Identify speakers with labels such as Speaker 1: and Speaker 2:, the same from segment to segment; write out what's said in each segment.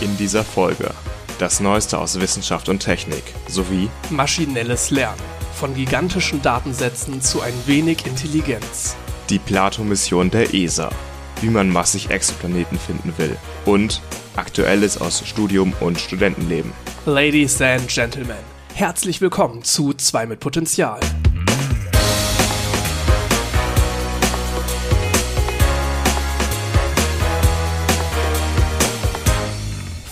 Speaker 1: In dieser Folge das Neueste aus Wissenschaft und Technik sowie
Speaker 2: Maschinelles Lernen. Von gigantischen Datensätzen zu ein wenig Intelligenz.
Speaker 1: die Plato-Mission der ESA, wie man massig Exoplaneten finden will und Aktuelles aus Studium und Studentenleben.
Speaker 2: Ladies and Gentlemen, herzlich willkommen zu 2 mit Potenzial.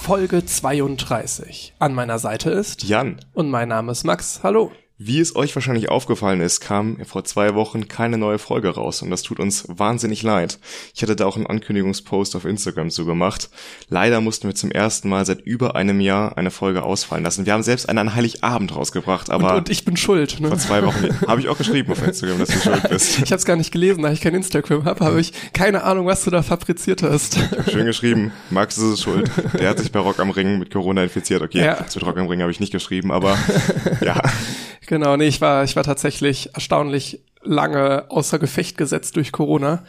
Speaker 2: Folge 32. An meiner Seite ist
Speaker 1: Jan,
Speaker 2: und mein Name ist Max. Hallo.
Speaker 1: Wie es euch wahrscheinlich aufgefallen ist, kam vor zwei Wochen keine neue Folge raus und das tut uns wahnsinnig leid. Ich hatte da auch einen Ankündigungspost auf Instagram zu gemacht. Leider mussten wir zum ersten Mal seit über einem Jahr eine Folge ausfallen lassen. Wir haben selbst einen an Heiligabend rausgebracht, aber
Speaker 2: und, und ich bin schuld. Ne?
Speaker 1: vor zwei Wochen habe ich auch geschrieben auf Instagram, dass du schuld bist.
Speaker 2: Ich habe es gar nicht gelesen, da ich kein Instagram habe, habe ich keine Ahnung, was du da fabriziert hast.
Speaker 1: Schön geschrieben. Max ist es schuld. Der hat sich bei Rock am Ring mit Corona infiziert. Okay,
Speaker 2: Ja.
Speaker 1: mit Rock am Ring habe ich nicht geschrieben, aber ja.
Speaker 2: Genau, nee, ich war, ich war tatsächlich erstaunlich lange außer Gefecht gesetzt durch Corona.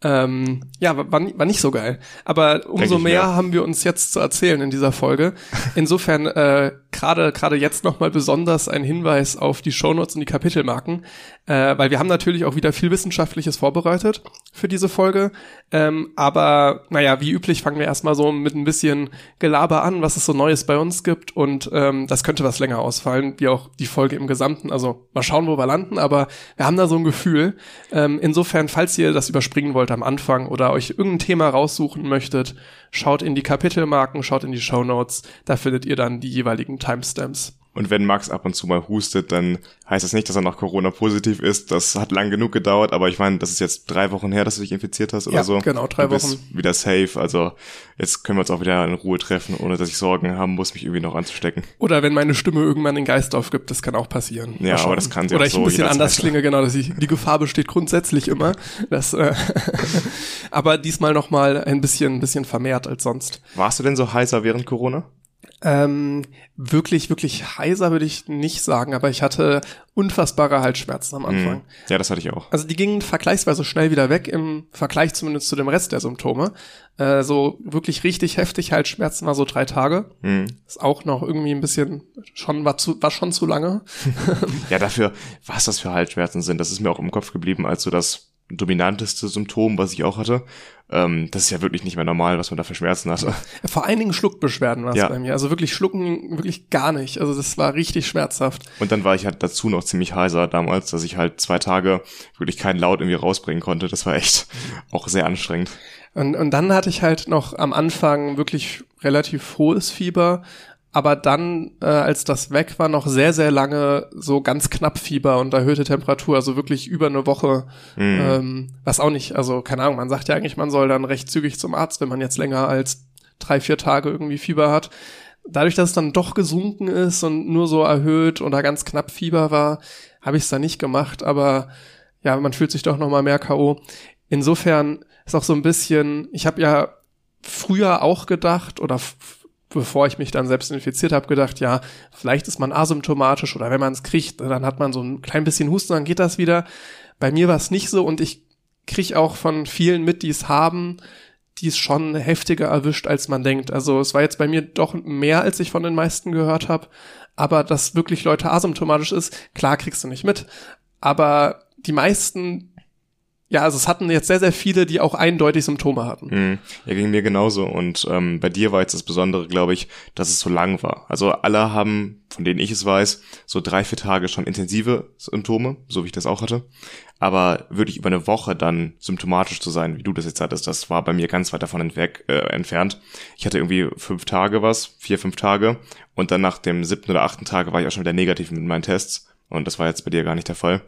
Speaker 2: Ähm, ja, war, war ni- war nicht so geil. Aber umso mehr
Speaker 1: mir.
Speaker 2: haben wir uns jetzt zu erzählen in dieser Folge. Insofern äh, gerade gerade jetzt nochmal besonders ein Hinweis auf die Shownotes und die Kapitelmarken, äh, weil wir haben natürlich auch wieder viel Wissenschaftliches vorbereitet für diese Folge. Ähm, aber naja, wie üblich fangen wir erstmal so mit ein bisschen Gelaber an, was es so Neues bei uns gibt. Und ähm, das könnte was länger ausfallen, wie auch die Folge im Gesamten. Also mal schauen, wo wir landen, aber wir haben da so ein Gefühl. Ähm, insofern, falls ihr das überspringen wollt am Anfang oder euch irgendein Thema raussuchen möchtet, schaut in die Kapitelmarken, schaut in die Shownotes. Da findet ihr dann die jeweiligen Timestamps.
Speaker 1: Und wenn Max ab und zu mal hustet, dann heißt das nicht, dass er nach Corona positiv ist. Das hat lang genug gedauert, aber ich meine, das ist jetzt drei Wochen her, dass du dich infiziert hast oder
Speaker 2: Ja,
Speaker 1: so.
Speaker 2: genau, drei
Speaker 1: du bist
Speaker 2: Wochen.
Speaker 1: wieder safe. Also jetzt können wir uns auch wieder in Ruhe treffen, ohne dass ich Sorgen haben muss, mich irgendwie noch anzustecken.
Speaker 2: Oder wenn meine Stimme irgendwann den Geist aufgibt, das kann auch passieren.
Speaker 1: Ja, aber das kann sie
Speaker 2: Oder
Speaker 1: auch
Speaker 2: ich
Speaker 1: so
Speaker 2: ein bisschen anders klinge, genau, dass ich, die Gefahr besteht grundsätzlich immer. Das, äh, aber diesmal noch mal ein bisschen, ein bisschen vermehrt als sonst.
Speaker 1: Warst du denn so heißer während Corona?
Speaker 2: Ähm, wirklich, wirklich heiser würde ich nicht sagen, aber ich hatte unfassbare Halsschmerzen am Anfang.
Speaker 1: Hm. Ja, das hatte ich auch.
Speaker 2: Also die gingen vergleichsweise schnell wieder weg, im Vergleich zumindest zu dem Rest der Symptome. Äh, so wirklich richtig heftig Halsschmerzen war so drei Tage.
Speaker 1: Hm.
Speaker 2: Ist auch noch irgendwie ein bisschen, schon war, zu, war schon zu lange.
Speaker 1: Ja, dafür, was das für Halsschmerzen sind, das ist mir auch im Kopf geblieben als so das dominanteste Symptom, was ich auch hatte. Ähm, das ist ja wirklich nicht mehr normal, was man da für Schmerzen hatte.
Speaker 2: Vor allen Dingen Schluckbeschwerden war es
Speaker 1: Ja.
Speaker 2: bei mir. Also wirklich schlucken, wirklich gar nicht. Also das war richtig schmerzhaft.
Speaker 1: Und dann war ich halt dazu noch ziemlich heiser damals, dass ich halt zwei Tage wirklich keinen Laut irgendwie rausbringen konnte. Das war echt auch sehr anstrengend.
Speaker 2: Und, und dann hatte ich halt noch am Anfang wirklich relativ hohes Fieber. Aber dann, äh, als das weg war, noch sehr, sehr lange so ganz knapp Fieber und erhöhte Temperatur, also wirklich über eine Woche. Ähm, was auch nicht, also keine Ahnung, man sagt ja eigentlich, man soll dann recht zügig zum Arzt, wenn man jetzt länger als drei, vier Tage irgendwie Fieber hat. Dadurch, dass es dann doch gesunken ist und nur so erhöht oder ganz knapp Fieber war, habe ich es dann nicht gemacht, aber ja, man fühlt sich doch noch mal mehr K.O. Insofern ist auch so ein bisschen, ich habe ja früher auch gedacht oder bevor ich mich dann selbst infiziert habe, gedacht, ja, vielleicht ist man asymptomatisch oder wenn man es kriegt, dann hat man so ein klein bisschen Husten, dann geht das wieder. Bei mir war es nicht so und ich krieg auch von vielen mit, die es haben, die es schon heftiger erwischt, als man denkt. Also es war jetzt bei mir doch mehr, als ich von den meisten gehört habe. Aber dass wirklich Leute asymptomatisch ist, klar kriegst du nicht mit. Aber die meisten, ja, also es hatten jetzt sehr, sehr viele, die auch eindeutig Symptome hatten.
Speaker 1: Mhm. Ja, ging mir genauso. Und ähm, bei dir war jetzt das Besondere, glaube ich, dass es so lang war. Also alle haben, von denen ich es weiß, so drei, vier Tage schon intensive Symptome, so wie ich das auch hatte. Aber wirklich über eine Woche dann symptomatisch zu sein, wie du das jetzt hattest, das war bei mir ganz weit davon entweg, äh, entfernt. Ich hatte irgendwie fünf Tage was, vier, fünf Tage. Und dann nach dem siebten oder achten Tage war ich auch schon wieder negativ mit meinen Tests. Und das war jetzt bei dir gar nicht der Fall.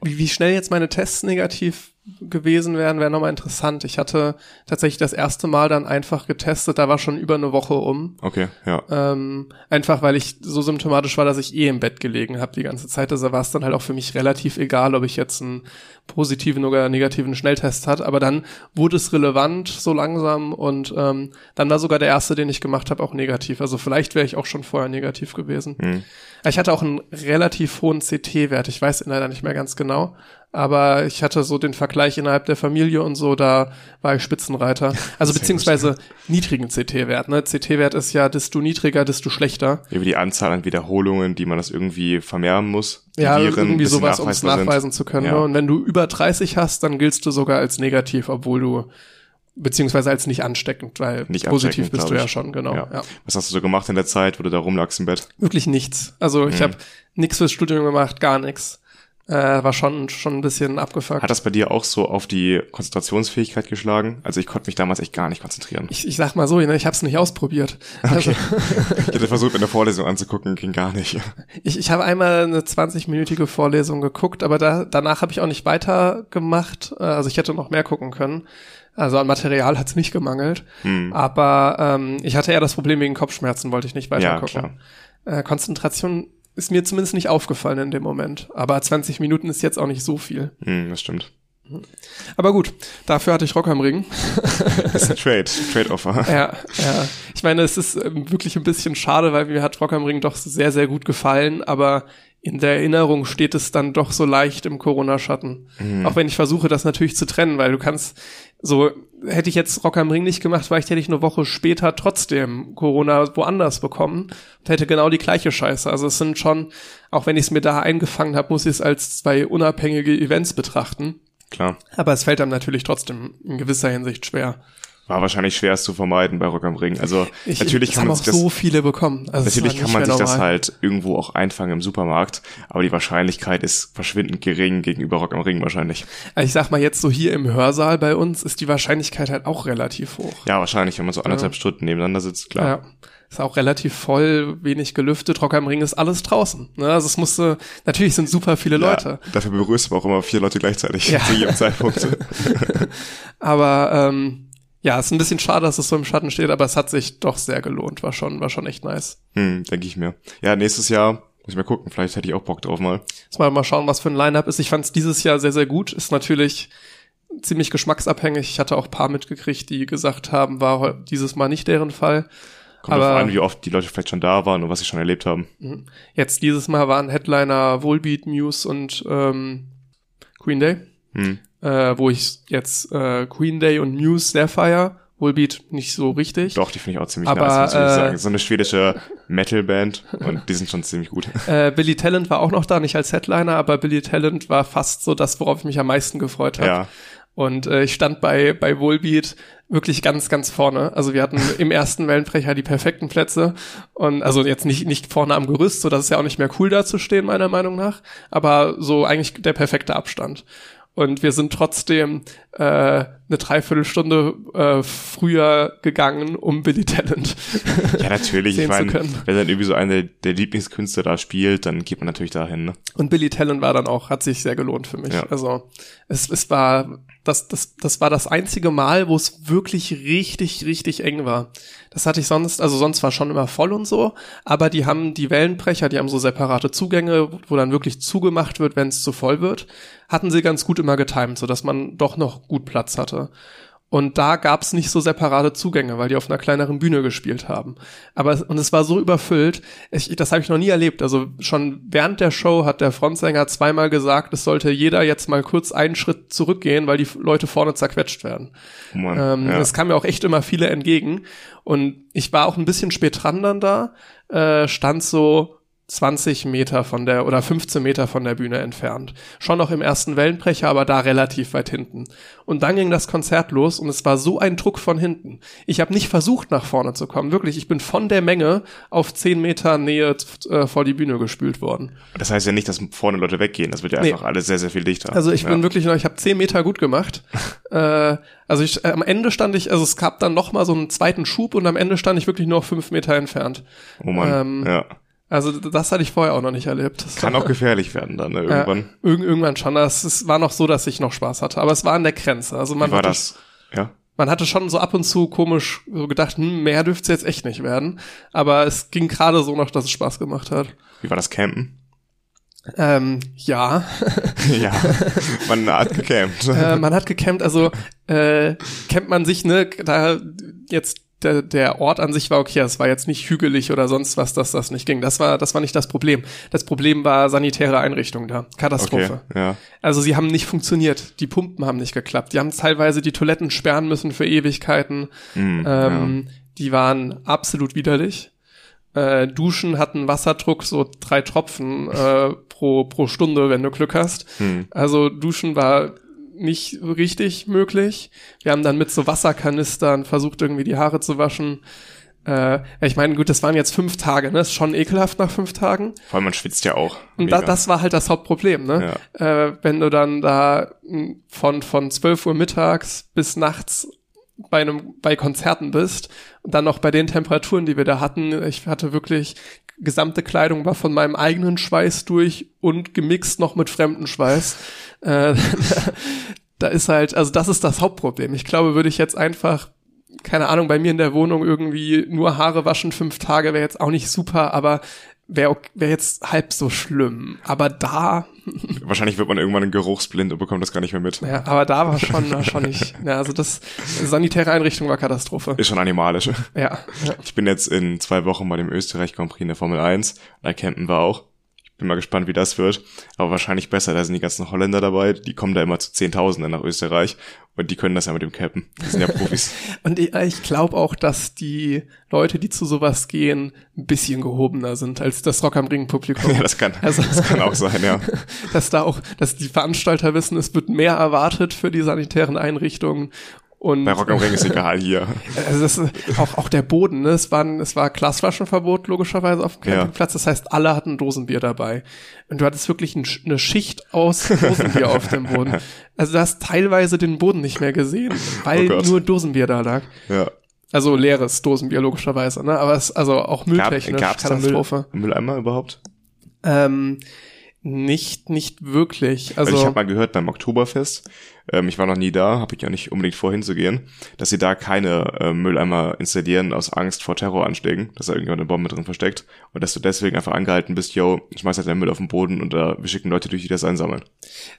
Speaker 2: Wie, wie schnell jetzt meine Tests negativ gewesen wären, wäre nochmal interessant. Ich hatte tatsächlich das erste Mal dann einfach getestet, da war schon über eine Woche um.
Speaker 1: Okay, ja.
Speaker 2: Ähm, einfach weil ich so symptomatisch war, dass ich eh im Bett gelegen habe die ganze Zeit. Also war es dann halt auch für mich relativ egal, ob ich jetzt einen positiven oder negativen Schnelltest hat. Aber dann wurde es relevant so langsam und ähm, dann war sogar der erste, den ich gemacht habe, auch negativ. Also vielleicht wäre ich auch schon vorher negativ gewesen.
Speaker 1: Hm.
Speaker 2: Ich hatte auch einen relativ hohen CT-Wert. Ich weiß ihn leider nicht mehr ganz genau. Aber ich hatte so den Vergleich innerhalb der Familie und so, da war ich Spitzenreiter. Also beziehungsweise niedrigen CT-Wert. Ne? CT-Wert ist ja, desto niedriger, desto schlechter.
Speaker 1: Über die Anzahl an Wiederholungen, die man das irgendwie vermehren muss.
Speaker 2: Ja,
Speaker 1: Viren
Speaker 2: irgendwie sowas, um es
Speaker 1: sind.
Speaker 2: nachweisen zu können.
Speaker 1: Ja.
Speaker 2: Ne? Und wenn du über 30 hast, dann giltst du sogar als negativ, obwohl du beziehungsweise als nicht ansteckend, weil
Speaker 1: Nicht
Speaker 2: positiv bist du ja schon, genau.
Speaker 1: Ja.
Speaker 2: Ja.
Speaker 1: Was hast du so gemacht in der Zeit, wo du da rumlagst im Bett?
Speaker 2: Wirklich nichts. Also ich
Speaker 1: Mhm.
Speaker 2: habe nichts fürs Studium gemacht, gar nichts. Äh, war schon schon ein bisschen abgefuckt.
Speaker 1: Hat das bei dir auch so auf die Konzentrationsfähigkeit geschlagen? Also ich konnte mich damals echt gar nicht konzentrieren.
Speaker 2: ich, ich sag mal so, ne, ich habe es nicht ausprobiert. Also,
Speaker 1: Ich hatte versucht, in der Vorlesung anzugucken, ging gar nicht.
Speaker 2: ich ich habe einmal eine 20-minütige Vorlesung geguckt, aber da, danach habe ich auch nicht weitergemacht. Äh, Also ich hätte noch mehr gucken können. Also an Material hat es nicht gemangelt.
Speaker 1: Hm.
Speaker 2: Aber ähm, ich hatte eher das Problem wegen Kopfschmerzen, wollte ich nicht weiter
Speaker 1: Ja,
Speaker 2: gucken. Äh, Konzentration ist mir zumindest nicht aufgefallen in dem Moment. Aber 20 Minuten ist jetzt auch nicht so viel.
Speaker 1: Hm, das stimmt.
Speaker 2: Aber gut, dafür hatte ich Rock am Ring.
Speaker 1: Das ist ein Trade, Trade-Offer.
Speaker 2: Ja, ja. Ich meine, es ist ähm, wirklich ein bisschen schade, weil mir hat Rock am Ring doch sehr, sehr gut gefallen, aber in der Erinnerung steht es dann doch so leicht im Corona-Schatten. Auch wenn ich versuche, das natürlich zu trennen, weil du kannst, so, hätte ich jetzt Rock am Ring nicht gemacht, vielleicht hätte ich eine Woche später trotzdem Corona woanders bekommen und hätte genau die gleiche Scheiße. Also es sind schon, auch wenn ich es mir da eingefangen habe, muss ich es als zwei unabhängige Events betrachten.
Speaker 1: Klar.
Speaker 2: Aber es fällt einem natürlich trotzdem in gewisser Hinsicht schwer.
Speaker 1: War wahrscheinlich schwer es zu vermeiden bei Rock am Ring. Also
Speaker 2: Ich,
Speaker 1: natürlich kann man sich das,
Speaker 2: so viele bekommen. Also
Speaker 1: natürlich kann man sich das
Speaker 2: normal.
Speaker 1: halt irgendwo auch einfangen im Supermarkt, aber die Wahrscheinlichkeit ist verschwindend gering gegenüber Rock am Ring wahrscheinlich.
Speaker 2: Also ich sag mal jetzt so hier im Hörsaal bei uns ist die Wahrscheinlichkeit halt auch relativ hoch.
Speaker 1: Ja, wahrscheinlich, wenn man so anderthalb Stunden nebeneinander sitzt, klar.
Speaker 2: Ja. Ist auch relativ voll, wenig gelüftet. Rock am Ring ist alles draußen. Ne? Also es musste, natürlich sind super viele Leute.
Speaker 1: Ja, dafür begrüßt man auch immer vier Leute gleichzeitig
Speaker 2: Ja.
Speaker 1: zu jedem Zeitpunkt.
Speaker 2: Aber ähm, ja, ist ein bisschen schade, dass es so im Schatten steht, aber es hat sich doch sehr gelohnt. War schon, war schon echt nice.
Speaker 1: hm, denke ich mir. Ja, nächstes Jahr muss ich mal gucken, vielleicht hätte ich auch Bock drauf mal.
Speaker 2: Jetzt mal, mal schauen, was für ein Line-Up ist. Ich fand es dieses Jahr sehr, sehr gut. Ist natürlich ziemlich geschmacksabhängig. Ich hatte auch paar mitgekriegt, die gesagt haben, war dieses Mal nicht deren Fall.
Speaker 1: Kommt
Speaker 2: Aber-
Speaker 1: drauf an, wie oft die Leute vielleicht schon da waren und was sie schon erlebt haben.
Speaker 2: Jetzt dieses Mal waren Headliner Volbeat, Muse und ähm, Queen Day,
Speaker 1: Hm.
Speaker 2: äh, wo ich jetzt äh, Queen Day und Muse sehr feier. Volbeat nicht so richtig.
Speaker 1: Doch, die finde ich auch ziemlich
Speaker 2: Aber,
Speaker 1: nice, muss ich
Speaker 2: äh,
Speaker 1: sagen. So eine schwedische Metal-Band und die sind schon ziemlich gut.
Speaker 2: Äh, Billy Talent war auch noch da, nicht als Headliner, aber Billy Talent war fast so das, worauf ich mich am meisten gefreut habe.
Speaker 1: Ja.
Speaker 2: Und äh, ich stand bei, bei Volbeat wirklich ganz, ganz vorne. Also wir hatten im ersten Wellenbrecher die perfekten Plätze. Und also jetzt nicht, nicht vorne am Gerüst, so dass es ja auch nicht mehr cool da zu stehen, meiner Meinung nach. Aber so eigentlich der perfekte Abstand. Und wir sind trotzdem äh, eine Dreiviertelstunde äh, früher gegangen, um Billy Talent.
Speaker 1: Ja, natürlich. Ich meine,
Speaker 2: können.
Speaker 1: wenn dann irgendwie so einer der Lieblingskünstler da spielt, dann geht man natürlich dahin. Ne?
Speaker 2: Und Billy Talent war dann auch, hat sich sehr gelohnt für mich.
Speaker 1: Ja.
Speaker 2: Also es, es war das, das, das war das einzige Mal, wo es wirklich richtig, richtig eng war. Das hatte ich sonst, also sonst war schon immer voll und so, aber die haben die Wellenbrecher, die haben so separate Zugänge, wo dann wirklich zugemacht wird, wenn es zu voll wird, hatten sie ganz gut immer getimt, so dass man doch noch gut Platz hatte. Und da gab's nicht so separate Zugänge, weil die auf einer kleineren Bühne gespielt haben. Aber und es war so überfüllt, ich, das habe ich noch nie erlebt. Also schon während der Show hat der Frontsänger zweimal gesagt, es sollte jeder jetzt mal kurz einen Schritt zurückgehen, weil die Leute vorne zerquetscht werden.
Speaker 1: Oh Mann,
Speaker 2: Ähm,
Speaker 1: ja.
Speaker 2: Es kam mir auch echt immer viele entgegen. Und ich war auch ein bisschen spät dran dann da, äh, stand so 20 Meter von der oder 15 Meter von der Bühne entfernt. Schon noch im ersten Wellenbrecher, aber da relativ weit hinten. Und dann ging das Konzert los und es war so ein Druck von hinten. Ich habe nicht versucht, nach vorne zu kommen. Wirklich, ich bin von der Menge auf 10 Meter Nähe äh, vor die Bühne gespült worden.
Speaker 1: Das heißt ja nicht, dass vorne Leute weggehen. Das wird ja
Speaker 2: Nee.
Speaker 1: einfach alles sehr, sehr viel dichter.
Speaker 2: Also ich
Speaker 1: ja.
Speaker 2: bin wirklich noch, ich habe zehn Meter gut gemacht. äh, also ich, äh, am Ende stand ich, also es gab dann noch mal so einen zweiten Schub und am Ende stand ich wirklich nur noch fünf Meter entfernt.
Speaker 1: Oh Mann,
Speaker 2: ähm,
Speaker 1: ja.
Speaker 2: Also das hatte ich vorher auch noch nicht erlebt. Das
Speaker 1: Kann
Speaker 2: war-
Speaker 1: auch gefährlich werden dann, ne, irgendwann.
Speaker 2: Ja, irg irgendwann schon. Das, es war noch so, dass ich noch Spaß hatte, aber es war an der Grenze. Also man
Speaker 1: Wie war
Speaker 2: hatte,
Speaker 1: das? Ja.
Speaker 2: man hatte schon so ab und zu komisch so gedacht, hm, mehr dürfte jetzt echt nicht werden. Aber es ging gerade so noch, dass es Spaß gemacht hat.
Speaker 1: Wie war das Campen?
Speaker 2: Ähm, ja.
Speaker 1: ja, man hat gecampt.
Speaker 2: äh, man hat gecampt, also äh, campt man sich, ne, da jetzt der, der Ort an sich war okay, es war jetzt nicht hügelig oder sonst was, dass das nicht ging. Das war, das war nicht das Problem. Das Problem war sanitäre Einrichtung da. Katastrophe.
Speaker 1: Okay, ja.
Speaker 2: Also sie haben nicht funktioniert. Die Pumpen haben nicht geklappt. Die haben teilweise die Toiletten sperren müssen für Ewigkeiten.
Speaker 1: Mhm,
Speaker 2: ähm, Die waren absolut widerlich. Äh, Duschen hatten Wasserdruck, so drei Tropfen äh, pro, pro Stunde, wenn du Glück hast.
Speaker 1: Hm.
Speaker 2: Also Duschen war nicht richtig möglich. Wir haben dann mit so Wasserkanistern versucht, irgendwie die Haare zu waschen. Äh, ich meine, gut, das waren jetzt fünf Tage, ne? Ist schon ekelhaft nach fünf Tagen.
Speaker 1: Vor allem man schwitzt ja auch.
Speaker 2: Und da,
Speaker 1: Mega.
Speaker 2: das war halt das Hauptproblem, ne? Äh, wenn du dann da mh, von, von 12 Uhr mittags bis nachts bei einem, bei Konzerten bist und dann noch bei den Temperaturen, die wir da hatten, ich hatte wirklich, gesamte Kleidung war von meinem eigenen Schweiß durch und gemixt noch mit fremden Schweiß. Äh, da ist halt, also das ist das Hauptproblem. Ich glaube, würde ich jetzt einfach keine Ahnung, bei mir in der Wohnung irgendwie nur Haare waschen fünf Tage wäre jetzt auch nicht super, aber wäre wär jetzt halb so schlimm. Aber da,
Speaker 1: Wahrscheinlich wird man irgendwann ein geruchsblind und bekommt das gar nicht mehr mit.
Speaker 2: ja, aber da war schon, war schon nicht, ja, also das, sanitäre Einrichtung war Katastrophe.
Speaker 1: Ist schon animalisch.
Speaker 2: Ja, ja.
Speaker 1: Ich bin jetzt in zwei Wochen bei dem Österreich Grand Prix in der Formel 1. Da campen wir auch. Ich bin mal gespannt, wie das wird. Aber wahrscheinlich besser. Da sind die ganzen Holländer dabei. Die kommen da immer zu Zehntausenden nach Österreich. Und die können das ja mit dem Cappen. Die sind ja Profis.
Speaker 2: Und ich, ich glaube auch, dass die Leute, die zu sowas gehen, ein bisschen gehobener sind als das Rock am Ring Publikum.
Speaker 1: ja, das kann,
Speaker 2: Also-
Speaker 1: das kann auch sein, ja.
Speaker 2: dass da auch, dass die Veranstalter wissen, es wird mehr erwartet für die sanitären Einrichtungen. Und
Speaker 1: Bei Rock am Ring ist egal hier.
Speaker 2: Also das ist auch, auch der Boden, ne? Es, waren, es war Glasflaschenverbot logischerweise auf dem
Speaker 1: Ja.
Speaker 2: Campingplatz. Das heißt, alle hatten Dosenbier dabei. Und du hattest wirklich ein, eine Schicht aus Dosenbier auf dem Boden. Also du hast teilweise den Boden nicht mehr gesehen, weil
Speaker 1: Oh
Speaker 2: nur Dosenbier da lag.
Speaker 1: Ja.
Speaker 2: Also leeres Dosenbier logischerweise, ne? Aber es also auch
Speaker 1: Gab,
Speaker 2: mülltechnisch
Speaker 1: gab's da Müll,
Speaker 2: Katastrophe.
Speaker 1: Mülleimer überhaupt?
Speaker 2: Ähm, nicht, nicht wirklich. Also
Speaker 1: Weil ich habe mal gehört beim Oktoberfest, ähm, ich war noch nie da, habe ich auch nicht unbedingt vor hinzugehen, dass sie da keine äh, Mülleimer installieren aus Angst vor Terroranschlägen, dass da irgendjemand eine Bombe drin versteckt und dass du deswegen einfach angehalten bist, yo, schmeiß halt deinen Müll auf den Boden und da wir schicken Leute durch, die das einsammeln.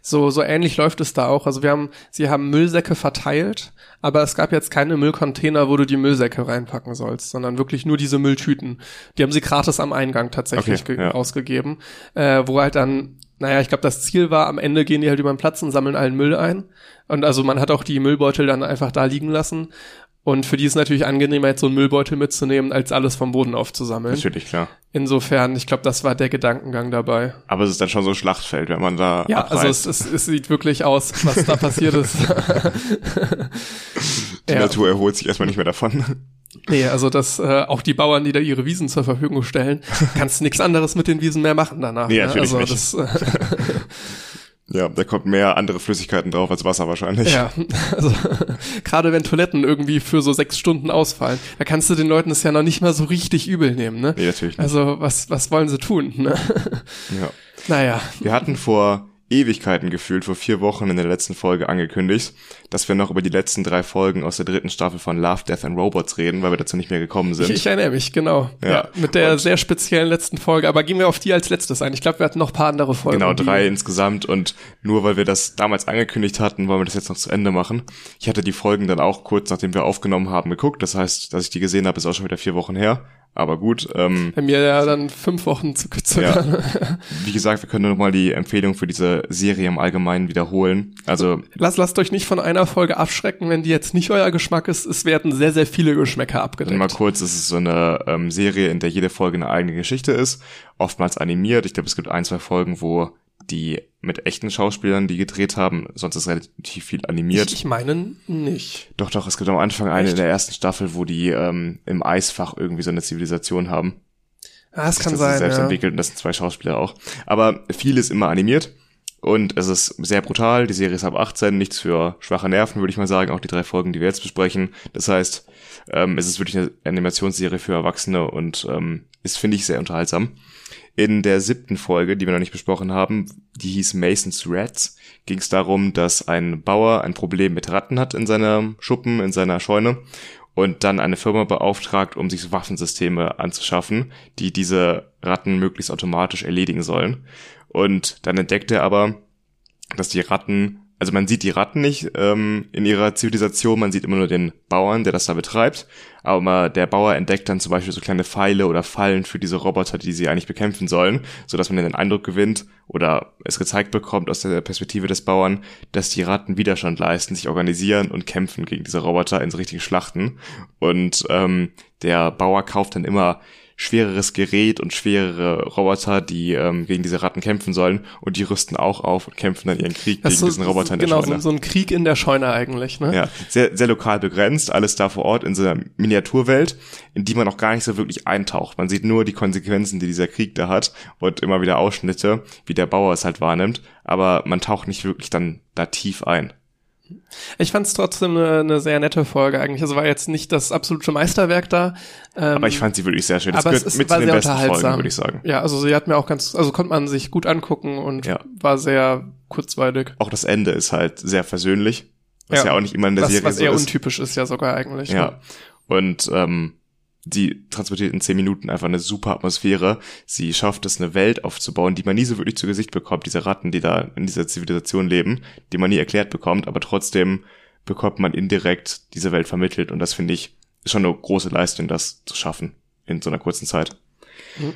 Speaker 2: So, so ähnlich läuft es da auch. Also wir haben, sie haben Müllsäcke verteilt, aber es gab jetzt keine Müllcontainer, wo du die Müllsäcke reinpacken sollst, sondern wirklich nur diese Mülltüten. Die haben sie gratis am Eingang tatsächlich
Speaker 1: Okay, ja.
Speaker 2: ausgegeben, äh, wo halt dann, naja, ich glaube, das Ziel war, am Ende gehen die halt über den Platz und sammeln allen Müll ein. Und also man hat auch die Müllbeutel dann einfach da liegen lassen. Und für die ist natürlich angenehmer, jetzt so einen Müllbeutel mitzunehmen, als alles vom Boden aufzusammeln.
Speaker 1: Natürlich, klar.
Speaker 2: Insofern, ich glaube, das war der Gedankengang dabei.
Speaker 1: Aber es ist dann schon so ein Schlachtfeld, wenn man da
Speaker 2: Ja,
Speaker 1: abreißt.
Speaker 2: also es, es, es sieht wirklich aus, was da passiert ist.
Speaker 1: die
Speaker 2: ja.
Speaker 1: Natur erholt sich erstmal nicht mehr davon.
Speaker 2: Nee, also das, äh, auch die Bauern, die da ihre Wiesen zur Verfügung stellen, kannst nichts anderes mit den Wiesen mehr machen danach.
Speaker 1: Nee,
Speaker 2: ne?
Speaker 1: natürlich
Speaker 2: also
Speaker 1: nicht.
Speaker 2: das, äh,
Speaker 1: ja, da kommt mehr andere Flüssigkeiten drauf als Wasser wahrscheinlich.
Speaker 2: ja, also gerade wenn Toiletten irgendwie für so sechs Stunden ausfallen, da kannst du den Leuten das ja noch nicht mal so richtig übel nehmen, ne?
Speaker 1: Nee, natürlich nicht.
Speaker 2: Also was, was wollen sie tun, ne?
Speaker 1: Ja.
Speaker 2: Naja,
Speaker 1: Wir hatten vor Ewigkeiten gefühlt, vor vier Wochen in der letzten Folge angekündigt, dass wir noch über die letzten drei Folgen aus der dritten Staffel von Love, Death and Robots reden, weil wir dazu nicht mehr gekommen sind.
Speaker 2: ich, ich erinnere mich, genau.
Speaker 1: Ja.
Speaker 2: Ja. mit der
Speaker 1: Und-
Speaker 2: sehr speziellen letzten Folge, aber gehen wir auf die als letztes ein. Ich glaube, wir hatten noch ein paar andere Folgen.
Speaker 1: Genau, drei insgesamt und nur weil wir das damals angekündigt hatten, wollen wir das jetzt noch zu Ende machen. Ich hatte die Folgen dann auch kurz nachdem wir aufgenommen haben geguckt, das heißt, dass ich die gesehen habe, ist auch schon wieder vier Wochen her. Aber gut, ähm,
Speaker 2: Bei mir ja dann fünf Wochen zu gezögern.
Speaker 1: wie gesagt, wir können nur noch mal die Empfehlung für diese Serie im Allgemeinen wiederholen. Also
Speaker 2: Lasst, lasst euch nicht von einer Folge abschrecken, wenn die jetzt nicht euer Geschmack ist. Es werden sehr, sehr viele Geschmäcker abgedeckt.
Speaker 1: Mal kurz, es ist so eine ähm, Serie, in der jede Folge eine eigene Geschichte ist, oftmals animiert. Ich glaube, es gibt ein, zwei Folgen, wo die mit echten Schauspielern, die gedreht haben, sonst ist relativ viel animiert.
Speaker 2: Ich, ich meine nicht.
Speaker 1: doch, doch, es gibt am Anfang eine
Speaker 2: Echt?
Speaker 1: in der ersten Staffel, wo die ähm, im Eisfach irgendwie so eine Zivilisation haben.
Speaker 2: Ah, das kann
Speaker 1: das
Speaker 2: sein.
Speaker 1: ist selbst
Speaker 2: ja.
Speaker 1: entwickelt und das sind zwei Schauspieler auch. Aber viel ist immer animiert und es ist sehr brutal. Die Serie ist ab 18, nichts für schwache Nerven, würde ich mal sagen. Auch die drei Folgen, die wir jetzt besprechen. Das heißt, ähm, es ist wirklich eine Animationsserie für Erwachsene und ähm, ist, finde ich, sehr unterhaltsam. In der siebten Folge, die wir noch nicht besprochen haben, die hieß Mason's Rats, ging es darum, dass ein Bauer ein Problem mit Ratten hat in seinem Schuppen, in seiner Scheune und dann eine Firma beauftragt, um sich Waffensysteme anzuschaffen, die diese Ratten möglichst automatisch erledigen sollen. Und dann entdeckt er aber, dass die Ratten also man sieht die Ratten nicht ähm, in ihrer Zivilisation, man sieht immer nur den Bauern, der das da betreibt. Aber der Bauer entdeckt dann zum Beispiel so kleine Pfeile oder Fallen für diese Roboter, die sie eigentlich bekämpfen sollen, so dass man den Eindruck gewinnt oder es gezeigt bekommt aus der Perspektive des Bauern, dass die Ratten Widerstand leisten, sich organisieren und kämpfen gegen diese Roboter in so richtigen Schlachten. Und ähm, der Bauer kauft dann immer schwereres Gerät und schwerere Roboter, die ähm, gegen diese Ratten kämpfen sollen und die rüsten auch auf und kämpfen dann ihren Krieg
Speaker 2: Das
Speaker 1: gegen
Speaker 2: so,
Speaker 1: diesen Roboter in der
Speaker 2: genau,
Speaker 1: Scheune.
Speaker 2: so, so ein Krieg in der Scheune eigentlich, ne?
Speaker 1: Ja, sehr, sehr lokal begrenzt, alles da vor Ort in so einer Miniaturwelt, in die man auch gar nicht so wirklich eintaucht. Man sieht nur die Konsequenzen, die dieser Krieg da hat und immer wieder Ausschnitte, wie der Bauer es halt wahrnimmt, aber man taucht nicht wirklich dann da tief ein.
Speaker 2: Ich fand es trotzdem eine, eine sehr nette Folge eigentlich. Also war jetzt nicht das absolute Meisterwerk da. Ähm,
Speaker 1: Aber ich fand sie wirklich sehr schön. Das
Speaker 2: aber es
Speaker 1: gehört
Speaker 2: ist,
Speaker 1: mit
Speaker 2: war
Speaker 1: zu den besten Folgen, würde ich sagen.
Speaker 2: Ja, also sie hat mir auch ganz, also konnte man sich gut angucken und
Speaker 1: Ja.
Speaker 2: war sehr kurzweilig.
Speaker 1: Auch das Ende ist halt sehr versöhnlich, was
Speaker 2: Ja.
Speaker 1: ja, auch nicht immer in der
Speaker 2: Was,
Speaker 1: Serie
Speaker 2: was
Speaker 1: so
Speaker 2: eher
Speaker 1: ist.
Speaker 2: untypisch ist ja sogar eigentlich. Ne?
Speaker 1: Ja. Und ähm, die transportiert in zehn Minuten einfach eine super Atmosphäre. Sie schafft es, eine Welt aufzubauen, die man nie so wirklich zu Gesicht bekommt. Diese Ratten, die da in dieser Zivilisation leben, die man nie erklärt bekommt, aber trotzdem bekommt man indirekt diese Welt vermittelt. Und das finde ich schon eine große Leistung, das zu schaffen in so einer kurzen Zeit.
Speaker 2: Mhm.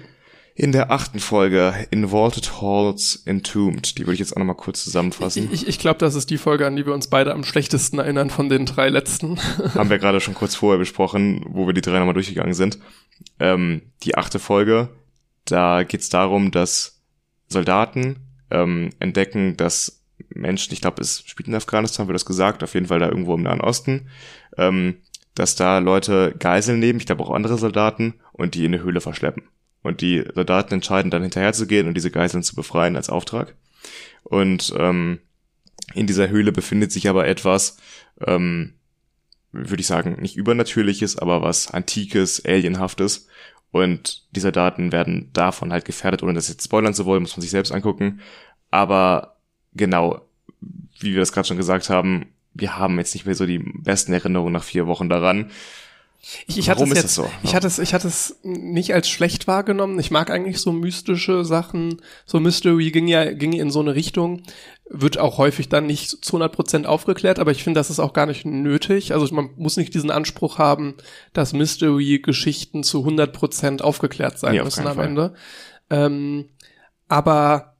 Speaker 1: In der achten Folge, In Vaulted Halls Entombed, die würde ich jetzt auch nochmal kurz zusammenfassen.
Speaker 2: Ich, ich glaube, das ist die Folge, an die wir uns beide am schlechtesten erinnern von den drei letzten.
Speaker 1: haben wir gerade schon kurz vorher besprochen, wo wir die drei nochmal durchgegangen sind. Ähm, die achte Folge, da geht es darum, dass Soldaten ähm, entdecken, dass Menschen, ich glaube, es spielt in Afghanistan, wird das gesagt, auf jeden Fall da irgendwo im Nahen Osten, ähm, dass da Leute Geiseln nehmen, ich glaube auch andere Soldaten, und die in eine Höhle verschleppen. Und die Soldaten entscheiden dann hinterherzugehen und diese Geiseln zu befreien als Auftrag. Und ähm, in dieser Höhle befindet sich aber etwas, ähm, würde ich sagen, nicht übernatürliches, aber was antikes, alienhaftes. Und die Soldaten werden davon halt gefährdet, ohne das jetzt spoilern zu wollen, muss man sich selbst angucken. Aber genau, wie wir das gerade schon gesagt haben, wir haben jetzt nicht mehr so die besten Erinnerungen nach vier Wochen daran.
Speaker 2: Ich, ich hatte
Speaker 1: Warum
Speaker 2: es
Speaker 1: ist
Speaker 2: jetzt,
Speaker 1: so?
Speaker 2: ich hatte es, ich hatte es nicht als schlecht wahrgenommen. Ich mag eigentlich so mystische Sachen. So Mystery ging ja, ging in so eine Richtung. Wird auch häufig dann nicht zu 100 Prozent aufgeklärt, aber ich finde, das ist auch gar nicht nötig. Also man muss nicht diesen Anspruch haben, dass Mystery-Geschichten zu 100 Prozent aufgeklärt sein
Speaker 1: Nee, auf
Speaker 2: müssen am
Speaker 1: Fall.
Speaker 2: Ende. Ähm, aber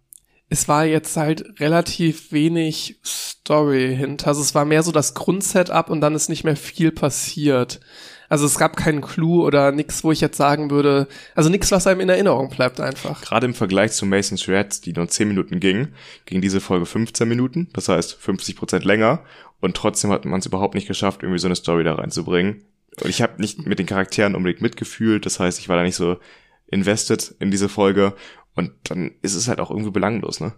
Speaker 2: es war jetzt halt relativ wenig Story hinter. Also es war mehr so das Grundsetup und dann ist nicht mehr viel passiert. Also es gab keinen Clou oder nix, wo ich jetzt sagen würde, also nix, was einem in Erinnerung bleibt einfach.
Speaker 1: Gerade im Vergleich zu Mason's Threads, die nur 10 Minuten ging, ging diese Folge 15 Minuten, das heißt 50 Prozent länger. Und trotzdem hat man es überhaupt nicht geschafft, irgendwie so eine Story da reinzubringen. Und ich habe nicht mit den Charakteren unbedingt mitgefühlt, das heißt, ich war da nicht so invested in diese Folge. Und dann ist es halt auch irgendwie belanglos, ne?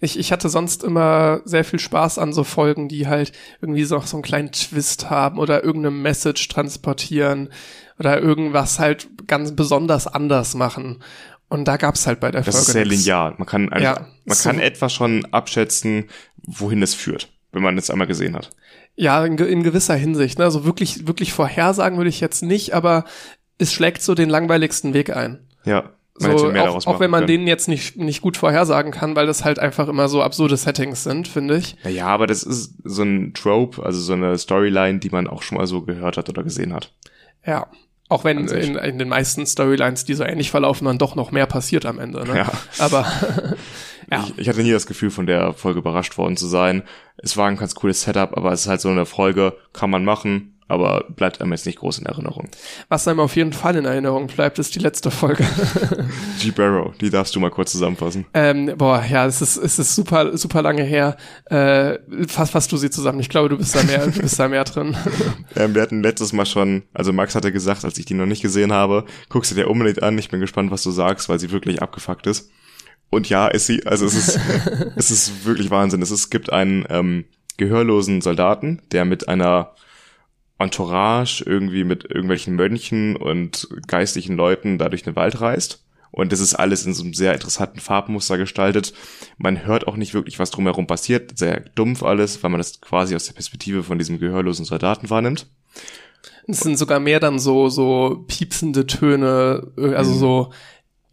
Speaker 2: Ich, ich hatte sonst immer sehr viel Spaß an so Folgen, die halt irgendwie so, so einen kleinen Twist haben oder irgendeine Message transportieren oder irgendwas halt ganz besonders anders machen. Und da gab's halt bei der
Speaker 1: Das
Speaker 2: Folge
Speaker 1: ist sehr
Speaker 2: nix.
Speaker 1: linear. Man kann eigentlich,
Speaker 2: Ja,
Speaker 1: man
Speaker 2: so-
Speaker 1: kann etwa schon abschätzen, wohin es führt, wenn man es einmal gesehen hat.
Speaker 2: Ja, in, in gewisser Hinsicht. Ne? Also wirklich, wirklich vorhersagen würde ich jetzt nicht, aber es schlägt so den langweiligsten Weg ein.
Speaker 1: Ja.
Speaker 2: So,
Speaker 1: Man mehr
Speaker 2: auch, auch wenn man
Speaker 1: können.
Speaker 2: den jetzt nicht, nicht gut vorhersagen kann, weil das halt einfach immer so absurde Settings sind, finde ich.
Speaker 1: Naja, aber das ist so ein Trope, also so eine Storyline, die man auch schon mal so gehört hat oder gesehen hat.
Speaker 2: Ja. Auch wenn in, in den meisten Storylines, die so ähnlich verlaufen, dann doch noch mehr passiert am Ende. Ne?
Speaker 1: Ja.
Speaker 2: Aber ja.
Speaker 1: Ich, ich hatte nie das Gefühl, von der Folge überrascht worden zu sein. Es war ein ganz cooles Setup, aber es ist halt so eine Folge, kann man machen, aber bleibt einem jetzt nicht groß in Erinnerung.
Speaker 2: was einem auf jeden Fall in Erinnerung bleibt, ist die letzte Folge.
Speaker 1: G. Barrow, die darfst du mal kurz zusammenfassen.
Speaker 2: ähm, boah, ja, es ist, es ist super, super lange her. Äh, fass, fass du sie zusammen. Ich glaube, du bist da mehr, du bist da mehr drin.
Speaker 1: Ähm, wir hatten letztes Mal schon, also Max hatte gesagt, als ich die noch nicht gesehen habe, guck sie dir unbedingt an, ich bin gespannt, was du sagst, weil sie wirklich abgefuckt ist. Und ja, ist sie, also es ist, es ist wirklich Wahnsinn. Es, ist, es gibt einen ähm, gehörlosen Soldaten, der mit einer Entourage irgendwie mit irgendwelchen Mönchen und geistlichen Leuten da durch den Wald reist. Und das ist alles in so einem sehr interessanten Farbmuster gestaltet. Man hört auch nicht wirklich, was drumherum passiert. Sehr dumpf alles, weil man das quasi aus der Perspektive von diesem gehörlosen Soldaten wahrnimmt.
Speaker 2: Es sind sogar mehr dann so, so piepsende Töne, äh, also so,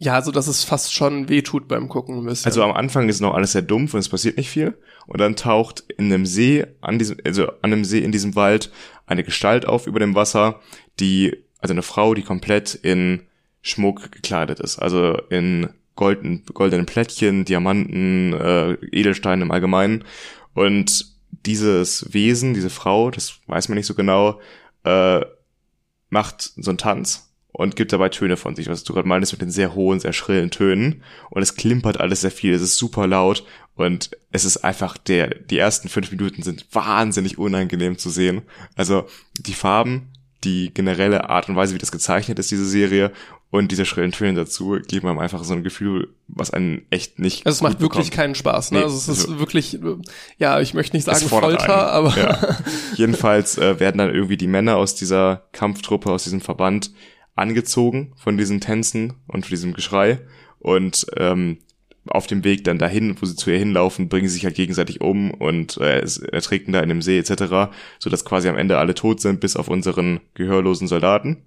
Speaker 2: Ja, so dass es fast schon wehtut beim Gucken ein bisschen.
Speaker 1: Also am Anfang ist noch alles sehr dumpf und es passiert nicht viel. Und dann taucht in einem See, an diesem, also an einem See in diesem Wald, eine Gestalt auf über dem Wasser, die, also eine Frau, die komplett in Schmuck gekleidet ist. Also in golden, goldenen Plättchen, Diamanten, äh, Edelsteine im Allgemeinen. Und dieses Wesen, diese Frau, das weiß man nicht so genau, äh, macht so einen Tanz und gibt dabei Töne von sich, was du gerade meinst mit den sehr hohen, sehr schrillen Tönen. Und es klimpert alles sehr viel, es ist super laut und es ist einfach der, die ersten fünf Minuten sind wahnsinnig unangenehm zu sehen. Also die Farben, die generelle Art und Weise, wie das gezeichnet ist, diese Serie und diese schrillen Töne dazu geben einem einfach so ein Gefühl, was einen echt nicht.
Speaker 2: Also es macht
Speaker 1: bekommt.
Speaker 2: wirklich keinen Spaß, ne?
Speaker 1: Nee,
Speaker 2: also es ist
Speaker 1: also
Speaker 2: wirklich, ja, ich möchte nicht sagen Folter,
Speaker 1: einen.
Speaker 2: aber
Speaker 1: Ja. Jedenfalls äh, werden dann irgendwie die Männer aus dieser Kampftruppe, aus diesem Verband angezogen von diesen Tänzen und von diesem Geschrei. Und ähm, auf dem Weg dann dahin, wo sie zu ihr hinlaufen, bringen sie sich halt gegenseitig um und äh, ertrinken da in dem See etc., so dass quasi am Ende alle tot sind, bis auf unseren gehörlosen Soldaten,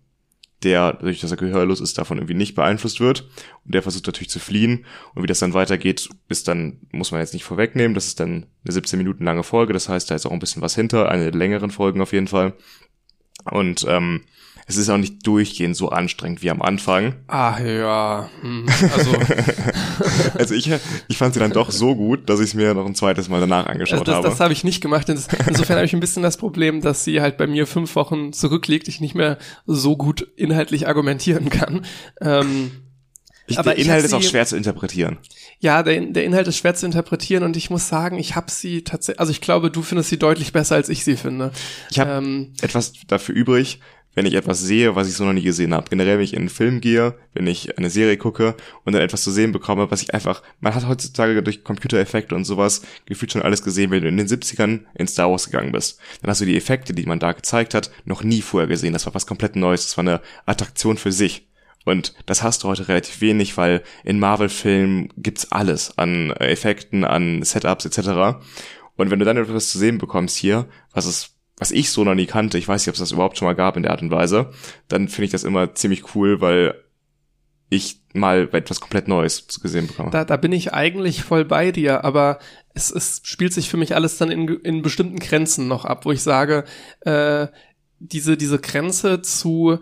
Speaker 1: der, dadurch, dass er gehörlos ist, davon irgendwie nicht beeinflusst wird. Und der versucht natürlich zu fliehen. Und wie das dann weitergeht, ist dann, muss man jetzt nicht vorwegnehmen, das ist dann eine 17 Minuten lange Folge, das heißt, da ist auch ein bisschen was hinter, eine der längeren Folgen auf jeden Fall. Und ähm, es ist auch nicht durchgehend so anstrengend wie am Anfang.
Speaker 2: ah ja, hm, also
Speaker 1: Also ich, ich fand sie dann doch so gut, dass ich es mir noch ein zweites Mal danach
Speaker 2: Also
Speaker 1: angeschaut
Speaker 2: das,
Speaker 1: habe.
Speaker 2: das habe ich nicht gemacht. Ins- Insofern habe ich ein bisschen das Problem, dass sie halt bei mir fünf Wochen zurückliegt, ich nicht mehr so gut inhaltlich argumentieren kann. Ähm,
Speaker 1: ich,
Speaker 2: aber
Speaker 1: der Inhalt ist auch
Speaker 2: sie-
Speaker 1: schwer zu interpretieren.
Speaker 2: ja, der, der Inhalt ist schwer zu interpretieren und ich muss sagen, ich habe sie tatsächlich, also ich glaube, du findest sie deutlich besser, als ich sie finde.
Speaker 1: Ich habe
Speaker 2: Ähm,
Speaker 1: etwas dafür übrig, wenn ich etwas sehe, was ich so noch nie gesehen habe. Generell, wenn ich in einen Film gehe, wenn ich eine Serie gucke und dann etwas zu sehen bekomme, was ich einfach, man hat heutzutage durch Computereffekte und sowas gefühlt schon alles gesehen, wenn du in den 70ern in Star Wars gegangen bist. Dann hast du die Effekte, die man da gezeigt hat, noch nie vorher gesehen. Das war was komplett Neues. Das war eine Attraktion für sich. Und das hast du heute relativ wenig, weil in Marvel-Filmen gibt's alles an Effekten, an Setups etc. Und wenn du dann etwas zu sehen bekommst hier, was es, was ich so noch nie kannte, ich weiß nicht, ob es das überhaupt schon mal gab in der Art und Weise, dann finde ich das immer ziemlich cool, weil ich mal etwas komplett Neues zu gesehen bekomme.
Speaker 2: da, da bin ich eigentlich voll bei dir, aber es, es spielt sich für mich alles dann in, in bestimmten Grenzen noch ab, wo ich sage, äh, diese, diese Grenze zu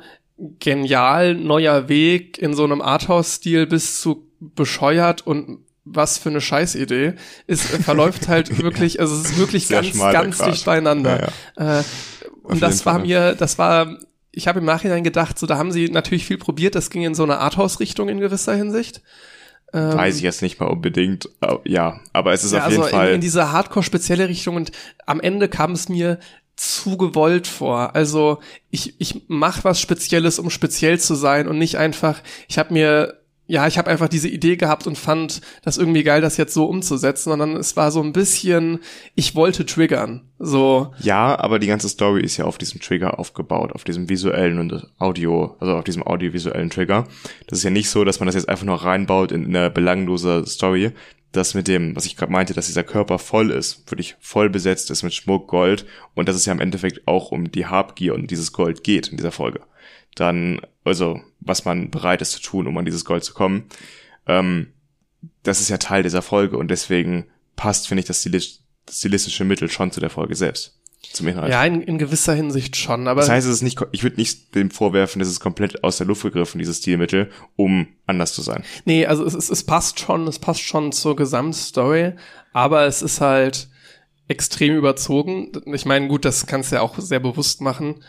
Speaker 2: genial neuer Weg in so einem Arthouse-Stil bis zu bescheuert und was für eine Scheißidee, ist, verläuft halt wirklich, also es ist wirklich
Speaker 1: Sehr
Speaker 2: ganz, ganz
Speaker 1: Grat.
Speaker 2: dicht beieinander. Äh, und das war
Speaker 1: Fall.
Speaker 2: mir, das war, ich habe im Nachhinein gedacht, so da haben sie natürlich viel probiert, das ging in so eine Arthouse-Richtung in gewisser Hinsicht. Ähm,
Speaker 1: Weiß ich jetzt nicht mal unbedingt, ja, aber es ist
Speaker 2: ja,
Speaker 1: auf jeden
Speaker 2: also
Speaker 1: Fall.
Speaker 2: in, in diese Hardcore-spezielle Richtung und am Ende kam es mir zu gewollt vor. Also ich, ich mach was Spezielles, um speziell zu sein und nicht einfach, ich habe mir, ja, ich habe einfach diese Idee gehabt und fand das irgendwie geil, das jetzt so umzusetzen, sondern es war so ein bisschen, ich wollte triggern. So,
Speaker 1: Ja, aber die ganze Story ist ja auf diesem Trigger aufgebaut, auf diesem visuellen und Audio, also auf diesem audiovisuellen Trigger. Das ist ja nicht so, dass man das jetzt einfach nur reinbaut in eine belanglose Story. Das mit dem, was ich gerade meinte, dass dieser Körper voll ist, wirklich voll besetzt ist mit Schmuck, Gold und dass es ja im Endeffekt auch um die Habgier und dieses Gold geht in dieser Folge. Dann, also, was man bereit ist zu tun, um an dieses Gold zu kommen. Ähm, das ist ja Teil dieser Folge und deswegen passt, finde ich, das, Stilis das stilistische Mittel schon zu der Folge selbst. Zum Inhalt.
Speaker 2: ja, in, in gewisser Hinsicht schon, aber
Speaker 1: Das heißt, es ist nicht, ich würde nicht dem vorwerfen, es ist komplett aus der Luft gegriffen, dieses Stilmittel, um anders zu sein.
Speaker 2: Nee, also es, es, es passt schon, es passt schon zur Gesamtstory, aber es ist halt extrem überzogen. Ich meine, gut, das kannst du ja auch sehr bewusst machen.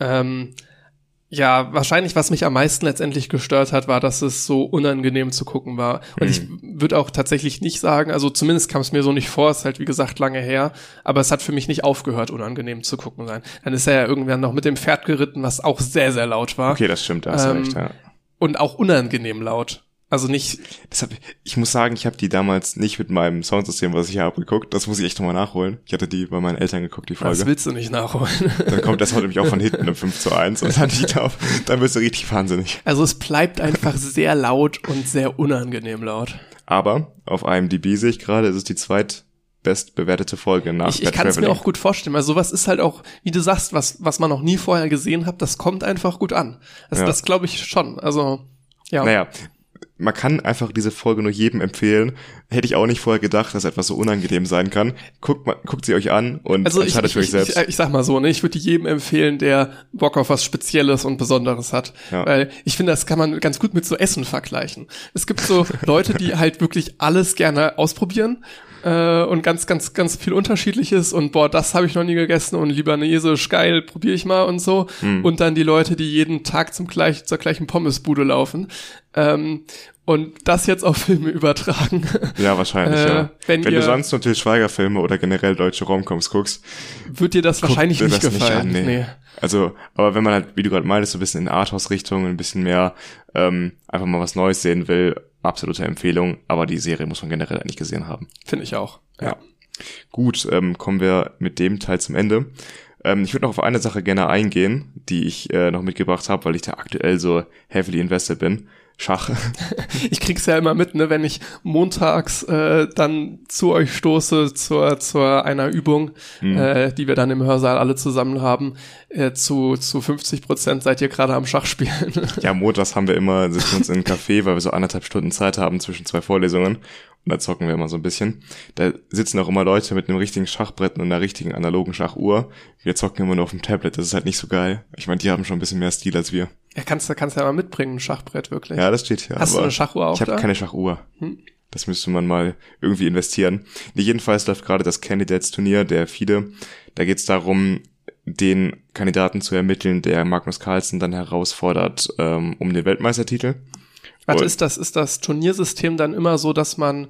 Speaker 2: Ähm, ja, wahrscheinlich, was mich am meisten letztendlich gestört hat, war, dass es so unangenehm zu gucken war. Und ich würde auch tatsächlich nicht sagen, also zumindest kam es mir so nicht vor, ist halt wie gesagt lange her, aber es hat für mich nicht aufgehört, unangenehm zu gucken sein. Dann ist er ja irgendwann noch mit dem Pferd geritten, was auch sehr, sehr laut war.
Speaker 1: Okay, das stimmt, da hast
Speaker 2: Ähm,
Speaker 1: recht, ja.
Speaker 2: Und auch unangenehm laut. Also nicht,
Speaker 1: Deshalb, ich muss sagen, ich habe die damals nicht mit meinem Soundsystem, was ich hier abgeguckt. Das muss ich echt nochmal nachholen. Ich hatte die bei meinen Eltern geguckt, die
Speaker 2: das
Speaker 1: Folge.
Speaker 2: willst du nicht nachholen.
Speaker 1: Dann kommt das heute nämlich auch von hinten im 5 zu 1 und dann, ich glaub, dann wirst du richtig wahnsinnig.
Speaker 2: Also es bleibt einfach sehr laut und sehr unangenehm laut.
Speaker 1: Aber auf IMDb sehe ich gerade, es ist die zweitbest bewertete Folge nach
Speaker 2: Ich, ich kann es mir auch gut vorstellen, weil sowas ist halt auch, wie du sagst, was, was man noch nie vorher gesehen hat, das kommt einfach gut an. Das,
Speaker 1: Ja.
Speaker 2: das glaube ich schon. Also, ja.
Speaker 1: Naja, man kann einfach diese Folge nur jedem empfehlen. Hätte ich auch nicht vorher gedacht, dass etwas so unangenehm sein kann. Guckt, mal, guckt sie euch an und
Speaker 2: Also ich,
Speaker 1: entscheidet
Speaker 2: ich,
Speaker 1: für euch
Speaker 2: ich,
Speaker 1: selbst.
Speaker 2: ich, ich sag mal so, ne, ich würde jedem empfehlen, der Bock auf was Spezielles und Besonderes hat.
Speaker 1: Ja.
Speaker 2: Weil ich finde, das kann man ganz gut mit so Essen vergleichen. Es gibt so Leute, die halt wirklich alles gerne ausprobieren äh, und ganz, ganz, ganz viel Unterschiedliches und boah, das habe ich noch nie gegessen und libanesisch, geil, probiere ich mal und so.
Speaker 1: Hm.
Speaker 2: Und dann die Leute, die jeden Tag zum gleich, zur gleichen Pommesbude laufen. Ähm, und das jetzt auf Filme übertragen.
Speaker 1: ja, wahrscheinlich,
Speaker 2: Äh,
Speaker 1: ja.
Speaker 2: wenn
Speaker 1: Wenn,
Speaker 2: ihr-
Speaker 1: du sonst nur Til Schweiger Filme oder generell deutsche Romcoms guckst,
Speaker 2: Wird dir das wahrscheinlich
Speaker 1: dir
Speaker 2: nicht
Speaker 1: das
Speaker 2: gefallen.
Speaker 1: Nicht an, nee. Also, aber wenn man halt, wie du gerade meintest, so ein bisschen in Arthouse-Richtung, ein bisschen mehr ähm, einfach mal was Neues sehen will, absolute Empfehlung. Aber die Serie muss man generell eigentlich gesehen haben.
Speaker 2: Finde ich auch.
Speaker 1: Ja. Gut, ähm, kommen wir mit dem Teil zum Ende. Ähm, ich würde noch auf eine Sache gerne eingehen, die ich äh, noch mitgebracht habe, weil ich da aktuell so heavily invested bin. Schach.
Speaker 2: Ich krieg's ja immer mit, ne, wenn ich montags äh, dann zu euch stoße zur zur einer Übung, äh, die wir dann im Hörsaal alle zusammen haben. Äh, zu zu 50 Prozent seid ihr gerade am Schachspielen.
Speaker 1: ja, montags haben wir immer, sitzen uns in einem Café, weil wir so anderthalb Stunden Zeit haben zwischen zwei Vorlesungen. Und da zocken wir immer so ein bisschen. Da sitzen auch immer Leute mit einem richtigen Schachbrett und einer richtigen analogen Schachuhr. Wir zocken immer nur auf dem Tablet. Das ist halt nicht so geil. Ich meine, die haben schon ein bisschen mehr Stil als wir.
Speaker 2: Ja, kannst du kannst ja mal mitbringen, ein Schachbrett wirklich.
Speaker 1: Ja, das steht hier.
Speaker 2: Hast du eine Schachuhr auch
Speaker 1: Ich habe keine Schachuhr.
Speaker 2: Hm.
Speaker 1: Das müsste man mal irgendwie investieren. Nee, jedenfalls läuft gerade das Candidates-Turnier der FIDE. Da geht es darum, den Kandidaten zu ermitteln, der Magnus Carlsen dann herausfordert ähm, um den Weltmeistertitel.
Speaker 2: Warte,
Speaker 1: Und-
Speaker 2: ist das ist das Turniersystem dann immer so, dass man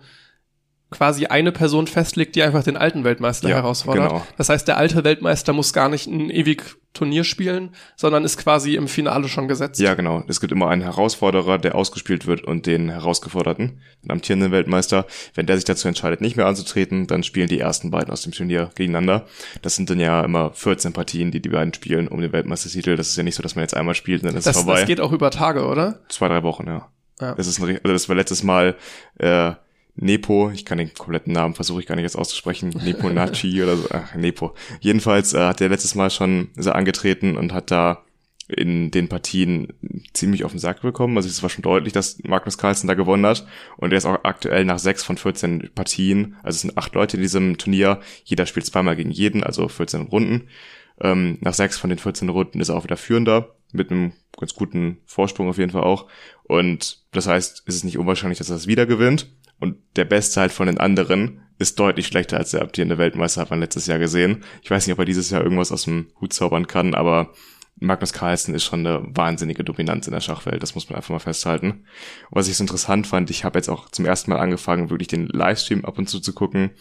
Speaker 2: quasi eine Person festlegt, die einfach den alten Weltmeister
Speaker 1: Ja,
Speaker 2: herausfordert.
Speaker 1: genau.
Speaker 2: Das heißt, der alte Weltmeister muss gar nicht ein ewig Turnier spielen, sondern ist quasi im Finale schon gesetzt.
Speaker 1: Ja, genau. Es gibt immer einen Herausforderer, der ausgespielt wird und den herausgeforderten, den amtierenden Weltmeister. Wenn der sich dazu entscheidet, nicht mehr anzutreten, dann spielen die ersten beiden aus dem Turnier gegeneinander. Das sind dann ja immer 14 Partien, die die beiden spielen um den Weltmeistertitel. Das ist ja nicht so, dass man jetzt einmal spielt und dann ist es
Speaker 2: das,
Speaker 1: vorbei.
Speaker 2: das geht auch über Tage, oder?
Speaker 1: Zwei, drei Wochen, ja.
Speaker 2: Ja.
Speaker 1: Das ist ein, also das war letztes Mal äh, Nepo, ich kann den kompletten Namen versuche ich gar nicht jetzt auszusprechen, Nepo Nachi oder so, ach, Nepo. Jedenfalls äh, hat der letztes Mal schon er angetreten und hat da in den Partien ziemlich auf den Sack bekommen. Also es war schon deutlich, dass Magnus Carlsen da gewonnen hat. Und er ist auch aktuell nach sechs von 14 Partien, also es sind acht Leute in diesem Turnier, jeder spielt zweimal gegen jeden, also 14 Runden. Ähm, nach sechs von den 14 Runden ist er auch wieder führender, mit einem ganz guten Vorsprung auf jeden Fall auch. Und das heißt, es ist nicht unwahrscheinlich, dass er es wieder gewinnt. Und der Beste halt von den anderen ist deutlich schlechter als der amtierende Weltmeister, hat man letztes Jahr gesehen. Ich weiß nicht, ob er dieses Jahr irgendwas aus dem Hut zaubern kann, aber Magnus Carlsen ist schon eine wahnsinnige Dominanz in der Schachwelt, das muss man einfach mal festhalten. Und was ich so interessant fand, ich habe jetzt auch zum ersten Mal angefangen, wirklich den Livestream ab und zu zu gucken.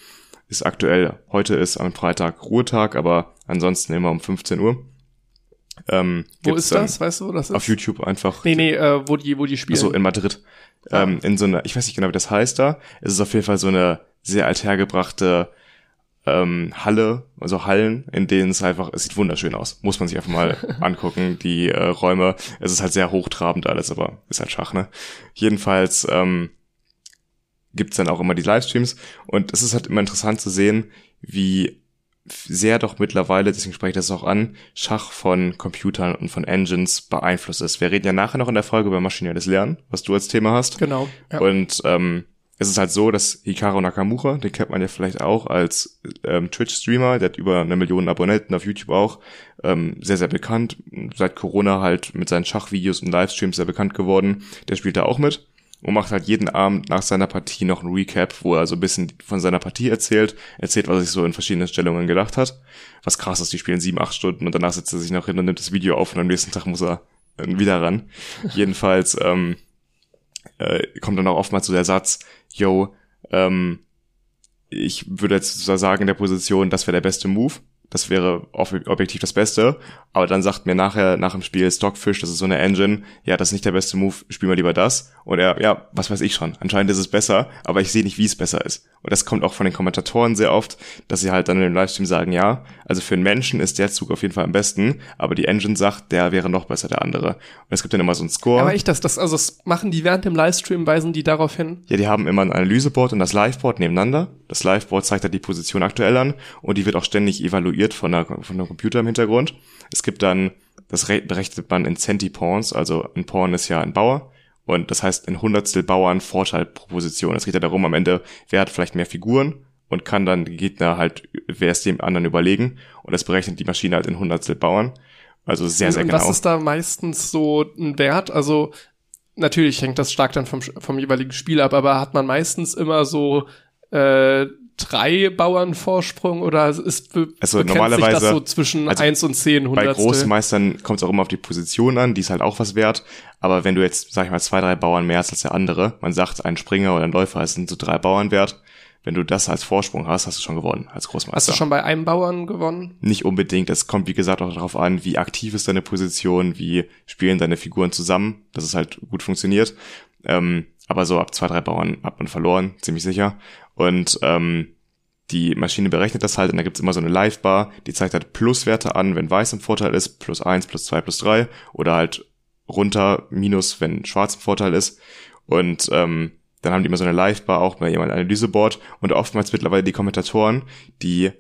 Speaker 1: Ist aktuell, heute ist am Freitag Ruhetag, aber ansonsten immer um 15 Uhr. Ähm,
Speaker 2: Wo ist das? Weißt du, wo das ist?
Speaker 1: Auf YouTube einfach.
Speaker 2: Nee, nee, äh, wo die, wo die spielen.
Speaker 1: So in Madrid.
Speaker 2: Ah.
Speaker 1: Ähm, in so einer, ich weiß nicht genau, wie das heißt da. Es ist auf jeden Fall so eine sehr althergebrachte ähm, Halle, also Hallen, in denen es einfach, es sieht wunderschön aus. Muss man sich einfach mal angucken, die äh, Räume. Es ist halt sehr hochtrabend alles, aber ist halt Schach, ne? Jedenfalls ähm, gibt's dann auch immer die Livestreams und es ist halt immer interessant zu sehen, wie sehr doch mittlerweile, deswegen spreche ich das auch an, Schach von Computern und von Engines beeinflusst ist. Wir reden ja nachher noch in der Folge über maschinelles Lernen, was du als Thema hast.
Speaker 2: Genau. Ja.
Speaker 1: Und ähm, es ist halt so, dass Hikaru Nakamura, den kennt man ja vielleicht auch als ähm, Twitch-Streamer, der hat über eine Million Abonnenten auf YouTube auch, ähm, sehr, sehr bekannt, seit Corona halt mit seinen Schachvideos und Livestreams sehr bekannt geworden. Der spielt da auch mit und macht halt jeden Abend nach seiner Partie noch ein Recap, wo er so ein bisschen von seiner Partie erzählt, erzählt, was er sich so in verschiedenen Stellungen gedacht hat. Was krass ist, die spielen sieben, acht Stunden und danach setzt er sich noch hin und nimmt das Video auf und am nächsten Tag muss er äh, wieder ran. Jedenfalls ähm, äh, kommt dann auch oftmals so der Satz, yo, ähm, ich würde jetzt sagen in der Position, das wäre der beste Move. Das wäre ob- objektiv das Beste. Aber dann sagt mir nachher, nach dem Spiel Stockfish, das ist so eine Engine, ja, das ist nicht der beste Move, spiel mal lieber das. Und er, ja, was weiß ich schon. Anscheinend ist es besser, aber ich sehe nicht, wie es besser ist. Und das kommt auch von den Kommentatoren sehr oft, dass sie halt dann in dem Livestream sagen, ja, also für einen Menschen ist der Zug auf jeden Fall am besten, aber die Engine sagt, der wäre noch besser, der andere. Und es gibt dann immer so einen Score.
Speaker 2: Aber ich das, das, also das machen die während dem Livestream, weisen die darauf hin.
Speaker 1: Ja, die haben immer ein Analyseboard und das Liveboard nebeneinander. Das Liveboard zeigt halt die Position aktuell an und die wird auch ständig evaluiert von der, von einem Computer im Hintergrund. Es gibt dann, das re- berechnet man in Centipawns, also ein Pawn ist ja ein Bauer Und das heißt, ein Hundertstel Bauern Vorteil pro Position. Es geht ja darum, am Ende, wer hat vielleicht mehr Figuren und kann dann den Gegner halt, wer ist dem anderen überlegen. Und das berechnet die Maschine halt in Hundertstel Bauern. Also sehr, sehr
Speaker 2: und
Speaker 1: genau.
Speaker 2: Was ist da meistens so ein Wert? Also natürlich hängt das stark dann vom, vom jeweiligen Spiel ab, aber hat man meistens immer so äh, drei Bauern Vorsprung oder ist
Speaker 1: also normalerweise
Speaker 2: sich das so zwischen also eins und zehn
Speaker 1: Hundertstel? Bei Großmeistern kommt es auch immer auf die Position an, die ist halt auch was wert. Aber wenn du jetzt, sag ich mal, zwei, drei Bauern mehr hast als der andere, man sagt, ein Springer oder ein Läufer sind so drei Bauern wert. Wenn du das als Vorsprung hast, hast du schon gewonnen als Großmeister.
Speaker 2: Hast du schon bei einem Bauern gewonnen?
Speaker 1: Nicht unbedingt. Es kommt, wie gesagt, auch darauf an, wie aktiv ist deine Position, wie spielen deine Figuren zusammen, dass es halt gut funktioniert. Ähm, aber so ab zwei, drei Bauern hat man verloren, ziemlich sicher. Und ähm, die Maschine berechnet das halt und da gibt's immer so eine Live-Bar, die zeigt halt Pluswerte an, wenn weiß im Vorteil ist, plus eins, plus zwei, plus drei oder halt runter, minus, wenn schwarz im Vorteil ist. Und ähm, dann haben die immer so eine Live-Bar auch bei jemand Analyseboard und oftmals mittlerweile die Kommentatoren, die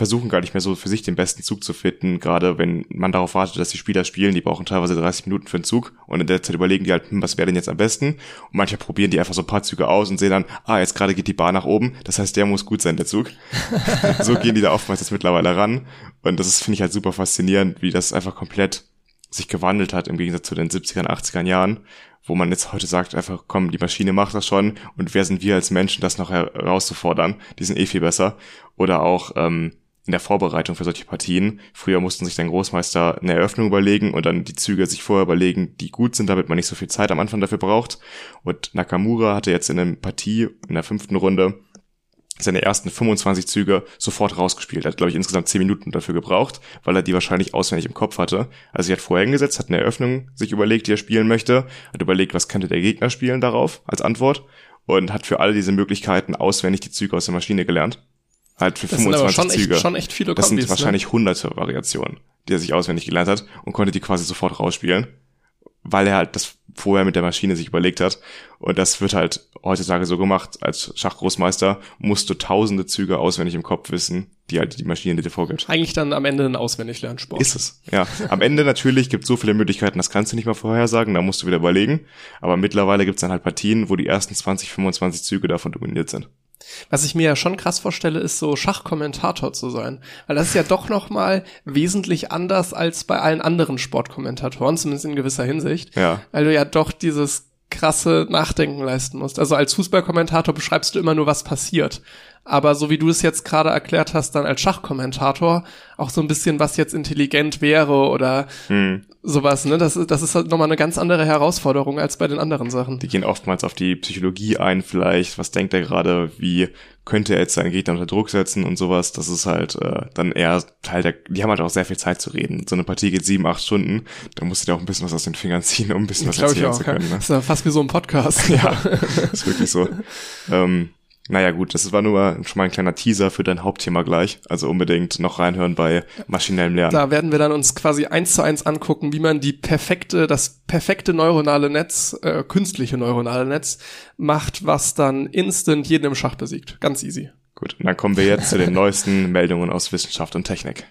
Speaker 1: versuchen gar nicht mehr so für sich den besten Zug zu finden, gerade wenn man darauf wartet, dass die Spieler spielen, die brauchen teilweise 30 Minuten für einen Zug und in der Zeit überlegen die halt, hm, was wäre denn jetzt am besten? Und manche probieren die einfach so ein paar Züge aus und sehen dann, ah, jetzt gerade geht die Bar nach oben, das heißt, der muss gut sein, der Zug. so gehen die da oftmals jetzt mittlerweile ran und das ist, finde ich halt super faszinierend, wie das einfach komplett sich gewandelt hat im Gegensatz zu den 70er 80er Jahren wo man jetzt heute sagt, einfach, komm, die Maschine macht das schon und wer sind wir als Menschen, das noch herauszufordern? Die sind eh viel besser. Oder auch ähm, in der Vorbereitung für solche Partien. Früher mussten sich dann Großmeister eine Eröffnung überlegen und dann die Züge sich vorher überlegen, die gut sind, damit man nicht so viel Zeit am Anfang dafür braucht. Und Nakamura hatte jetzt in einer Partie in der fünften Runde seine ersten 25 Züge sofort rausgespielt. Er hat, glaube ich, insgesamt 10 Minuten dafür gebraucht, weil er die wahrscheinlich auswendig im Kopf hatte. Also er hat vorher hingesetzt, hat eine Eröffnung sich überlegt, die er spielen möchte, hat überlegt, was könnte der Gegner spielen darauf als Antwort und hat für alle diese Möglichkeiten auswendig die Züge aus der Maschine gelernt. Halt für das 25
Speaker 2: sind aber schon
Speaker 1: Züge.
Speaker 2: Echt, schon echt viele
Speaker 1: das
Speaker 2: Kombis,
Speaker 1: sind wahrscheinlich ne? hunderte Variationen, die er sich auswendig gelernt hat und konnte die quasi sofort rausspielen, weil er halt das vorher mit der Maschine sich überlegt hat. Und das wird halt heutzutage so gemacht. Als Schachgroßmeister musst du tausende Züge auswendig im Kopf wissen, die halt die Maschine dir vorgibt.
Speaker 2: Eigentlich dann am Ende ein Auswendiglernsport.
Speaker 1: Ist es, ja. Am Ende natürlich gibt es so viele Möglichkeiten, das kannst du nicht mal vorhersagen, da musst du wieder überlegen. Aber mittlerweile gibt es dann halt Partien, wo die ersten 20, 25 Züge davon dominiert sind.
Speaker 2: Was ich mir ja schon krass vorstelle, ist so Schachkommentator zu sein. Weil das ist ja doch nochmal wesentlich anders als bei allen anderen Sportkommentatoren, zumindest in gewisser Hinsicht.
Speaker 1: Ja.
Speaker 2: Weil du ja doch dieses krasse Nachdenken leisten musst. Also als Fußballkommentator beschreibst du immer nur, was passiert. Aber so wie du es jetzt gerade erklärt hast, dann als Schachkommentator auch so ein bisschen, was jetzt intelligent wäre oder hm. sowas, ne? Das, das ist halt nochmal eine ganz andere Herausforderung als bei den anderen Sachen.
Speaker 1: Die gehen oftmals auf die Psychologie ein, vielleicht. Was denkt er gerade? Wie könnte er jetzt seinen Gegner unter Druck setzen und sowas? Das ist halt äh, dann eher Teil der. Die haben halt auch sehr viel Zeit zu reden. So eine Partie geht sieben, acht Stunden. Da musst du dir auch ein bisschen was aus den Fingern ziehen, um ein bisschen was erzählen zu können. Ne?
Speaker 2: Das ist ja fast wie so ein Podcast.
Speaker 1: ja, ist wirklich so. ähm, naja gut, das war nur schon mal ein kleiner Teaser für dein Hauptthema gleich. Also unbedingt noch reinhören bei maschinellem Lernen.
Speaker 2: Da werden wir dann uns quasi eins zu eins angucken, wie man die perfekte, das perfekte neuronale Netz, äh, künstliche neuronale Netz macht, was dann instant jeden im Schach besiegt. Ganz easy.
Speaker 1: Gut, und dann kommen wir jetzt zu den neuesten Meldungen aus Wissenschaft und Technik.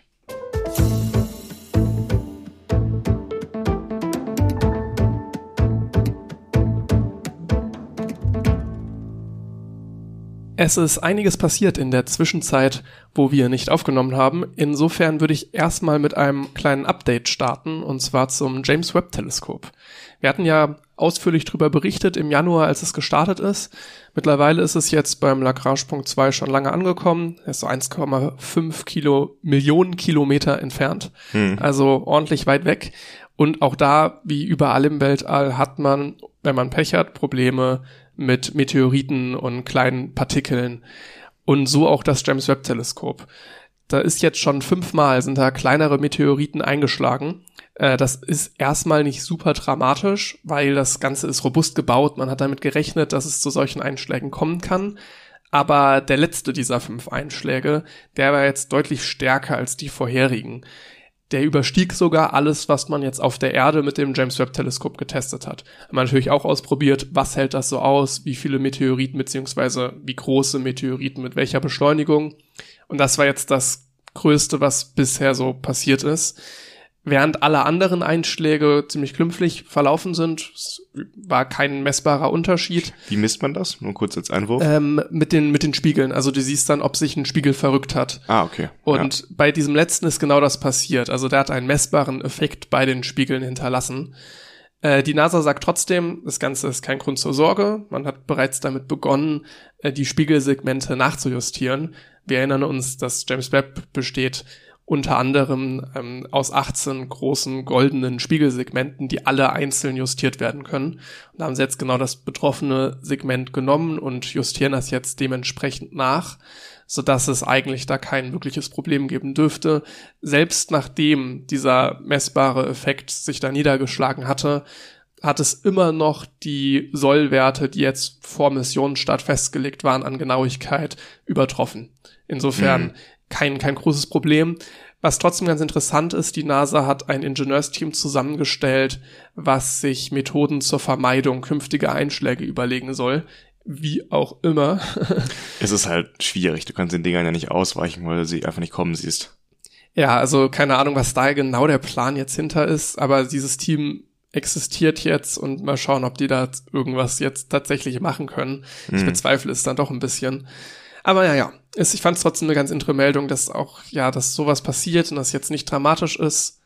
Speaker 2: Es ist einiges passiert in der Zwischenzeit, wo wir nicht aufgenommen haben. Insofern würde ich erstmal mit einem kleinen Update starten, und zwar zum James Webb Teleskop. Wir hatten ja ausführlich darüber berichtet im Januar, als es gestartet ist. Mittlerweile ist es jetzt beim Lagrange-Punkt 2 schon lange angekommen. Er ist so 1,5 Kilo, Millionen Kilometer entfernt. Hm. Also ordentlich weit weg. Und auch da, wie überall im Weltall, hat man, wenn man Pech hat, Probleme mit Meteoriten und kleinen Partikeln. Und so auch das James Webb Teleskop. Da ist jetzt schon fünfmal sind da kleinere Meteoriten eingeschlagen. Äh, das ist erstmal nicht super dramatisch, weil das Ganze ist robust gebaut. Man hat damit gerechnet, dass es zu solchen Einschlägen kommen kann. Aber der letzte dieser fünf Einschläge, der war jetzt deutlich stärker als die vorherigen der überstieg sogar alles, was man jetzt auf der Erde mit dem James Webb Teleskop getestet hat. Haben wir natürlich auch ausprobiert, was hält das so aus, wie viele Meteoriten beziehungsweise wie große Meteoriten mit welcher Beschleunigung. Und das war jetzt das Größte, was bisher so passiert ist. Während alle anderen Einschläge ziemlich glimpflich verlaufen sind. Es war kein messbarer Unterschied.
Speaker 1: Wie misst man das? Nur kurz als Einwurf.
Speaker 2: Ähm, mit den mit den Spiegeln. Also du siehst dann, ob sich ein Spiegel verrückt hat.
Speaker 1: ah, okay.
Speaker 2: Und bei diesem letzten ist genau das passiert. Also der hat einen messbaren Effekt bei den Spiegeln hinterlassen. Äh, die NASA sagt trotzdem, das Ganze ist kein Grund zur Sorge. Man hat bereits damit begonnen, äh, die Spiegelsegmente nachzujustieren. Wir erinnern uns, dass James Webb besteht unter anderem ähm, aus 18 großen goldenen Spiegelsegmenten, die alle einzeln justiert werden können. Und da haben sie jetzt genau das betroffene Segment genommen und justieren das jetzt dementsprechend nach, so dass es eigentlich da kein wirkliches Problem geben dürfte. Selbst nachdem dieser messbare Effekt sich da niedergeschlagen hatte, hat es immer noch die Sollwerte, die jetzt vor Missionsstart festgelegt waren, an Genauigkeit übertroffen. Insofern
Speaker 1: Mhm.
Speaker 2: Kein, kein großes Problem. Was trotzdem ganz interessant ist, die NASA hat ein Ingenieursteam zusammengestellt, was sich Methoden zur Vermeidung künftiger Einschläge überlegen soll. Wie auch immer.
Speaker 1: Es ist halt schwierig. Du kannst den Dingern ja nicht ausweichen, weil du sie einfach nicht kommen siehst.
Speaker 2: Ja, also keine Ahnung, was da genau der Plan jetzt hinter ist, aber dieses Team existiert jetzt und mal schauen, ob die da irgendwas jetzt tatsächlich machen können. Ich
Speaker 1: Mhm.
Speaker 2: bezweifle es dann doch ein bisschen. Aber ja, ja, es, ich fand es trotzdem eine ganz andere Meldung, dass auch, ja, dass sowas passiert und das jetzt nicht dramatisch ist.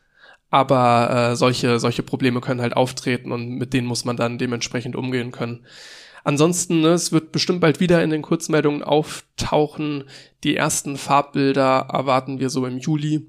Speaker 2: Aber äh, solche, solche Probleme können halt auftreten und mit denen muss man dann dementsprechend umgehen können. Ansonsten, ne, es wird bestimmt bald wieder in den Kurzmeldungen auftauchen. Die ersten Farbbilder erwarten wir so im Juli.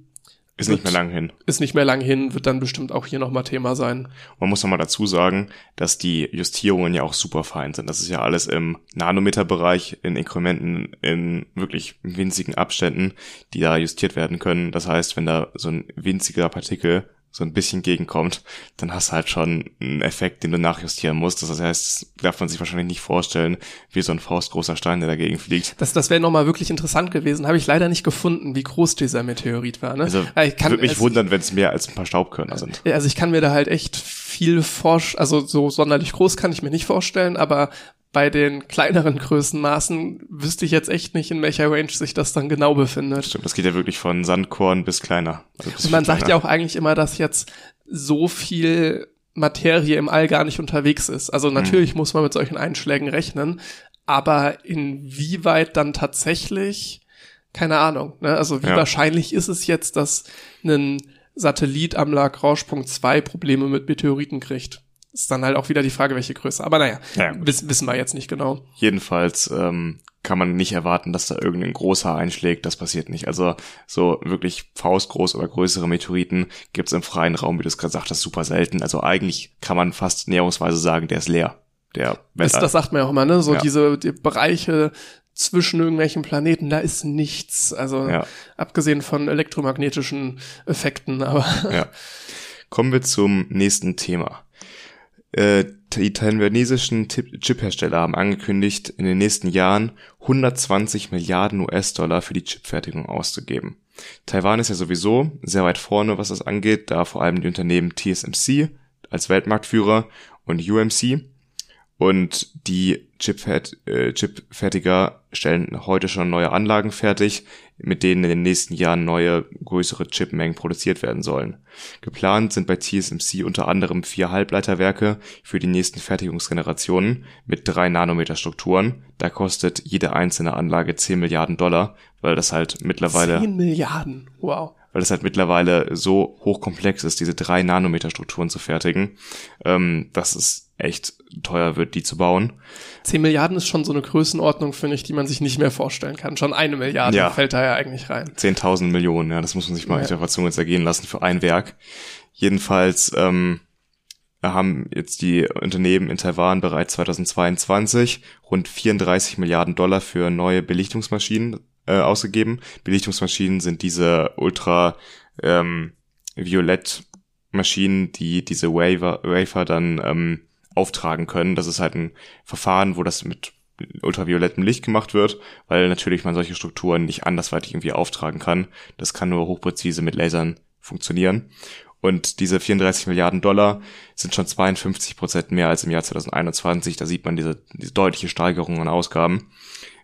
Speaker 1: Ist nicht mehr lang hin.
Speaker 2: Ist nicht mehr lang hin, wird dann bestimmt auch hier nochmal Thema sein.
Speaker 1: Man muss nochmal dazu sagen, dass die Justierungen ja auch super fein sind. Das ist ja alles im Nanometerbereich, in Inkrementen, in wirklich winzigen Abständen, die da justiert werden können. Das heißt, wenn da so ein winziger Partikel so ein bisschen gegenkommt, dann hast du halt schon einen Effekt, den du nachjustieren musst. Das heißt, das darf man sich wahrscheinlich nicht vorstellen, wie so ein faustgroßer Stein, der dagegen fliegt.
Speaker 2: Das, das wäre nochmal wirklich interessant gewesen. Habe ich leider nicht gefunden, wie groß dieser Meteorit war. Ne?
Speaker 1: Also
Speaker 2: ich kann,
Speaker 1: würde mich
Speaker 2: es-
Speaker 1: wundern, wenn es mehr als ein paar Staubkörner sind.
Speaker 2: Ja, Also ich kann mir da halt echt viel forsch, also so sonderlich groß kann ich mir nicht vorstellen, aber bei den kleineren Größenmaßen wüsste ich jetzt echt nicht, in welcher Range sich das dann genau befindet.
Speaker 1: Stimmt, das geht ja wirklich von Sandkorn bis kleiner. Also bis
Speaker 2: Und man sagt
Speaker 1: kleiner.
Speaker 2: ja auch eigentlich immer, dass jetzt so viel Materie im All gar nicht unterwegs ist. Also natürlich muss man mit solchen Einschlägen rechnen, aber inwieweit dann tatsächlich, keine Ahnung. Ne? Also wie
Speaker 1: Ja.
Speaker 2: wahrscheinlich ist es jetzt, dass ein Satellit am Lagrange-Punkt 2 Probleme mit Meteoriten kriegt? Ist dann halt auch wieder die Frage, welche Größe. Aber naja,
Speaker 1: Ja, gut.
Speaker 2: wissen, wir jetzt nicht genau.
Speaker 1: Jedenfalls ähm, kann man nicht erwarten, dass da irgendein großer einschlägt. Das passiert nicht. Also so wirklich faustgroß oder größere Meteoriten gibt's im freien Raum, wie du es gerade sagtest, super selten. Also eigentlich kann man fast näherungsweise sagen, der ist leer. Der
Speaker 2: Das, das sagt man ja auch immer, ne? So
Speaker 1: Ja.
Speaker 2: diese die Bereiche zwischen irgendwelchen Planeten, da ist nichts. Also
Speaker 1: Ja.
Speaker 2: abgesehen von elektromagnetischen Effekten, aber
Speaker 1: ja. Kommen wir zum nächsten Thema. Äh, die taiwanesischen Chiphersteller haben angekündigt, in den nächsten Jahren 120 Milliarden US-Dollar für die Chipfertigung auszugeben. Taiwan ist ja sowieso sehr weit vorne, was das angeht, da vor allem die Unternehmen TSMC als Weltmarktführer und UMC und die äh, Chipfertiger stellen heute schon neue Anlagen fertig, mit denen in den nächsten Jahren neue, größere Chipmengen produziert werden sollen. Geplant sind bei TSMC unter anderem vier Halbleiterwerke für die nächsten Fertigungsgenerationen mit drei Nanometer Strukturen. Da kostet jede einzelne Anlage 10 Milliarden Dollar, weil das halt mittlerweile
Speaker 2: 10 Milliarden. Wow.
Speaker 1: weil es halt mittlerweile so hochkomplex ist, diese drei Nanometer Strukturen zu fertigen, ähm, dass es echt teuer wird, die zu bauen.
Speaker 2: 10 Milliarden ist schon so eine Größenordnung, finde ich, die man sich nicht mehr vorstellen kann. Schon eine Milliarde
Speaker 1: Ja.
Speaker 2: fällt da ja eigentlich rein.
Speaker 1: 10.000 Millionen, ja, das muss man sich mal
Speaker 2: Ja.
Speaker 1: der Zunge zergehen lassen für ein Werk. Jedenfalls ähm, haben jetzt die Unternehmen in Taiwan bereits 2022 rund 34 Milliarden Dollar für neue Belichtungsmaschinen äh, ausgegeben. Belichtungsmaschinen sind diese ultra ähm, Violett-Maschinen, die diese Wafer, Wafer dann ähm, auftragen können. Das ist halt ein Verfahren, wo das mit ultraviolettem Licht gemacht wird, weil natürlich man solche Strukturen nicht andersweitig irgendwie auftragen kann. Das kann nur hochpräzise mit Lasern funktionieren. Und diese 34 Milliarden Dollar sind schon 52 Prozent mehr als im Jahr 2021. Da sieht man diese, diese deutliche Steigerung an Ausgaben.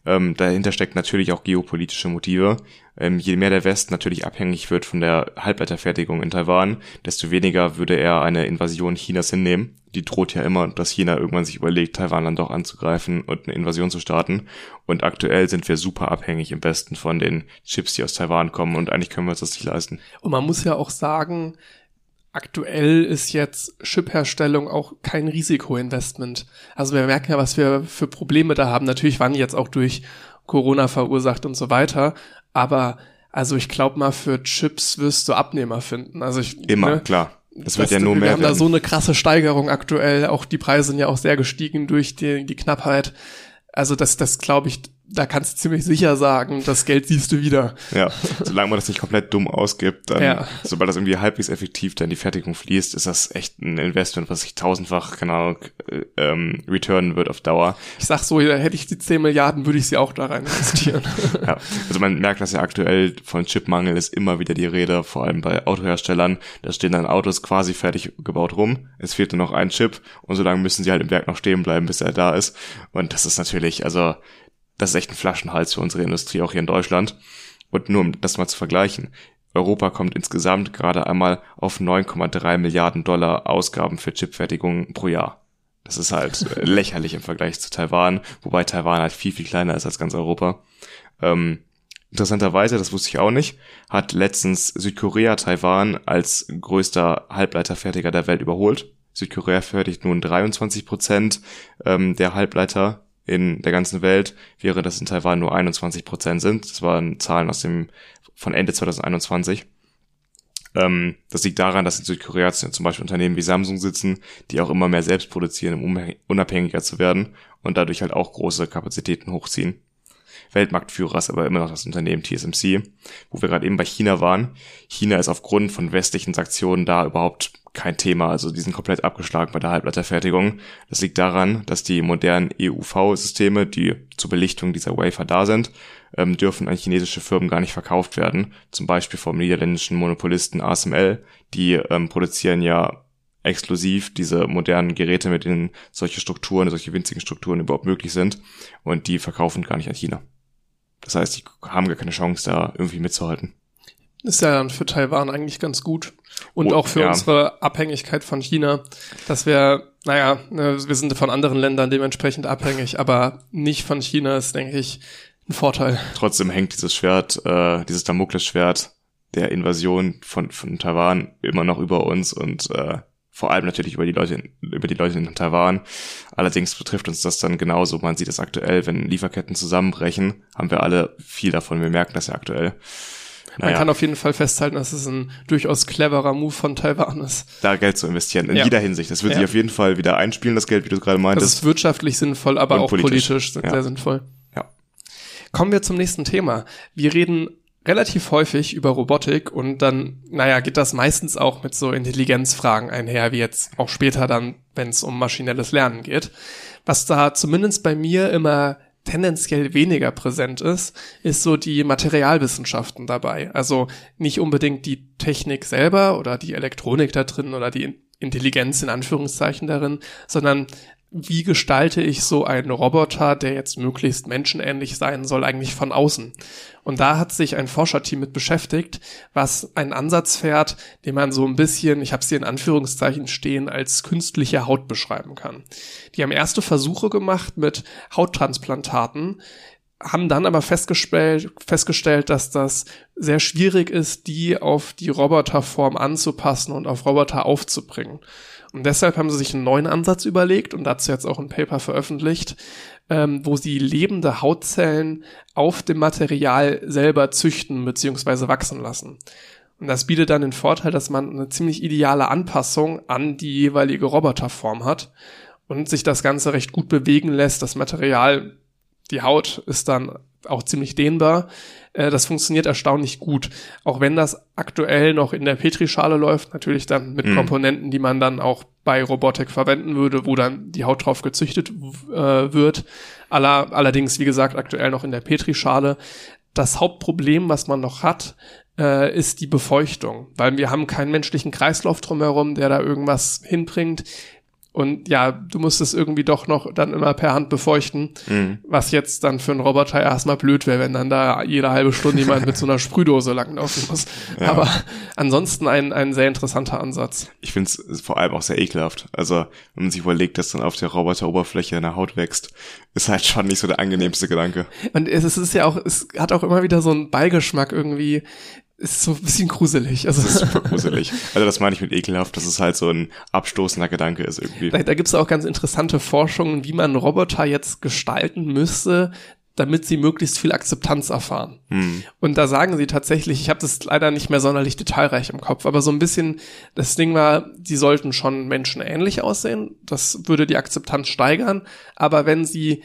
Speaker 1: Ähm, dahinter steckt natürlich auch geopolitische Motive. Ähm, je mehr der Westen natürlich abhängig wird von der Halbleiterfertigung in Taiwan, desto weniger würde er eine Invasion Chinas hinnehmen. Die droht ja immer, dass China irgendwann sich überlegt, Taiwan dann doch anzugreifen und eine Invasion zu starten. Und aktuell sind wir super abhängig im Westen von den Chips, die aus Taiwan kommen und eigentlich können wir uns das nicht leisten.
Speaker 2: Und man muss ja auch sagen, aktuell ist jetzt Chip-Herstellung auch kein Risikoinvestment. Also wir merken ja, was wir für Probleme da haben. Natürlich waren die jetzt auch durch Corona verursacht und so weiter. Aber also ich glaube mal, für Chips wirst du Abnehmer finden. Also ich,
Speaker 1: Immer, ne, klar. Das wird ja nur
Speaker 2: wir
Speaker 1: mehr.
Speaker 2: Wir haben werden. da so eine krasse Steigerung aktuell. Auch die Preise sind ja auch sehr gestiegen durch die, die Knappheit. Also das, das glaube ich, da kannst du ziemlich sicher sagen, das Geld siehst du wieder.
Speaker 1: Ja, solange man das nicht komplett dumm ausgibt, dann, ja. sobald das irgendwie halbwegs effektiv dann die Fertigung fließt, ist das echt ein Investment, was sich tausendfach, keine Ahnung, äh, ähm, returnen wird auf Dauer.
Speaker 2: Ich sag so, hätte ich die 10 Milliarden, würde ich sie auch da rein investieren.
Speaker 1: ja, also man merkt, dass ja aktuell von Chipmangel ist immer wieder die Rede, vor allem bei Autoherstellern. Da stehen dann Autos quasi fertig gebaut rum. Es fehlt nur noch ein Chip und so lange müssen sie halt im Werk noch stehen bleiben, bis er da ist. Und das ist natürlich, also das ist echt ein Flaschenhals für unsere Industrie, auch hier in Deutschland. Und nur um das mal zu vergleichen, Europa kommt insgesamt gerade einmal auf 9,3 Milliarden Dollar Ausgaben für Chipfertigung pro Jahr. Das ist halt lächerlich im Vergleich zu Taiwan, wobei Taiwan halt viel, viel kleiner ist als ganz Europa. Ähm, interessanterweise, das wusste ich auch nicht, hat letztens Südkorea Taiwan als größter Halbleiterfertiger der Welt überholt. Südkorea fertigt nun 23 Prozent ähm, der Halbleiter in der ganzen Welt, während das in Taiwan nur 21 Prozent sind. Das waren Zahlen aus dem, von Ende 2021. Ähm, das liegt daran, dass in Südkorea zum Beispiel Unternehmen wie Samsung sitzen, die auch immer mehr selbst produzieren, um unabhängiger zu werden und dadurch halt auch große Kapazitäten hochziehen. Weltmarktführer ist aber immer noch das Unternehmen TSMC, wo wir gerade eben bei China waren. China ist aufgrund von westlichen Sanktionen da überhaupt kein Thema. Also die sind komplett abgeschlagen bei der Halbleiterfertigung. Das liegt daran, dass die modernen EUV-Systeme, die zur Belichtung dieser Wafer da sind, ähm, dürfen an chinesische Firmen gar nicht verkauft werden. Zum Beispiel vom niederländischen Monopolisten ASML. Die ähm, produzieren ja exklusiv diese modernen Geräte, mit denen solche Strukturen, solche winzigen Strukturen überhaupt möglich sind. Und die verkaufen gar nicht an China. Das heißt, die haben gar keine Chance, da irgendwie mitzuhalten.
Speaker 2: Ist ja dann für Taiwan eigentlich ganz gut. Und oh, auch für ja. unsere Abhängigkeit von China, dass wir, naja, ne, wir sind von anderen Ländern dementsprechend abhängig, aber nicht von China ist, denke ich, ein Vorteil.
Speaker 1: Trotzdem hängt dieses Schwert, äh, dieses Damoklesschwert der Invasion von, von Taiwan immer noch über uns und äh, vor allem natürlich über die Leute, über die Leute in Taiwan. Allerdings betrifft uns das dann genauso. Man sieht es aktuell, wenn Lieferketten zusammenbrechen, haben wir alle viel davon. Wir merken das ja aktuell.
Speaker 2: Man kann auf jeden Fall festhalten, dass es ein durchaus cleverer Move von Taiwan ist.
Speaker 1: Da Geld zu investieren, in ja. jeder Hinsicht. Das wird ja. sich auf jeden Fall wieder einspielen, das Geld, wie du es gerade meintest. Das
Speaker 2: ist wirtschaftlich sinnvoll, aber auch politisch, politisch ja. sehr sinnvoll.
Speaker 1: Ja.
Speaker 2: Kommen wir zum nächsten Thema. Wir reden relativ häufig über Robotik und dann, naja, geht das meistens auch mit so Intelligenzfragen einher, wie jetzt auch später dann, wenn es um maschinelles Lernen geht. Was da zumindest bei mir immer tendenziell weniger präsent ist, ist so die Materialwissenschaften dabei. Also nicht unbedingt die Technik selber oder die Elektronik da drin oder die Intelligenz in Anführungszeichen darin, sondern wie gestalte ich so einen Roboter, der jetzt möglichst menschenähnlich sein soll, eigentlich von außen? Und da hat sich ein Forscherteam mit beschäftigt, was einen Ansatz fährt, den man so ein bisschen, ich habe es hier in Anführungszeichen stehen, als künstliche Haut beschreiben kann. Die haben erste Versuche gemacht mit Hauttransplantaten, haben dann aber festgestellt, festgestellt, dass das sehr schwierig ist, die auf die Roboterform anzupassen und auf Roboter aufzubringen. Und deshalb haben sie sich einen neuen Ansatz überlegt und dazu jetzt auch ein Paper veröffentlicht, ähm, wo sie lebende Hautzellen auf dem Material selber züchten bzw. wachsen lassen. Und das bietet dann den Vorteil, dass man eine ziemlich ideale Anpassung an die jeweilige Roboterform hat und sich das Ganze recht gut bewegen lässt. Das Material, die Haut ist dann auch ziemlich dehnbar. Äh, das funktioniert erstaunlich gut. Auch wenn das aktuell noch in der Petrischale läuft, natürlich dann mit mhm. Komponenten, die man dann auch bei Robotik verwenden würde, wo dann die Haut drauf gezüchtet äh, wird. Aller, allerdings, wie gesagt, aktuell noch in der Petrischale. Das Hauptproblem, was man noch hat, äh, ist die Befeuchtung, weil wir haben keinen menschlichen Kreislauf drumherum, der da irgendwas hinbringt. Und ja, du musst es irgendwie doch noch dann immer per Hand befeuchten, mhm. was jetzt dann für einen Roboter erstmal blöd wäre, wenn dann da jede halbe Stunde jemand mit so einer Sprühdose langlaufen muss. Ja. Aber ansonsten ein, ein sehr interessanter Ansatz.
Speaker 1: Ich finde es vor allem auch sehr ekelhaft. Also, wenn man sich überlegt, dass dann auf der Roboteroberfläche eine Haut wächst, ist halt schon nicht so der angenehmste Gedanke.
Speaker 2: Und es ist ja auch, es hat auch immer wieder so einen Beigeschmack irgendwie ist so ein bisschen gruselig.
Speaker 1: Also das ist super gruselig. Also das meine ich mit ekelhaft, dass es halt so ein abstoßender Gedanke ist irgendwie.
Speaker 2: Da, da gibt es auch ganz interessante Forschungen, wie man Roboter jetzt gestalten müsste, damit sie möglichst viel Akzeptanz erfahren. Hm. Und da sagen sie tatsächlich, ich habe das leider nicht mehr sonderlich detailreich im Kopf, aber so ein bisschen, das Ding war, die sollten schon menschenähnlich aussehen, das würde die Akzeptanz steigern, aber wenn sie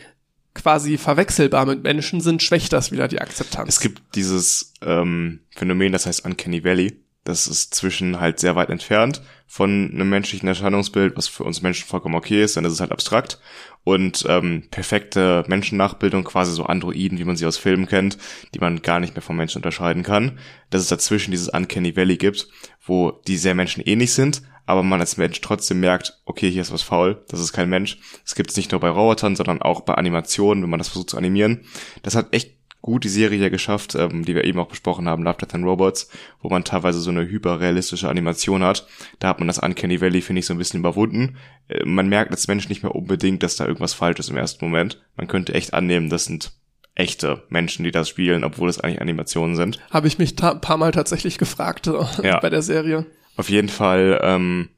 Speaker 2: quasi verwechselbar mit Menschen sind, schwächt das wieder die Akzeptanz.
Speaker 1: Es gibt dieses ähm, Phänomen, das heißt Uncanny Valley. Das ist zwischen halt sehr weit entfernt von einem menschlichen Erscheinungsbild, was für uns Menschen vollkommen okay ist, dann ist es halt abstrakt. Und ähm, perfekte Menschennachbildung, quasi so Androiden, wie man sie aus Filmen kennt, die man gar nicht mehr vom Menschen unterscheiden kann. Dass es dazwischen dieses Uncanny Valley gibt, wo die sehr menschenähnlich sind, aber man als Mensch trotzdem merkt, okay, hier ist was faul, das ist kein Mensch. Das gibt es nicht nur bei Robotern, sondern auch bei Animationen, wenn man das versucht zu animieren. Das hat echt gut die Serie hier geschafft, ähm, die wir eben auch besprochen haben, Love, Death and Robots, wo man teilweise so eine hyperrealistische Animation hat. Da hat man das Uncanny Valley, finde ich, so ein bisschen überwunden. Äh, man merkt als Mensch nicht mehr unbedingt, dass da irgendwas falsch ist im ersten Moment. Man könnte echt annehmen, das sind echte Menschen, die das spielen, obwohl es eigentlich Animationen sind.
Speaker 2: Habe ich mich ein paar Mal tatsächlich gefragt äh, ja. bei der Serie.
Speaker 1: Auf jeden Fall, ähm,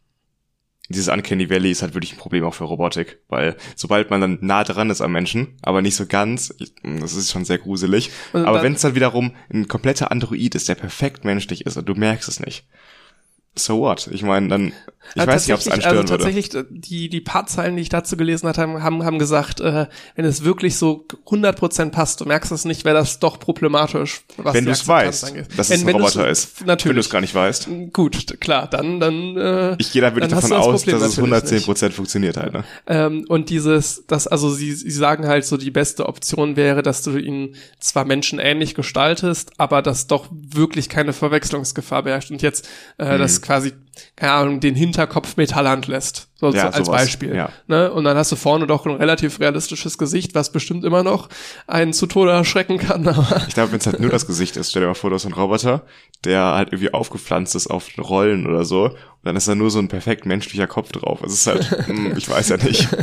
Speaker 1: dieses Uncanny Valley ist halt wirklich ein Problem auch für Robotik, weil sobald man dann nah dran ist am Menschen, aber nicht so ganz, das ist schon sehr gruselig. aber wenn es dann wiederum ein kompletter Android ist, der perfekt menschlich ist und du merkst es nicht, so what? Ich meine, dann, ich weiß nicht, ob es anstören also
Speaker 2: tatsächlich, würde. Die, die paar Zeilen, die ich dazu gelesen hatte, haben, haben gesagt, äh, wenn es wirklich so 100% passt, du merkst es nicht, wäre das doch problematisch.
Speaker 1: Was wenn du es weißt, dass es ein Roboter ist. Natürlich. Wenn du es gar nicht weißt.
Speaker 2: Gut, klar, dann, dann, äh,
Speaker 1: Ich gehe da wirklich davon das aus, dass es 110% nicht. funktioniert halt, ne?
Speaker 2: Ähm, und dieses, das, also sie, sie sagen halt so, die beste Option wäre, dass du ihn zwar menschenähnlich gestaltest, aber dass doch wirklich keine Verwechslungsgefahr beherrscht. Und jetzt, äh, mhm. das quasi, keine Ahnung, den Hinterkopf Metallhand lässt. So ja, als sowas, Beispiel. Ja. Ne? Und dann hast du vorne doch ein relativ realistisches Gesicht, was bestimmt immer noch einen zu Tode erschrecken kann. Aber
Speaker 1: ich glaube, wenn es halt nur das Gesicht ist, stell dir mal vor, du hast einen Roboter, der halt irgendwie aufgepflanzt ist auf Rollen oder so. Dann ist da nur so ein perfekt menschlicher Kopf drauf. Es ist halt, hm, ich weiß ja nicht.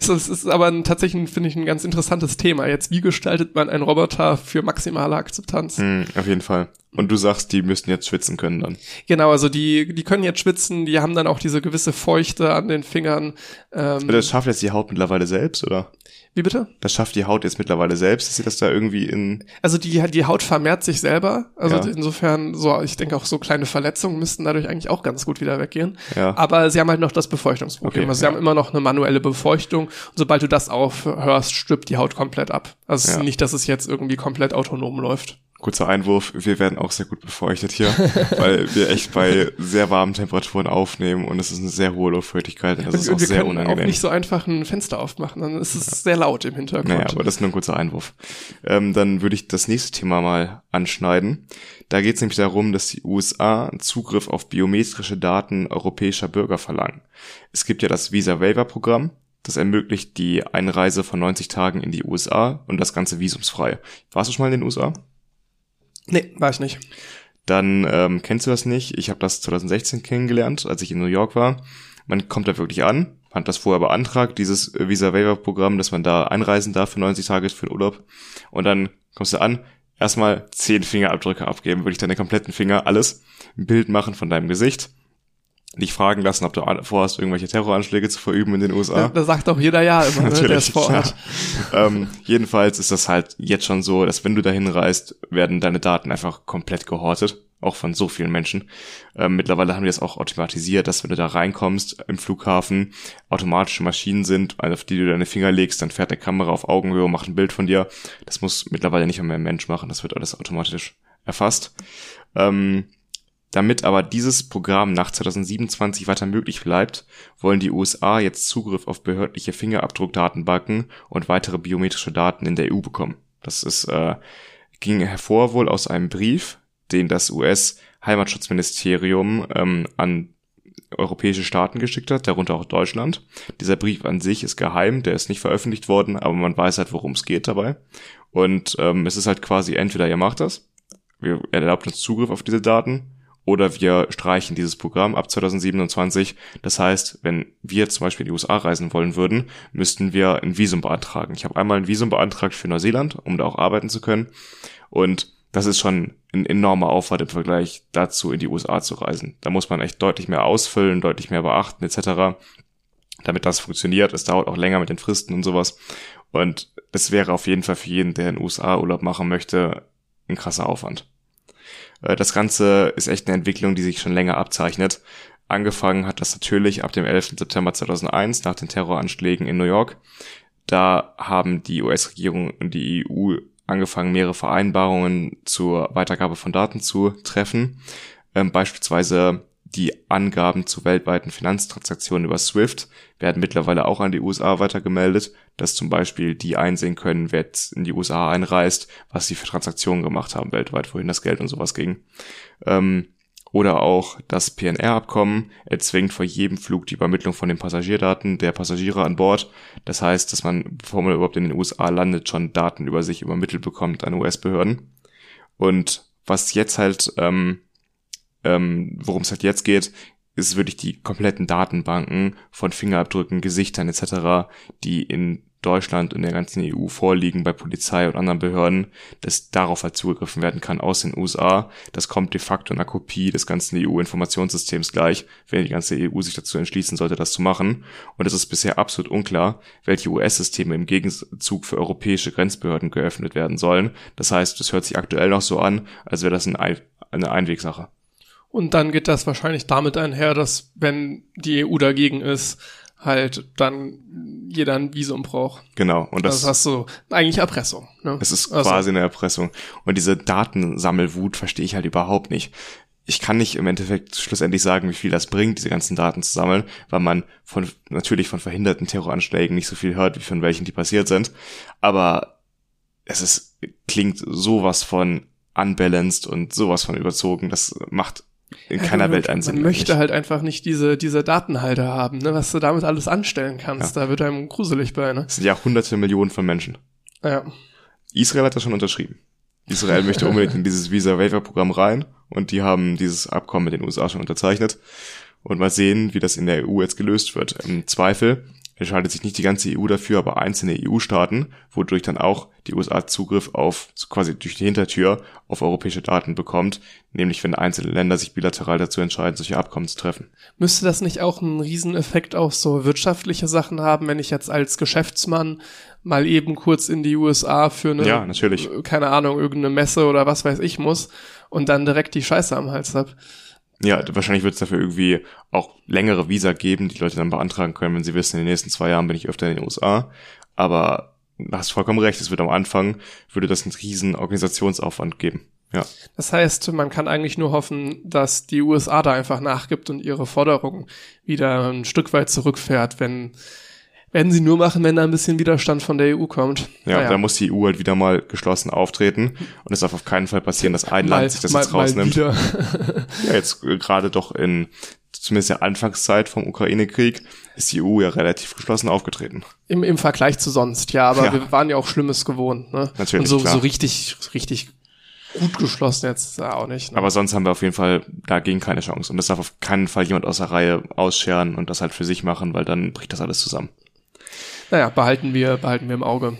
Speaker 2: Es ist aber ein, tatsächlich, finde ich, ein ganz interessantes Thema. Jetzt, wie gestaltet man einen Roboter für maximale Akzeptanz?
Speaker 1: Mm, auf jeden Fall. Und du sagst, die müssten jetzt schwitzen können dann.
Speaker 2: Genau, also die, die können jetzt schwitzen, die haben dann auch diese gewisse Feuchte an den Fingern.
Speaker 1: Ähm, das schafft jetzt die Haut mittlerweile selbst, oder?
Speaker 2: Wie bitte?
Speaker 1: Das schafft die Haut jetzt mittlerweile selbst, dass sie das da irgendwie in.
Speaker 2: Also die, die Haut vermehrt sich selber. Also ja. insofern, so, ich denke auch so kleine Verletzungen müssten dadurch eigentlich auch ganz gut wieder weggehen. Ja. Aber sie haben halt noch das Befeuchtungsproblem. Okay, also sie ja. haben immer noch eine manuelle Befeuchtung. Und sobald du das aufhörst, stirbt die Haut komplett ab. Also nicht, dass es jetzt irgendwie komplett autonom läuft
Speaker 1: kurzer Einwurf, wir werden auch sehr gut befeuchtet hier, weil wir echt bei sehr warmen Temperaturen aufnehmen und es ist eine sehr hohe Luftfeuchtigkeit und das und ist auch wir sehr können unangenehm. auch
Speaker 2: nicht so einfach ein Fenster aufmachen, dann ist es ja. sehr laut im Hintergrund.
Speaker 1: Naja, aber das ist nur ein kurzer Einwurf. Ähm, dann würde ich das nächste Thema mal anschneiden. Da geht es nämlich darum, dass die USA Zugriff auf biometrische Daten europäischer Bürger verlangen. Es gibt ja das Visa-Waiver-Programm, das ermöglicht die Einreise von 90 Tagen in die USA und das Ganze visumsfrei. Warst du schon mal in den USA?
Speaker 2: Nee, war ich nicht.
Speaker 1: Dann ähm, kennst du das nicht. Ich habe das 2016 kennengelernt, als ich in New York war. Man kommt da wirklich an, hat das vorher beantragt, dieses Visa Waiver Programm, dass man da einreisen darf für 90 Tage für den Urlaub. Und dann kommst du an, erstmal zehn Fingerabdrücke abgeben, wirklich deine kompletten Finger, alles, ein Bild machen von deinem Gesicht dich fragen lassen, ob du vorhast, irgendwelche Terroranschläge zu verüben in den USA. Ja,
Speaker 2: da sagt auch jeder ja immer, ne, der ist vor Ort.
Speaker 1: Ja. ähm, jedenfalls ist das halt jetzt schon so, dass wenn du dahin reist, werden deine Daten einfach komplett gehortet, auch von so vielen Menschen. Ähm, mittlerweile haben die das auch automatisiert, dass wenn du da reinkommst im Flughafen, automatische Maschinen sind, auf die du deine Finger legst, dann fährt eine Kamera auf Augenhöhe und macht ein Bild von dir. Das muss mittlerweile nicht mehr ein Mensch machen, das wird alles automatisch erfasst. Ähm, damit aber dieses Programm nach 2027 weiter möglich bleibt, wollen die USA jetzt Zugriff auf behördliche Fingerabdruckdatenbanken und weitere biometrische Daten in der EU bekommen. Das ist, äh, ging hervor wohl aus einem Brief, den das US-Heimatschutzministerium ähm, an europäische Staaten geschickt hat, darunter auch Deutschland. Dieser Brief an sich ist geheim, der ist nicht veröffentlicht worden, aber man weiß halt, worum es geht dabei. Und ähm, es ist halt quasi entweder ihr macht das, wir erlaubt uns Zugriff auf diese Daten, oder wir streichen dieses Programm ab 2027. Das heißt, wenn wir zum Beispiel in die USA reisen wollen würden, müssten wir ein Visum beantragen. Ich habe einmal ein Visum beantragt für Neuseeland, um da auch arbeiten zu können. Und das ist schon ein enormer Aufwand im Vergleich dazu, in die USA zu reisen. Da muss man echt deutlich mehr ausfüllen, deutlich mehr beachten etc. Damit das funktioniert. Es dauert auch länger mit den Fristen und sowas. Und es wäre auf jeden Fall für jeden, der in den USA Urlaub machen möchte, ein krasser Aufwand. Äh, das Ganze ist echt eine Entwicklung, die sich schon länger abzeichnet. Angefangen hat das natürlich ab dem 11. September 2001 nach den Terroranschlägen in New York. Da haben die US-Regierung und die EU angefangen, mehrere Vereinbarungen zur Weitergabe von Daten zu treffen. Ähm, beispielsweise die Angaben zu weltweiten Finanztransaktionen über SWIFT werden mittlerweile auch an die USA weitergemeldet, dass zum Beispiel die einsehen können, wer jetzt in die USA einreist, was sie für Transaktionen gemacht haben weltweit, wohin das Geld und sowas ging. Ähm, oder auch das PNR-Abkommen erzwingt vor jedem Flug die Übermittlung von den Passagierdaten der Passagiere an Bord. Das heißt, dass man, bevor man überhaupt in den USA landet, schon Daten über sich übermittelt bekommt an US-Behörden. Und was jetzt halt ähm, ähm, worum es halt jetzt geht, ist wirklich die kompletten Datenbanken von Fingerabdrücken, Gesichtern etc., die in Deutschland und der ganzen EU vorliegen bei Polizei und anderen Behörden, dass darauf halt zugegriffen werden kann aus den USA. Das kommt de facto in einer Kopie des ganzen EU-Informationssystems gleich, wenn die ganze EU sich dazu entschließen sollte, das zu machen. Und es ist bisher absolut unklar, welche US-Systeme im Gegenzug für europäische Grenzbehörden geöffnet werden sollen. Das heißt, es hört sich aktuell noch so an, als wäre das eine Einwegsache.
Speaker 2: Und dann geht das wahrscheinlich damit einher, dass wenn die EU dagegen ist, halt dann jeder ein Visum braucht.
Speaker 1: Genau.
Speaker 2: Und das, das hast du eigentlich Erpressung. Ne?
Speaker 1: Es ist also. quasi eine Erpressung. Und diese Datensammelwut verstehe ich halt überhaupt nicht. Ich kann nicht im Endeffekt schlussendlich sagen, wie viel das bringt, diese ganzen Daten zu sammeln, weil man von natürlich von verhinderten Terroranschlägen nicht so viel hört, wie von welchen die passiert sind. Aber es ist klingt sowas von unbalanced und sowas von überzogen. Das macht in ja, keiner Welt einsehen.
Speaker 2: Man möchte halt einfach nicht diese, diese Datenhalter haben, ne, was du damit alles anstellen kannst. Ja. Da wird einem gruselig bei, ne?
Speaker 1: Das sind ja hunderte Millionen von Menschen.
Speaker 2: Ja.
Speaker 1: Israel hat das schon unterschrieben. Israel möchte unbedingt in dieses Visa-Waiver-Programm rein und die haben dieses Abkommen mit den USA schon unterzeichnet. Und mal sehen, wie das in der EU jetzt gelöst wird. Im Zweifel entscheidet sich nicht die ganze EU dafür, aber einzelne EU-Staaten, wodurch dann auch die USA Zugriff auf, quasi durch die Hintertür, auf europäische Daten bekommt, nämlich wenn einzelne Länder sich bilateral dazu entscheiden, solche Abkommen zu treffen.
Speaker 2: Müsste das nicht auch einen Rieseneffekt auf so wirtschaftliche Sachen haben, wenn ich jetzt als Geschäftsmann mal eben kurz in die USA für eine,
Speaker 1: ja, natürlich.
Speaker 2: keine Ahnung, irgendeine Messe oder was weiß ich muss und dann direkt die Scheiße am Hals hab?
Speaker 1: Ja, wahrscheinlich wird es dafür irgendwie auch längere Visa geben, die Leute dann beantragen können, wenn sie wissen, in den nächsten zwei Jahren bin ich öfter in den USA. Aber du hast vollkommen recht, es wird am Anfang, würde das einen riesen Organisationsaufwand geben. Ja.
Speaker 2: Das heißt, man kann eigentlich nur hoffen, dass die USA da einfach nachgibt und ihre Forderungen wieder ein Stück weit zurückfährt, wenn werden sie nur machen, wenn da ein bisschen Widerstand von der EU kommt.
Speaker 1: Ja, naja. da muss die EU halt wieder mal geschlossen auftreten. Und es darf auf keinen Fall passieren, dass ein mal, Land sich das mal, jetzt rausnimmt. ja, jetzt äh, gerade doch in zumindest der Anfangszeit vom Ukraine-Krieg ist die EU ja relativ geschlossen aufgetreten.
Speaker 2: Im, Im Vergleich zu sonst, ja, aber ja. wir waren ja auch Schlimmes gewohnt. Ne?
Speaker 1: Natürlich,
Speaker 2: Und so, klar. so richtig, richtig gut geschlossen jetzt auch nicht.
Speaker 1: Ne? Aber sonst haben wir auf jeden Fall dagegen keine Chance. Und das darf auf keinen Fall jemand aus der Reihe ausscheren und das halt für sich machen, weil dann bricht das alles zusammen.
Speaker 2: Naja, behalten wir, behalten wir im Auge.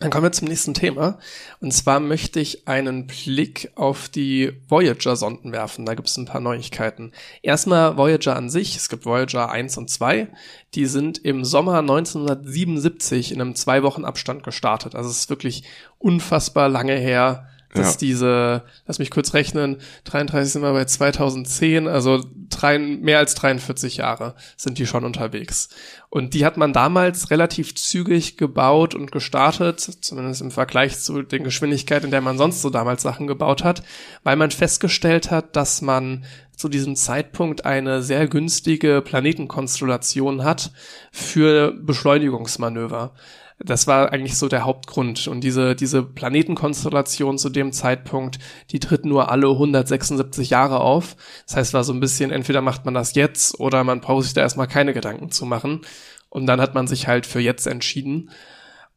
Speaker 2: Dann kommen wir zum nächsten Thema. Und zwar möchte ich einen Blick auf die Voyager-Sonden werfen. Da gibt es ein paar Neuigkeiten. Erstmal Voyager an sich. Es gibt Voyager 1 und 2. Die sind im Sommer 1977 in einem zwei Wochen Abstand gestartet. Also es ist wirklich unfassbar lange her, dass ja. diese, lass mich kurz rechnen, 33 sind wir bei 2010, also drei, mehr als 43 Jahre sind die schon unterwegs. Und die hat man damals relativ zügig gebaut und gestartet, zumindest im Vergleich zu den Geschwindigkeiten, in der man sonst so damals Sachen gebaut hat, weil man festgestellt hat, dass man zu diesem Zeitpunkt eine sehr günstige Planetenkonstellation hat für Beschleunigungsmanöver. Das war eigentlich so der Hauptgrund. Und diese, diese Planetenkonstellation zu dem Zeitpunkt, die tritt nur alle 176 Jahre auf. Das heißt, war so ein bisschen, entweder macht man das jetzt oder man braucht sich da erstmal keine Gedanken zu machen. Und dann hat man sich halt für jetzt entschieden.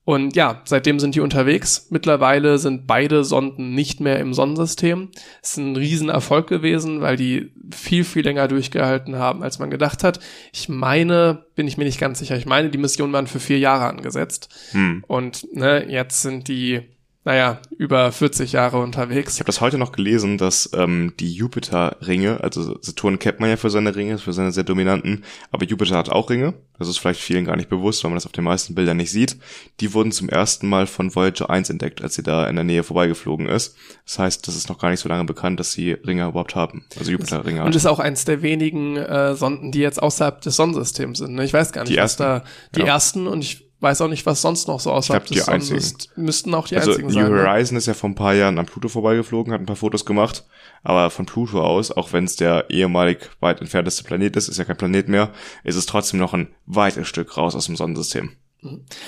Speaker 2: Und ja, seitdem sind die unterwegs. Mittlerweile sind beide Sonden nicht mehr im Sonnensystem. Es ist ein Riesenerfolg gewesen, weil die viel, viel länger durchgehalten haben, als man gedacht hat. Ich meine, bin ich mir nicht ganz sicher, ich meine, die Mission waren für vier Jahre angesetzt. Hm. Und ne, jetzt sind die naja, über 40 Jahre unterwegs.
Speaker 1: Ich habe das heute noch gelesen, dass ähm, die Jupiter-Ringe, also Saturn kennt man ja für seine Ringe, für seine sehr dominanten, aber Jupiter hat auch Ringe, das ist vielleicht vielen gar nicht bewusst, weil man das auf den meisten Bildern nicht sieht. Die wurden zum ersten Mal von Voyager 1 entdeckt, als sie da in der Nähe vorbeigeflogen ist. Das heißt, das ist noch gar nicht so lange bekannt, dass sie Ringe überhaupt haben, also Jupiter-Ringe.
Speaker 2: Und ist auch eins der wenigen äh, Sonden, die jetzt außerhalb des Sonnensystems sind. Ne? Ich weiß gar nicht,
Speaker 1: die
Speaker 2: was
Speaker 1: ersten,
Speaker 2: da die
Speaker 1: ja.
Speaker 2: ersten und ich weiß auch nicht, was sonst noch so außerhalb
Speaker 1: glaub,
Speaker 2: des Sonnens ist. Müssten auch die
Speaker 1: also
Speaker 2: einzigen
Speaker 1: New
Speaker 2: sein. ne?
Speaker 1: Horizon ist ja vor ein paar Jahren an Pluto vorbeigeflogen, hat ein paar Fotos gemacht, aber von Pluto aus, auch wenn es der ehemalig weit entfernteste Planet ist, ist ja kein Planet mehr, ist es trotzdem noch ein weites Stück raus aus dem Sonnensystem.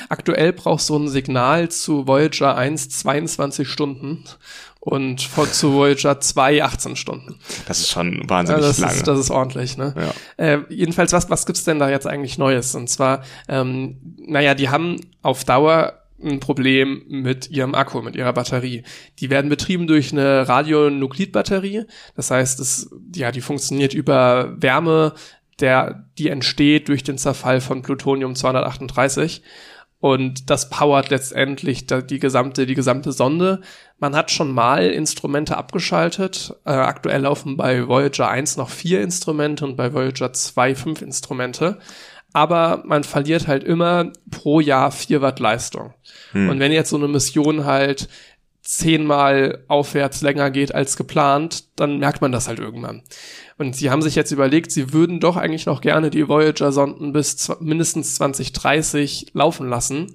Speaker 2: Aktuell braucht so ein Signal zu Voyager 1 22 Stunden und von, zu Voyager 2 18 Stunden.
Speaker 1: Das ist schon wahnsinnig
Speaker 2: Ja, das,
Speaker 1: lange.
Speaker 2: ist, das ist ordentlich, ne?
Speaker 1: Ja.
Speaker 2: Äh, jedenfalls, was, was gibt's denn da jetzt eigentlich Neues? Und zwar, ähm, naja, die haben auf Dauer ein Problem mit ihrem Akku, mit ihrer Batterie. Die werden betrieben durch eine Radionuklidbatterie. Das heißt, es, ja, die funktioniert über Wärme, der, die entsteht durch den Zerfall von Plutonium 238. Und das powert letztendlich die gesamte, die gesamte Sonde. Man hat schon mal Instrumente abgeschaltet. Äh, aktuell laufen bei Voyager 1 noch vier Instrumente und bei Voyager 2 fünf Instrumente. Aber man verliert halt immer pro Jahr vier Watt Leistung. Und wenn jetzt so eine Mission halt zehnmal aufwärts länger geht als geplant, dann merkt man das halt irgendwann. Und sie haben sich jetzt überlegt, sie würden doch eigentlich noch gerne die Voyager-Sonden bis mindestens 2030 laufen lassen.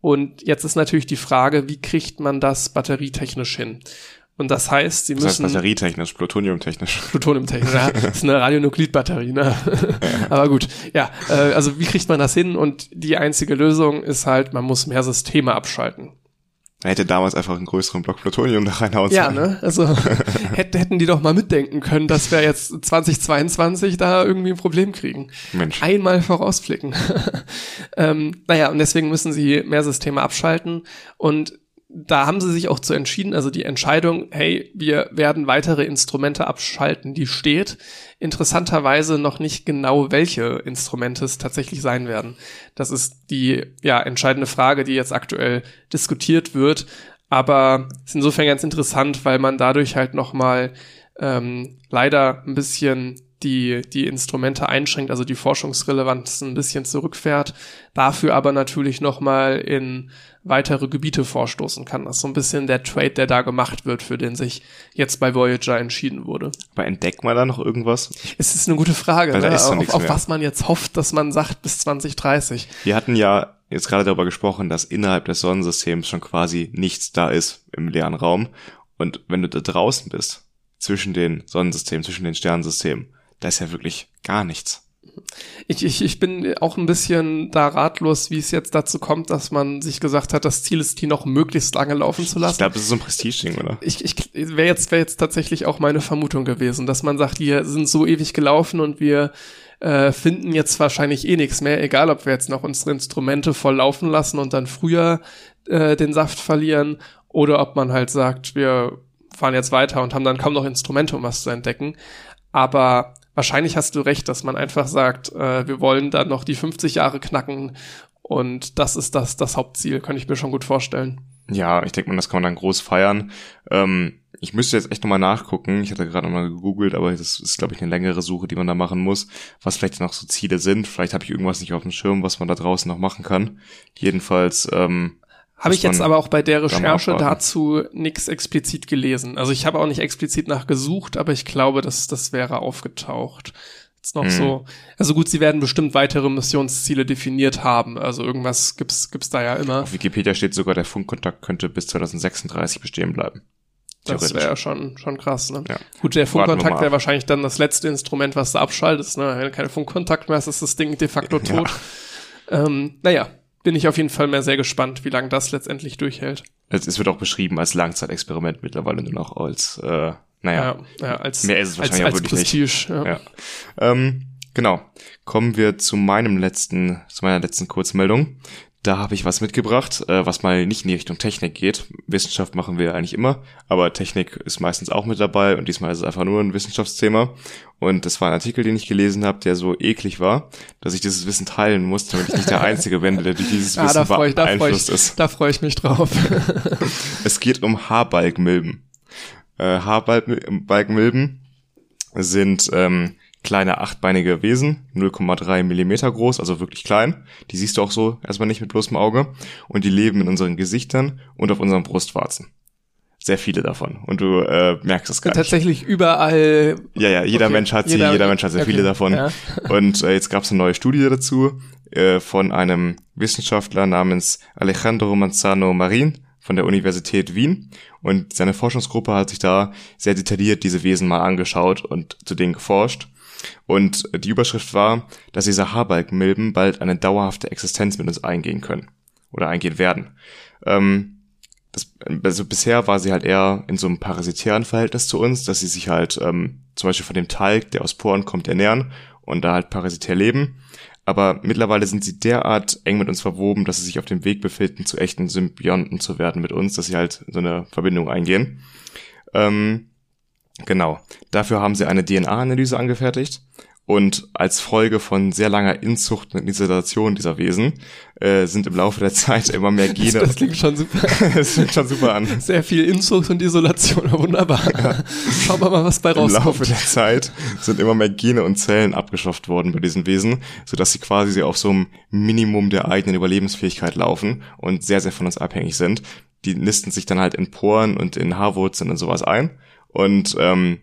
Speaker 2: Und jetzt ist natürlich die Frage, wie kriegt man das batterietechnisch hin? Und das heißt, sie
Speaker 1: Das heißt
Speaker 2: müssen
Speaker 1: batterietechnisch, plutoniumtechnisch.
Speaker 2: Plutoniumtechnik, ja, das ist eine Radionuklidbatterie, ne? Aber gut, ja, äh, also wie kriegt man das hin? Und die einzige Lösung ist halt, man muss mehr Systeme abschalten.
Speaker 1: Er hätte damals einfach einen größeren Block Plutonium da reinhauen
Speaker 2: Ja,
Speaker 1: sollen.
Speaker 2: ne? Also hätten, hätten die doch mal mitdenken können, dass wir jetzt 2022 da irgendwie ein Problem kriegen.
Speaker 1: Mensch.
Speaker 2: Einmal vorausblicken. ähm, naja, und deswegen müssen sie mehr Systeme abschalten. Und da haben sie sich auch zu entschieden, also die Entscheidung, hey, wir werden weitere Instrumente abschalten, die steht. Interessanterweise noch nicht genau, welche Instrumente es tatsächlich sein werden. Das ist die ja entscheidende Frage, die jetzt aktuell diskutiert wird. Aber ist insofern ganz interessant, weil man dadurch halt noch mal ähm, leider ein bisschen die, die Instrumente einschränkt, also die Forschungsrelevanz ein bisschen zurückfährt, dafür aber natürlich nochmal in weitere Gebiete vorstoßen kann. Das ist so ein bisschen der Trade, der da gemacht wird, für den sich jetzt bei Voyager entschieden wurde.
Speaker 1: Aber entdeckt man da noch irgendwas?
Speaker 2: Es ist eine gute Frage, ne? auf, auf was man jetzt hofft, dass man sagt bis 2030.
Speaker 1: Wir hatten ja jetzt gerade darüber gesprochen, dass innerhalb des Sonnensystems schon quasi nichts da ist im leeren Raum. Und wenn du da draußen bist, zwischen den Sonnensystemen, zwischen den Sternsystemen, da ist ja wirklich gar nichts.
Speaker 2: Ich, ich, ich bin auch ein bisschen da ratlos, wie es jetzt dazu kommt, dass man sich gesagt hat, das Ziel ist, die noch möglichst lange laufen zu
Speaker 1: Ich
Speaker 2: lassen.
Speaker 1: glaube, das ist so ein Prestige-Ding, oder?
Speaker 2: ich, ich wäre jetzt, wäre jetzt tatsächlich auch meine Vermutung gewesen, dass man sagt, die sind so ewig gelaufen und wir äh, finden jetzt wahrscheinlich eh nichts mehr, egal ob wir jetzt noch unsere Instrumente voll laufen lassen und dann früher äh, den Saft verlieren oder ob man halt sagt, wir fahren jetzt weiter und haben dann kaum noch Instrumente, um was zu entdecken. Aber wahrscheinlich hast du recht, dass man einfach sagt, äh, wir wollen dann noch die 50 Jahre knacken und das ist das, das Hauptziel, kann ich mir schon gut vorstellen.
Speaker 1: Ja, ich denke mal, das kann man dann groß feiern. Ähm, ich müsste jetzt echt nochmal nachgucken. Ich hatte gerade nochmal gegoogelt, aber das ist, glaube ich, eine längere Suche, die man da machen muss, was vielleicht noch so Ziele sind. Vielleicht habe ich irgendwas nicht auf dem Schirm, was man da draußen noch machen kann. Jedenfalls, ähm,
Speaker 2: Habe ich jetzt aber auch bei der Recherche dazu nichts explizit gelesen. Also ich habe auch nicht explizit nachgesucht, aber ich glaube, dass das wäre aufgetaucht. Jetzt noch
Speaker 1: Mhm.
Speaker 2: so. Also gut, sie werden bestimmt weitere Missionsziele definiert haben. Also irgendwas gibt's gibt's da ja immer.
Speaker 1: auf Wikipedia steht sogar, der Funkkontakt könnte bis 2036 bestehen bleiben.
Speaker 2: Das wäre schon, schon krass, ne?
Speaker 1: Ja.
Speaker 2: Gut, der Funkkontakt wäre wahrscheinlich dann das letzte Instrument, was du abschaltest, ne? Wenn du keinen Funkkontakt mehr hast, ist das Ding de facto tot. Ähm, naja, bin ich auf jeden Fall mehr sehr gespannt, wie lange das letztendlich durchhält.
Speaker 1: Es, wird auch beschrieben als Langzeitexperiment mittlerweile nur noch als, äh, naja,
Speaker 2: Ja, ja als,
Speaker 1: mehr ist es
Speaker 2: als,
Speaker 1: wahrscheinlich auch
Speaker 2: als
Speaker 1: wirklich nicht.
Speaker 2: Prestige. Ja.
Speaker 1: Ja. Ähm, genau. Kommen wir zu meinem letzten, zu meiner letzten Kurzmeldung. Da habe ich was mitgebracht, äh, was mal nicht in die Richtung Technik geht. Wissenschaft machen wir eigentlich immer, aber Technik ist meistens auch mit dabei und diesmal ist es einfach nur ein Wissenschaftsthema. Und das war ein Artikel, den ich gelesen habe, der so eklig war, dass ich dieses Wissen teilen musste, damit ich nicht der Einzige bin, der durch dieses
Speaker 2: Ah,
Speaker 1: Wissen
Speaker 2: freue ich, da freu
Speaker 1: beeinflusst
Speaker 2: ich,
Speaker 1: ist.
Speaker 2: da freu ich mich drauf.
Speaker 1: Es geht um Haarbalgmilben. Äh, Haarbalgmilben sind ähm, kleine achtbeinige Wesen, 0,3 Millimeter groß, also wirklich klein. Die siehst du auch so erstmal nicht mit bloßem Auge. Und die leben in unseren Gesichtern und auf unseren Brustwarzen. Sehr viele davon. Und du äh, merkst es gar nicht.
Speaker 2: Tatsächlich überall.
Speaker 1: Ja, ja, jeder
Speaker 2: Okay,
Speaker 1: Mensch hat sie,
Speaker 2: jeder-
Speaker 1: jeder, Mensch hat sehr
Speaker 2: okay,
Speaker 1: viele davon.
Speaker 2: ja.
Speaker 1: Und äh, jetzt gab es eine neue Studie dazu äh, von einem Wissenschaftler namens Alejandro Manzano Marin von der Universität Wien. Und seine Forschungsgruppe hat sich da sehr detailliert diese Wesen mal angeschaut und zu denen geforscht. Und die Überschrift war, dass diese Haarbalgmilben bald eine dauerhafte Existenz mit uns eingehen können. Oder eingehen werden. Ähm, das, also bisher war sie halt eher in so einem parasitären Verhältnis zu uns, dass sie sich halt ähm, zum Beispiel von dem Talg, der aus Poren kommt, ernähren und da halt parasitär leben. Aber mittlerweile sind sie derart eng mit uns verwoben, dass sie sich auf dem Weg befinden, zu echten Symbionten zu werden mit uns, dass sie halt so eine Verbindung eingehen. Ähm, genau. Dafür haben sie eine DNA-Analyse angefertigt. Und als Folge von sehr langer Inzucht und Isolation dieser Wesen äh, sind im Laufe der Zeit immer mehr Gene.
Speaker 2: Das klingt schon super.
Speaker 1: das fängt schon super an.
Speaker 2: Sehr viel Inzucht und Isolation. Wunderbar. Schauen wir mal, was bei
Speaker 1: Im Laufe
Speaker 2: rauskommt.
Speaker 1: der Zeit sind immer mehr Gene und Zellen abgeschafft worden bei diesen Wesen, sodass sie quasi auf so einem Minimum der eigenen Überlebensfähigkeit laufen und sehr, sehr von uns abhängig sind. Die nisten sich dann halt in Poren und in Haarwurzeln und sowas ein und ähm,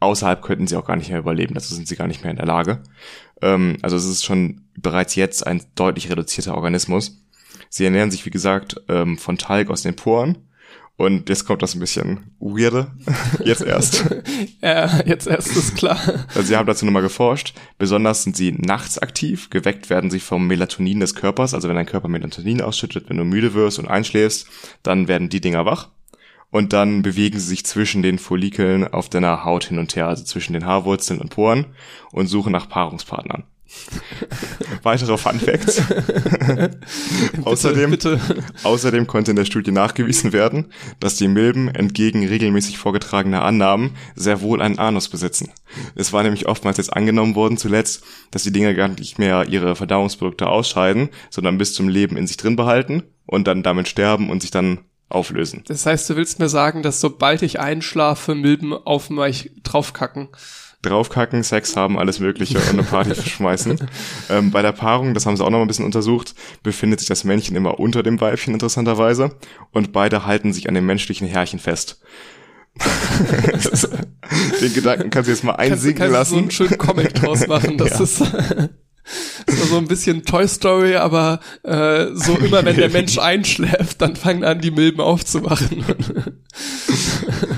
Speaker 1: außerhalb könnten sie auch gar nicht mehr überleben, dazu sind sie gar nicht mehr in der Lage. Ähm, also es ist schon bereits jetzt ein deutlich reduzierter Organismus. Sie ernähren sich, wie gesagt, ähm, von Talg aus den Poren. Und jetzt kommt das ein bisschen weirde. Jetzt erst.
Speaker 2: Ja, jetzt erst ist klar.
Speaker 1: Also sie haben dazu nochmal geforscht. Besonders sind sie nachts aktiv. Geweckt werden sie vom Melatonin des Körpers. Also wenn dein Körper Melatonin ausschüttet, wenn du müde wirst und einschläfst, dann werden die Dinger wach. Und dann bewegen sie sich zwischen den Follikeln auf deiner Haut hin und her, also zwischen den Haarwurzeln und Poren und suchen nach Paarungspartnern. Weitere Fun Facts. außerdem,
Speaker 2: bitte.
Speaker 1: außerdem konnte in der Studie nachgewiesen werden, dass die Milben entgegen regelmäßig vorgetragener Annahmen sehr wohl einen Anus besitzen. Es war nämlich oftmals jetzt angenommen worden zuletzt, dass die Dinger gar nicht mehr ihre Verdauungsprodukte ausscheiden, sondern bis zum Leben in sich drin behalten und dann damit sterben und sich dann auflösen.
Speaker 2: Das heißt, du willst mir sagen, dass sobald ich einschlafe, Milben auf mich draufkacken.
Speaker 1: draufkacken, Sex haben, alles Mögliche und eine Party schmeißen. Ähm, bei der Paarung, das haben sie auch noch mal ein bisschen untersucht, befindet sich das Männchen immer unter dem Weibchen interessanterweise und beide halten sich an dem menschlichen Härchen fest. Den Gedanken kannst du jetzt mal
Speaker 2: Kannst, du-
Speaker 1: einsingen
Speaker 2: kannst so
Speaker 1: lassen.
Speaker 2: einen schönen Comic draus machen. Das
Speaker 1: Ja.
Speaker 2: ist, das ist so ein bisschen Toy Story, aber äh, so immer wenn der Mensch einschläft, dann fangen an, die Milben aufzuwachen.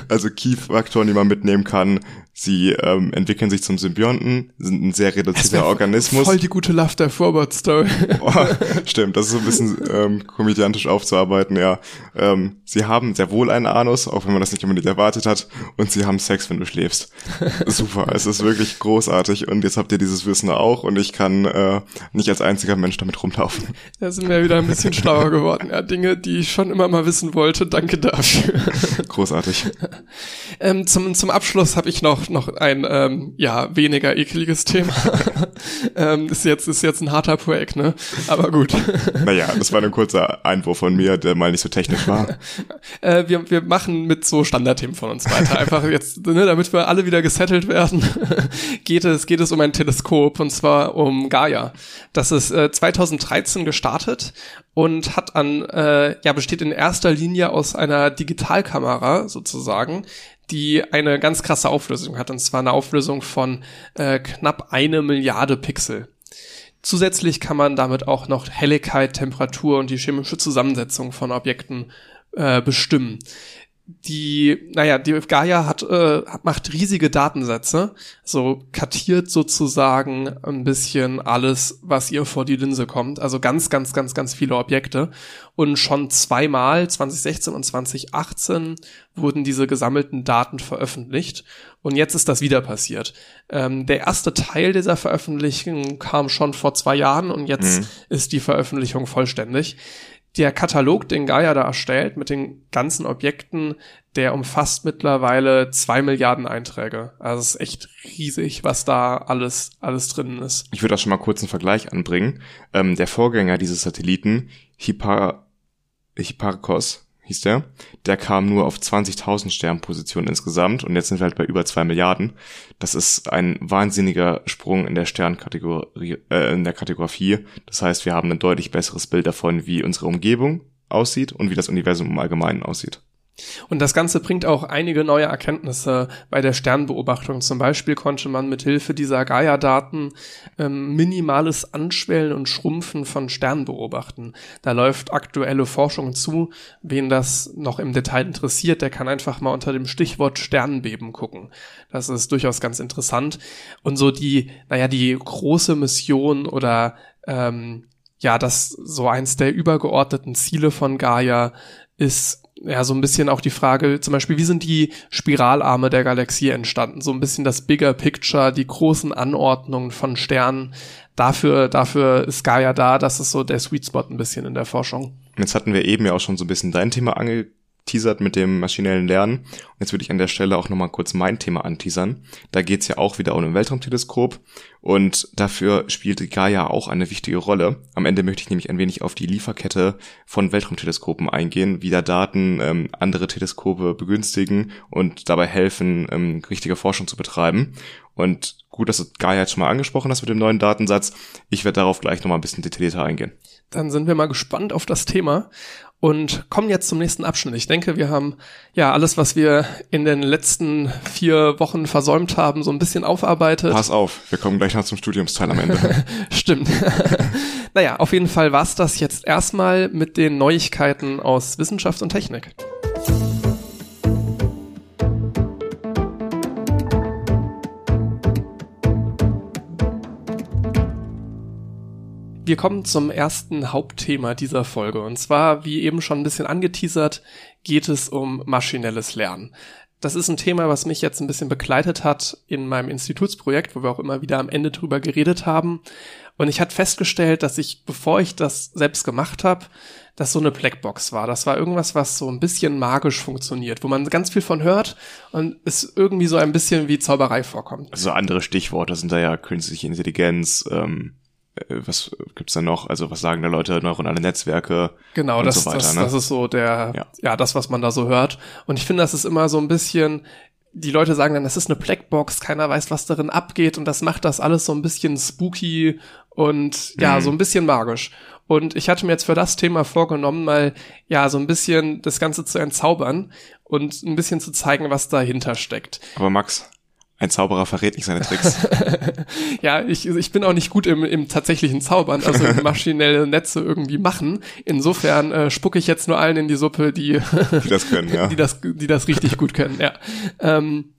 Speaker 1: Also Key-Faktoren, die man mitnehmen kann. Sie ähm, entwickeln sich zum Symbionten, sind ein sehr reduzierter Organismus.
Speaker 2: Voll die gute Love der Forward Story.
Speaker 1: Boah, stimmt, das ist so ein bisschen ähm, komödiantisch aufzuarbeiten, ja. Ähm, sie haben sehr wohl einen Anus, auch wenn man das nicht unbedingt erwartet hat, und sie haben Sex, wenn du schläfst. Super, es ist wirklich großartig und jetzt habt ihr dieses Wissen auch und ich kann äh, nicht als einziger Mensch damit rumlaufen.
Speaker 2: Da sind wir wieder ein bisschen schlauer geworden. Ja, Dinge, die ich schon immer mal wissen wollte. Danke dafür.
Speaker 1: Großartig.
Speaker 2: Ähm, zum, zum Abschluss habe ich noch, noch ein, ähm, ja, weniger ekliges Thema. ähm, ist jetzt, ist jetzt ein harter Break, ne? Aber gut.
Speaker 1: Naja, das war ein kurzer Einwurf von mir, der mal nicht so technisch war.
Speaker 2: äh, wir, wir machen mit so Standardthemen von uns weiter. Einfach jetzt, ne, damit wir alle wieder gesettelt werden, geht es, geht es um ein Teleskop und zwar um Gaia. Das ist äh, 2013 gestartet und hat an, äh, ja, besteht in erster Linie aus einer Digitalkamera sozusagen, die eine ganz krasse Auflösung hat. Und zwar eine Auflösung von äh, knapp eine Milliarde Pixel. Zusätzlich kann man damit auch noch Helligkeit, Temperatur und die chemische Zusammensetzung von Objekten äh, bestimmen. Die, naja, die Gaia hat, äh, macht riesige Datensätze, so kartiert sozusagen ein bisschen alles, was ihr vor die Linse kommt. Also ganz, ganz, ganz, ganz viele Objekte. Und schon zweimal, 2016 und 2018, wurden diese gesammelten Daten veröffentlicht. Und jetzt ist das wieder passiert. Ähm, der erste Teil dieser Veröffentlichung kam schon vor zwei Jahren und jetzt mhm. ist die Veröffentlichung vollständig der Katalog, den Gaia da erstellt, mit den ganzen Objekten, der umfasst mittlerweile zwei Milliarden Einträge. Also es ist echt riesig, was da alles, alles drin ist.
Speaker 1: Ich würde auch schon mal kurz einen Vergleich anbringen. Ähm, der Vorgänger dieses Satelliten, Hippar Hipparcos, hieß der. Der kam nur auf 20.000 Sternpositionen insgesamt und jetzt sind wir halt bei über zwei Milliarden. Das ist ein wahnsinniger Sprung in der Sternkategorie, äh, in der Kategorie. Das heißt, wir haben ein deutlich besseres Bild davon, wie unsere Umgebung aussieht und wie das Universum im Allgemeinen aussieht.
Speaker 2: Und das Ganze bringt auch einige neue Erkenntnisse bei der Sternbeobachtung. Zum Beispiel konnte man mit Hilfe dieser Gaia-Daten ähm, minimales Anschwellen und Schrumpfen von Sternen beobachten. Da läuft aktuelle Forschung zu. Wen das noch im Detail interessiert, der kann einfach mal unter dem Stichwort Sternenbeben gucken. Das ist durchaus ganz interessant. Und so die, naja, die große Mission oder ähm, ja, das so eins der übergeordneten Ziele von Gaia ist ja, so ein bisschen auch die Frage, zum Beispiel, wie sind die Spiralarme der Galaxie entstanden? So ein bisschen das Bigger Picture, die großen Anordnungen von Sternen. Dafür, dafür ist Gaia da, das ist so der Sweet Spot ein bisschen in der Forschung.
Speaker 1: Jetzt hatten wir eben ja auch schon so ein bisschen dein Thema ange teasert mit dem maschinellen Lernen. Und jetzt würde ich an der Stelle auch nochmal kurz mein Thema anteasern. Da geht's ja auch wieder um ein Weltraumteleskop und dafür spielt Gaia auch eine wichtige Rolle. Am Ende möchte ich nämlich ein wenig auf die Lieferkette von Weltraumteleskopen eingehen, wie da Daten ähm, andere Teleskope begünstigen und dabei helfen, ähm, richtige Forschung zu betreiben. Und gut, dass du Gaia jetzt schon mal angesprochen hast mit dem neuen Datensatz. Ich werde darauf gleich nochmal ein bisschen detaillierter eingehen.
Speaker 2: Dann sind wir mal gespannt auf das Thema und kommen jetzt zum nächsten Abschnitt. Ich denke, wir haben ja alles, was wir in den letzten vier Wochen versäumt haben, so ein bisschen aufarbeitet.
Speaker 1: Pass auf, wir kommen gleich noch zum Studiumsteil am Ende.
Speaker 2: Stimmt. naja, auf jeden Fall war's das jetzt erstmal mit den Neuigkeiten aus Wissenschaft und Technik. Wir kommen zum ersten Hauptthema dieser Folge. Und zwar, wie eben schon ein bisschen angeteasert, geht es um maschinelles Lernen. Das ist ein Thema, was mich jetzt ein bisschen begleitet hat in meinem Institutsprojekt, wo wir auch immer wieder am Ende drüber geredet haben. Und ich hatte festgestellt, dass ich, bevor ich das selbst gemacht habe, das so eine Blackbox war. Das war irgendwas, was so ein bisschen magisch funktioniert, wo man ganz viel von hört und es irgendwie so ein bisschen wie Zauberei vorkommt.
Speaker 1: Also andere Stichworte sind da ja künstliche Intelligenz, ähm, äh, was gibt's da noch? Also was sagen da Leute, neuronale Netzwerke?
Speaker 2: Genau, und das, so weiter, das, ne? das ist so der, ja. ja, das, was man da so hört. Und ich finde, das ist immer so ein bisschen, die Leute sagen dann, das ist eine Blackbox, keiner weiß, was darin abgeht und das macht das alles so ein bisschen spooky und ja, mhm. so ein bisschen magisch. Und ich hatte mir jetzt für das Thema vorgenommen, mal ja so ein bisschen das Ganze zu entzaubern und ein bisschen zu zeigen, was dahinter steckt.
Speaker 1: Aber Max, ein Zauberer verrät nicht seine Tricks.
Speaker 2: ja, ich, ich bin auch nicht gut im, im tatsächlichen Zaubern, also maschinelle Netze irgendwie machen. Insofern äh, spucke ich jetzt nur allen in die Suppe, die,
Speaker 1: die das können, ja.
Speaker 2: die das, die das richtig gut können, ja. Ähm,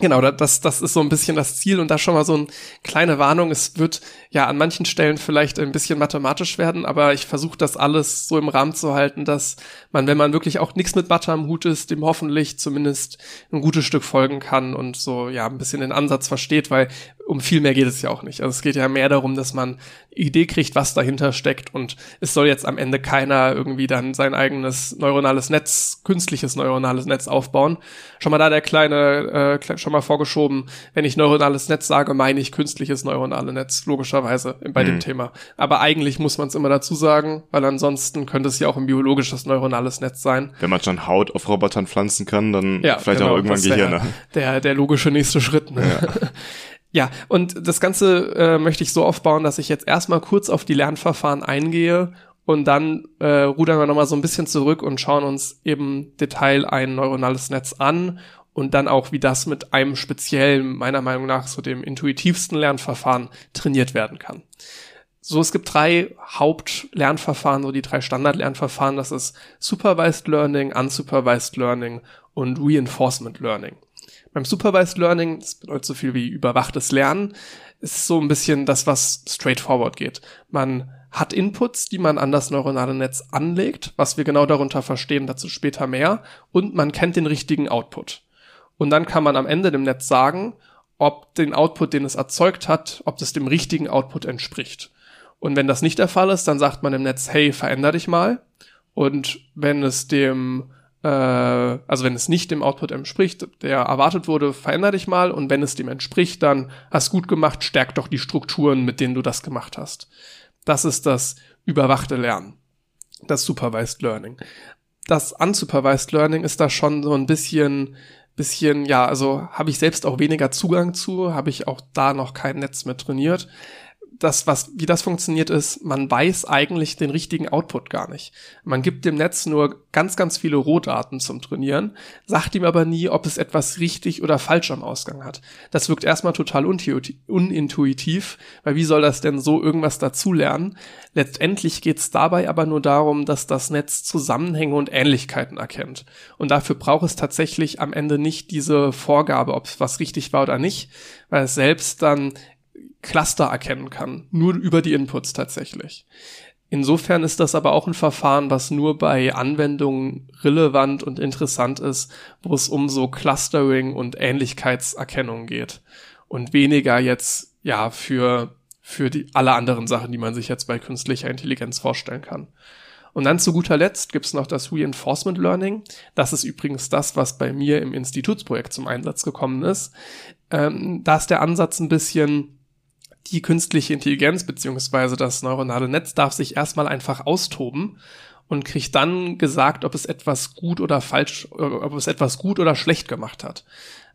Speaker 2: Genau, das, das ist so ein bisschen das Ziel und da schon mal so eine kleine Warnung. Es wird ja an manchen Stellen vielleicht ein bisschen mathematisch werden, aber ich versuche das alles so im Rahmen zu halten, dass man, wenn man wirklich auch nichts mit Mathe am Hut ist, dem hoffentlich zumindest ein gutes Stück folgen kann und so ja ein bisschen den Ansatz versteht, weil um viel mehr geht es ja auch nicht. Also es geht ja mehr darum, dass man Idee kriegt, was dahinter steckt und es soll jetzt am Ende keiner irgendwie dann sein eigenes neuronales Netz, künstliches neuronales Netz aufbauen. Schon mal da der kleine, äh, schon mal vorgeschoben, wenn ich neuronales Netz sage, meine ich künstliches neuronales Netz, logischerweise bei mhm. dem Thema. Aber eigentlich muss man es immer dazu sagen, weil ansonsten könnte es ja auch ein biologisches neuronales Netz sein.
Speaker 1: Wenn man schon Haut auf Robotern pflanzen kann, dann ja, vielleicht genau, auch irgendwann Gehirne.
Speaker 2: Der, der logische nächste Schritt. Ne? Ja. Ja, und das Ganze äh, möchte ich so aufbauen, dass ich jetzt erstmal kurz auf die Lernverfahren eingehe und dann äh, rudern wir nochmal so ein bisschen zurück und schauen uns eben Detail ein neuronales Netz an und dann auch, wie das mit einem speziellen, meiner Meinung nach, so dem intuitivsten Lernverfahren trainiert werden kann. so, es gibt drei Hauptlernverfahren, so die drei Standardlernverfahren. Das ist Supervised Learning, Unsupervised Learning und Reinforcement Learning. Beim Supervised Learning, das bedeutet so viel wie überwachtes Lernen, ist so ein bisschen das, was straightforward geht. Man hat Inputs, die man an das neuronale Netz anlegt, was wir genau darunter verstehen, dazu später mehr, und man kennt den richtigen Output. Und dann kann man am Ende dem Netz sagen, ob den Output, den es erzeugt hat, ob das dem richtigen Output entspricht. Und wenn das nicht der Fall ist, dann sagt man im Netz, hey, veränder dich mal. Und wenn es dem, also wenn es nicht dem Output entspricht, der erwartet wurde, veränder dich mal. Und wenn es dem entspricht, dann hast gut gemacht, stärk doch die Strukturen, mit denen du das gemacht hast. Das ist das überwachte Lernen. Das Supervised Learning. Das Unsupervised Learning ist da schon so ein bisschen bisschen, ja, also habe ich selbst auch weniger Zugang zu, habe ich auch da noch kein Netz mehr trainiert das, was, wie das funktioniert ist, man weiß eigentlich den richtigen Output gar nicht. Man gibt dem Netz nur ganz, ganz viele Rohdaten zum Trainieren, sagt ihm aber nie, ob es etwas richtig oder falsch am Ausgang hat. Das wirkt erstmal total unintuitiv, weil wie soll das denn so irgendwas dazulernen? Letztendlich geht es dabei aber nur darum, dass das Netz Zusammenhänge und Ähnlichkeiten erkennt. Und dafür braucht es tatsächlich am Ende nicht diese Vorgabe, ob es was richtig war oder nicht, weil es selbst dann Cluster erkennen kann, nur über die Inputs tatsächlich. Insofern ist das aber auch ein Verfahren, was nur bei Anwendungen relevant und interessant ist, wo es um so Clustering und Ähnlichkeitserkennung geht und weniger jetzt ja für für die alle anderen Sachen, die man sich jetzt bei künstlicher Intelligenz vorstellen kann. Und dann zu guter Letzt gibt's noch das Reinforcement Learning. Das ist übrigens das, was bei mir im Institutsprojekt zum Einsatz gekommen ist. Ähm, da ist der Ansatz ein bisschen die künstliche Intelligenz beziehungsweise das neuronale Netz darf sich erstmal einfach austoben und kriegt dann gesagt, ob es etwas gut oder falsch, ob es etwas gut oder schlecht gemacht hat.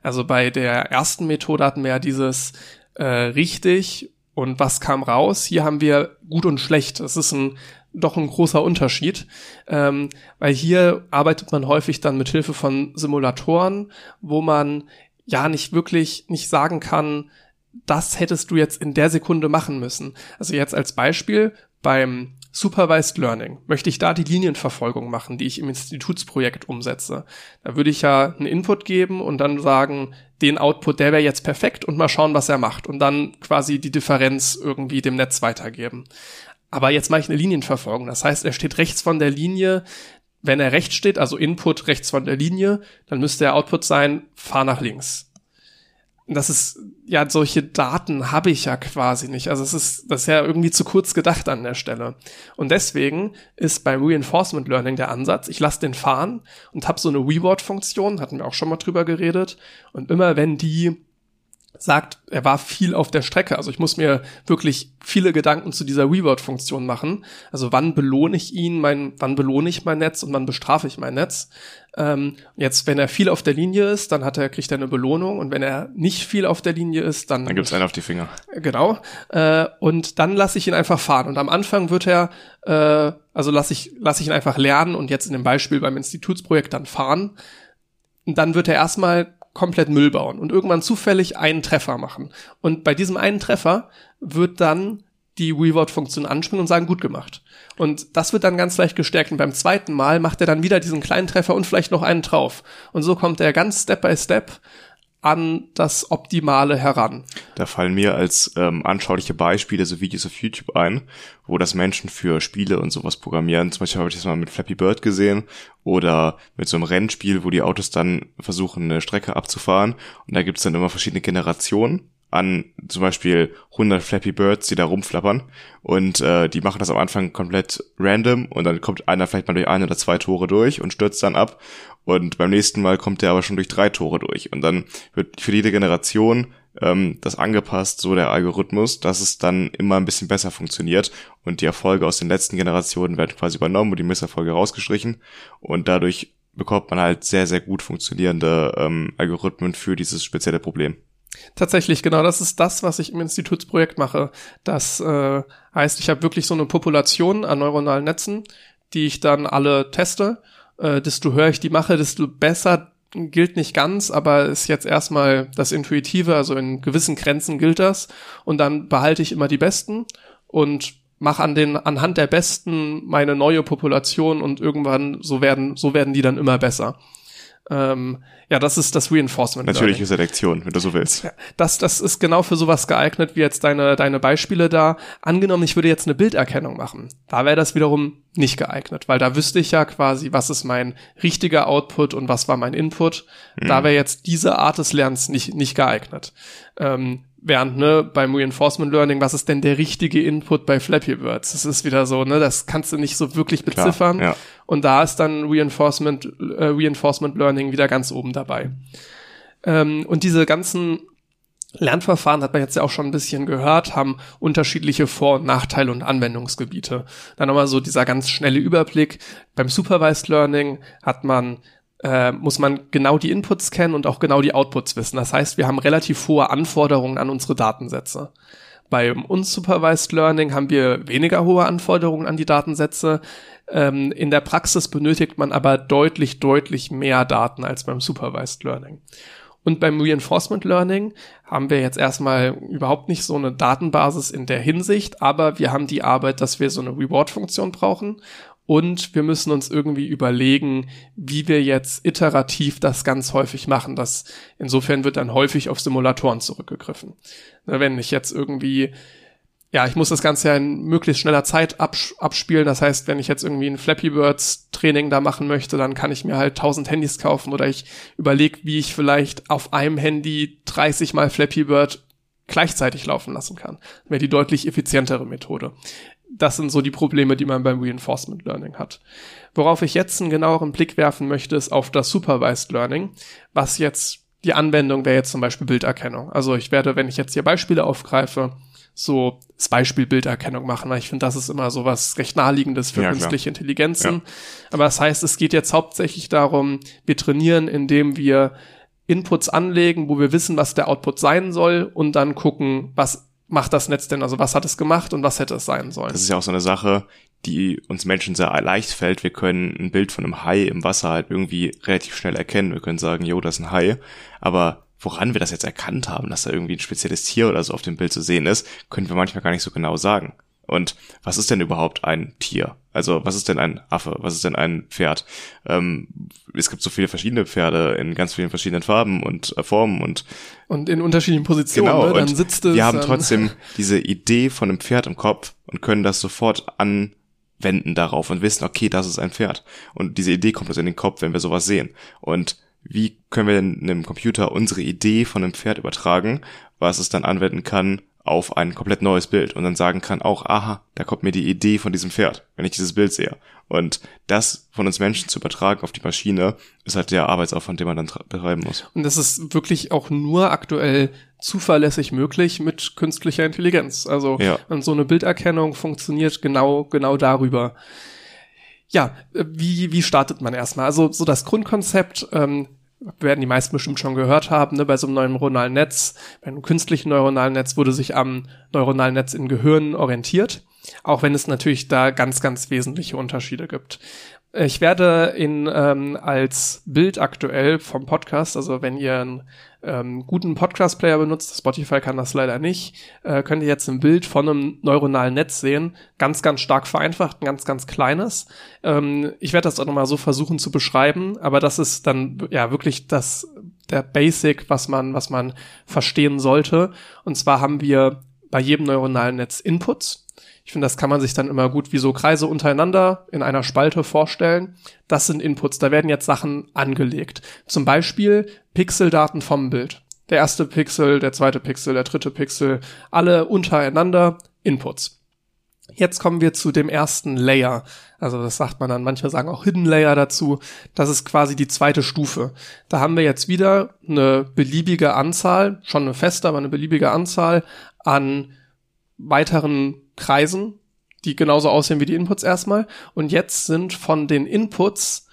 Speaker 2: Also bei der ersten Methode hatten wir ja dieses äh, richtig und was kam raus. Hier haben wir gut und schlecht. Das ist ein doch ein großer Unterschied, ähm, weil hier arbeitet man häufig dann mit Hilfe von Simulatoren, wo man ja nicht wirklich nicht sagen kann, das hättest du jetzt in der Sekunde machen müssen. Also jetzt als Beispiel beim Supervised Learning möchte ich da die Linienverfolgung machen, die ich im Institutsprojekt umsetze. Da würde ich ja einen Input geben und dann sagen, den Output, der wäre jetzt perfekt und mal schauen, was er macht und dann quasi die Differenz irgendwie dem Netz weitergeben. Aber jetzt mache ich eine Linienverfolgung. Das heißt, er steht rechts von der Linie. Wenn er rechts steht, also Input rechts von der Linie, dann müsste der Output sein, fahr nach links das ist, ja, solche Daten habe ich ja quasi nicht. Also es ist, das ist ja irgendwie zu kurz gedacht an der Stelle. Und deswegen ist bei Reinforcement Learning der Ansatz, ich lasse den fahren und habe so eine Reward-Funktion, hatten wir auch schon mal drüber geredet. Und immer wenn die sagt, er war viel auf der Strecke. Also ich muss mir wirklich viele Gedanken zu dieser Reward-Funktion machen. Also wann belohne ich ihn, mein, wann belohne ich mein Netz und wann bestrafe ich mein Netz. Ähm, jetzt, wenn er viel auf der Linie ist, dann hat er, kriegt er eine Belohnung und wenn er nicht viel auf der Linie ist, dann.
Speaker 1: Dann gibt's einen auf die Finger.
Speaker 2: Genau. Äh, und dann lasse ich ihn einfach fahren. Und am Anfang wird er, äh, also lasse ich, lasse ich ihn einfach lernen und jetzt in dem Beispiel beim Institutsprojekt dann fahren. Und dann wird er erstmal komplett Müll bauen und irgendwann zufällig einen Treffer machen. Und bei diesem einen Treffer wird dann die Reward-Funktion anspringen und sagen, gut gemacht. Und das wird dann ganz leicht gestärkt. Und beim zweiten Mal macht er dann wieder diesen kleinen Treffer und vielleicht noch einen drauf. Und so kommt er ganz Step by Step an das Optimale heran.
Speaker 1: Da fallen mir als ähm, anschauliche Beispiele so Videos auf YouTube ein, wo das Menschen für Spiele und sowas programmieren. Zum Beispiel habe ich das mal mit Flappy Bird gesehen oder mit so einem Rennspiel, wo die Autos dann versuchen, eine Strecke abzufahren. Und da gibt's dann immer verschiedene Generationen an zum Beispiel 100 Flappy Birds, die da rumflappern. Und äh, die machen das am Anfang komplett random und dann kommt einer vielleicht mal durch ein oder zwei Tore durch und stürzt dann ab. Und beim nächsten Mal kommt der aber schon durch drei Tore durch. Und dann wird für jede Generation ähm, das angepasst, so der Algorithmus, dass es dann immer ein bisschen besser funktioniert. Und die Erfolge aus den letzten Generationen werden quasi übernommen und die Misserfolge rausgestrichen. Und dadurch bekommt man halt sehr, sehr gut funktionierende ähm, Algorithmen für dieses spezielle Problem.
Speaker 2: Tatsächlich, genau, das ist das, was ich im Institutsprojekt mache. Das äh, heißt, ich habe wirklich so eine Population an neuronalen Netzen, die ich dann alle teste. Äh, desto höher ich die mache, desto besser gilt nicht ganz, aber ist jetzt erstmal das Intuitive, also in gewissen Grenzen gilt das. Und dann behalte ich immer die besten und mach an den anhand der besten meine neue Population und irgendwann so werden so werden die dann immer besser. Ähm, ja, das ist das Reinforcement.
Speaker 1: Natürliche Selektion, wenn du so willst. Ja,
Speaker 2: das, das ist genau für sowas geeignet, wie jetzt deine, deine Beispiele da. Angenommen, ich würde jetzt eine Bilderkennung machen. Da wäre das wiederum nicht geeignet, weil da wüsste ich ja quasi, was ist mein richtiger Output und was war mein Input. Mhm. Da wäre jetzt diese Art des Lernens nicht, nicht geeignet. Ähm, Während, ne, beim Reinforcement Learning, was ist denn der richtige Input bei Flappy Words? Das ist wieder so, ne, das kannst du nicht so wirklich beziffern. Klar, ja. Und da ist dann Reinforcement, äh, Reinforcement Learning wieder ganz oben dabei. Ähm, und diese ganzen Lernverfahren hat man jetzt ja auch schon ein bisschen gehört, haben unterschiedliche Vor- und Nachteile und Anwendungsgebiete. Dann nochmal so dieser ganz schnelle Überblick. Beim Supervised Learning hat man äh, muss man genau die Inputs kennen und auch genau die Outputs wissen. Das heißt, wir haben relativ hohe Anforderungen an unsere Datensätze. Beim Unsupervised Learning haben wir weniger hohe Anforderungen an die Datensätze. Ähm, in der Praxis benötigt man aber deutlich, deutlich mehr Daten als beim Supervised Learning. Und beim Reinforcement Learning haben wir jetzt erstmal überhaupt nicht so eine Datenbasis in der Hinsicht, aber wir haben die Arbeit, dass wir so eine Reward-Funktion brauchen und wir müssen uns irgendwie überlegen, wie wir jetzt iterativ das ganz häufig machen. Das insofern wird dann häufig auf Simulatoren zurückgegriffen. Wenn ich jetzt irgendwie ja, ich muss das Ganze ja in möglichst schneller Zeit abs abspielen. Das heißt, wenn ich jetzt irgendwie ein Flappy Birds Training da machen möchte, dann kann ich mir halt 1000 Handys kaufen oder ich überlege, wie ich vielleicht auf einem Handy 30 mal Flappy Bird gleichzeitig laufen lassen kann. Wäre die deutlich effizientere Methode das sind so die Probleme, die man beim Reinforcement Learning hat. Worauf ich jetzt einen genaueren Blick werfen möchte, ist auf das Supervised Learning, was jetzt die Anwendung wäre jetzt zum Beispiel Bilderkennung. Also ich werde, wenn ich jetzt hier Beispiele aufgreife, so das Beispiel Bilderkennung machen, weil ich finde, das ist immer so was recht naheliegendes für ja, künstliche klar. Intelligenzen. Ja. Aber das heißt, es geht jetzt hauptsächlich darum, wir trainieren, indem wir Inputs anlegen, wo wir wissen, was der Output sein soll und dann gucken, was macht das Netz denn? Also was hat es gemacht und was hätte es sein sollen?
Speaker 1: Das ist ja auch so eine Sache, die uns Menschen sehr leicht fällt. Wir können ein Bild von einem Hai im Wasser halt irgendwie relativ schnell erkennen. Wir können sagen, jo, das ist ein Hai. Aber woran wir das jetzt erkannt haben, dass da irgendwie ein spezielles Tier oder so auf dem Bild zu sehen ist, können wir manchmal gar nicht so genau sagen. Und was ist denn überhaupt ein Tier? Also was ist denn ein Affe? Was ist denn ein Pferd? Ähm, es gibt so viele verschiedene Pferde in ganz vielen verschiedenen Farben und äh, Formen und
Speaker 2: und in unterschiedlichen Positionen. Genau,
Speaker 1: ne? dann sitzt es. Wir haben trotzdem diese Idee von einem Pferd im Kopf und können das sofort anwenden darauf und wissen, okay, das ist ein Pferd. Und diese Idee kommt uns in den Kopf, wenn wir sowas sehen. Und wie können wir denn einem Computer unsere Idee von einem Pferd übertragen, was es dann anwenden kann, auf ein komplett neues Bild und dann sagen kann auch, aha, da kommt mir die Idee von diesem Pferd, wenn ich dieses Bild sehe. Und das von uns Menschen zu übertragen auf die Maschine, ist halt der Arbeitsaufwand, den man dann betreiben muss.
Speaker 2: Und das ist wirklich auch nur aktuell zuverlässig möglich mit künstlicher Intelligenz. Also ja. und so eine Bilderkennung funktioniert genau, genau darüber. Ja, wie, wie startet man erstmal? Also so das Grundkonzept, ähm, werden die meisten bestimmt schon gehört haben, ne, bei so einem neuronalen Netz, bei einem künstlichen neuronalen Netz wurde sich am neuronalen Netz in Gehirn orientiert, auch wenn es natürlich da ganz, ganz wesentliche Unterschiede gibt. Ich werde in ähm, als Bild aktuell vom Podcast, also wenn ihr einen ähm, guten Podcast-Player benutzt, Spotify kann das leider nicht, äh, könnt ihr jetzt ein Bild von einem neuronalen Netz sehen. Ganz, ganz stark vereinfacht, ein ganz, ganz kleines. Ähm, ich werde das auch nochmal so versuchen zu beschreiben, aber das ist dann ja wirklich das der Basic, was man, was man verstehen sollte. Und zwar haben wir bei jedem neuronalen Netz Inputs ich finde, das kann man sich dann immer gut wie so Kreise untereinander in einer Spalte vorstellen. Das sind Inputs, da werden jetzt Sachen angelegt. Zum Beispiel Pixeldaten vom Bild. Der erste Pixel, der zweite Pixel, der dritte Pixel, alle untereinander Inputs. Jetzt kommen wir zu dem ersten Layer. Also das sagt man dann, manche sagen auch Hidden Layer dazu. Das ist quasi die zweite Stufe. Da haben wir jetzt wieder eine beliebige Anzahl, schon eine feste, aber eine beliebige Anzahl an weiteren Kreisen, die genauso aussehen wie die Inputs erstmal. Und jetzt sind von den Inputs,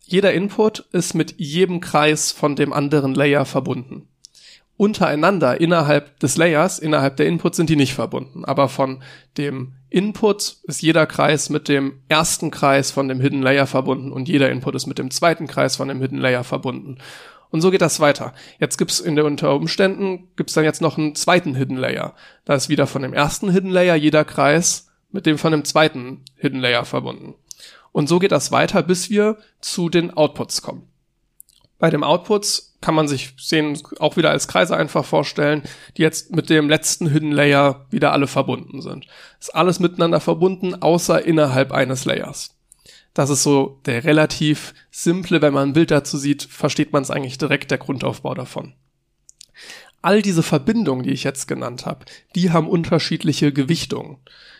Speaker 2: jeder Input ist mit jedem Kreis von dem anderen Layer verbunden. Untereinander, innerhalb des Layers, innerhalb der Inputs sind die nicht verbunden. Aber von dem Input ist jeder Kreis mit dem ersten Kreis von dem Hidden Layer verbunden und jeder Input ist mit dem zweiten Kreis von dem Hidden Layer verbunden. Und so geht das weiter. Jetzt gibt's in der unter Umständen gibt's dann jetzt noch einen zweiten Hidden Layer. Da ist wieder von dem ersten Hidden Layer jeder Kreis mit dem von dem zweiten Hidden Layer verbunden. Und so geht das weiter, bis wir zu den Outputs kommen. Bei dem Outputs kann man sich sehen, auch wieder als Kreise einfach vorstellen, die jetzt mit dem letzten Hidden Layer wieder alle verbunden sind. Ist alles miteinander verbunden, außer innerhalb eines Layers. Das ist so der relativ simple, wenn man ein Bild dazu sieht, versteht man es eigentlich direkt, der Grundaufbau davon. All diese Verbindungen, die ich jetzt genannt habe, die haben unterschiedliche Gewichtungen.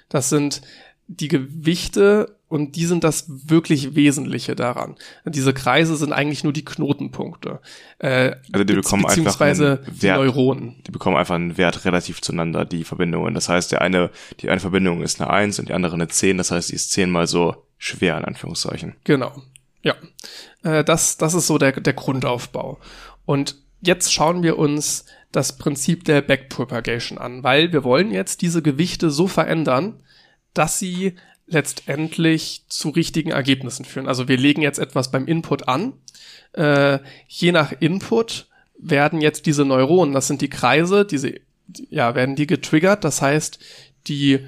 Speaker 2: Das sind die Gewichte und die sind das wirklich Wesentliche daran. Diese Kreise sind eigentlich nur die Knotenpunkte.
Speaker 1: Äh, also die bekommen einfach einen
Speaker 2: Wert, die Neuronen.
Speaker 1: Die bekommen einfach einen Wert relativ zueinander, die Verbindungen. Das heißt, der eine, die eine Verbindung ist eine 1 und die andere eine 10. Das heißt, die ist zehnmal so schwer, in Anführungszeichen.
Speaker 2: Genau. Ja. Äh, das, das ist so der, der Grundaufbau. Und jetzt schauen wir uns das Prinzip der Backpropagation an, weil wir wollen jetzt diese Gewichte so verändern, dass sie letztendlich zu richtigen Ergebnissen führen. Also wir legen jetzt etwas beim Input an. Äh, je nach Input werden jetzt diese Neuronen, das sind die Kreise, diese, ja, werden die getriggert. Das heißt, die,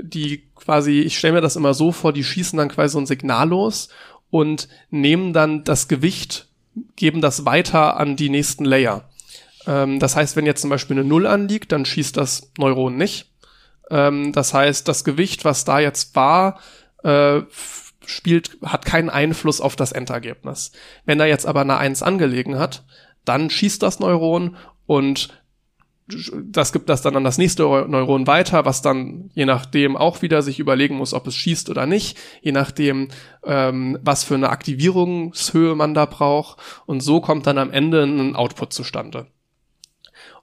Speaker 2: die quasi, ich stelle mir das immer so vor, die schießen dann quasi so ein Signal los und nehmen dann das Gewicht, geben das weiter an die nächsten Layer. Ähm, das heißt, wenn jetzt zum Beispiel eine Null anliegt, dann schießt das Neuron nicht. Ähm, das heißt, das Gewicht, was da jetzt war, äh, spielt, hat keinen Einfluss auf das Endergebnis. Wenn da jetzt aber eine Eins angelegen hat, dann schießt das Neuron und das gibt das dann an das nächste Neuron weiter, was dann je nachdem auch wieder sich überlegen muss, ob es schießt oder nicht, je nachdem, ähm, was für eine Aktivierungshöhe man da braucht. Und so kommt dann am Ende ein Output zustande.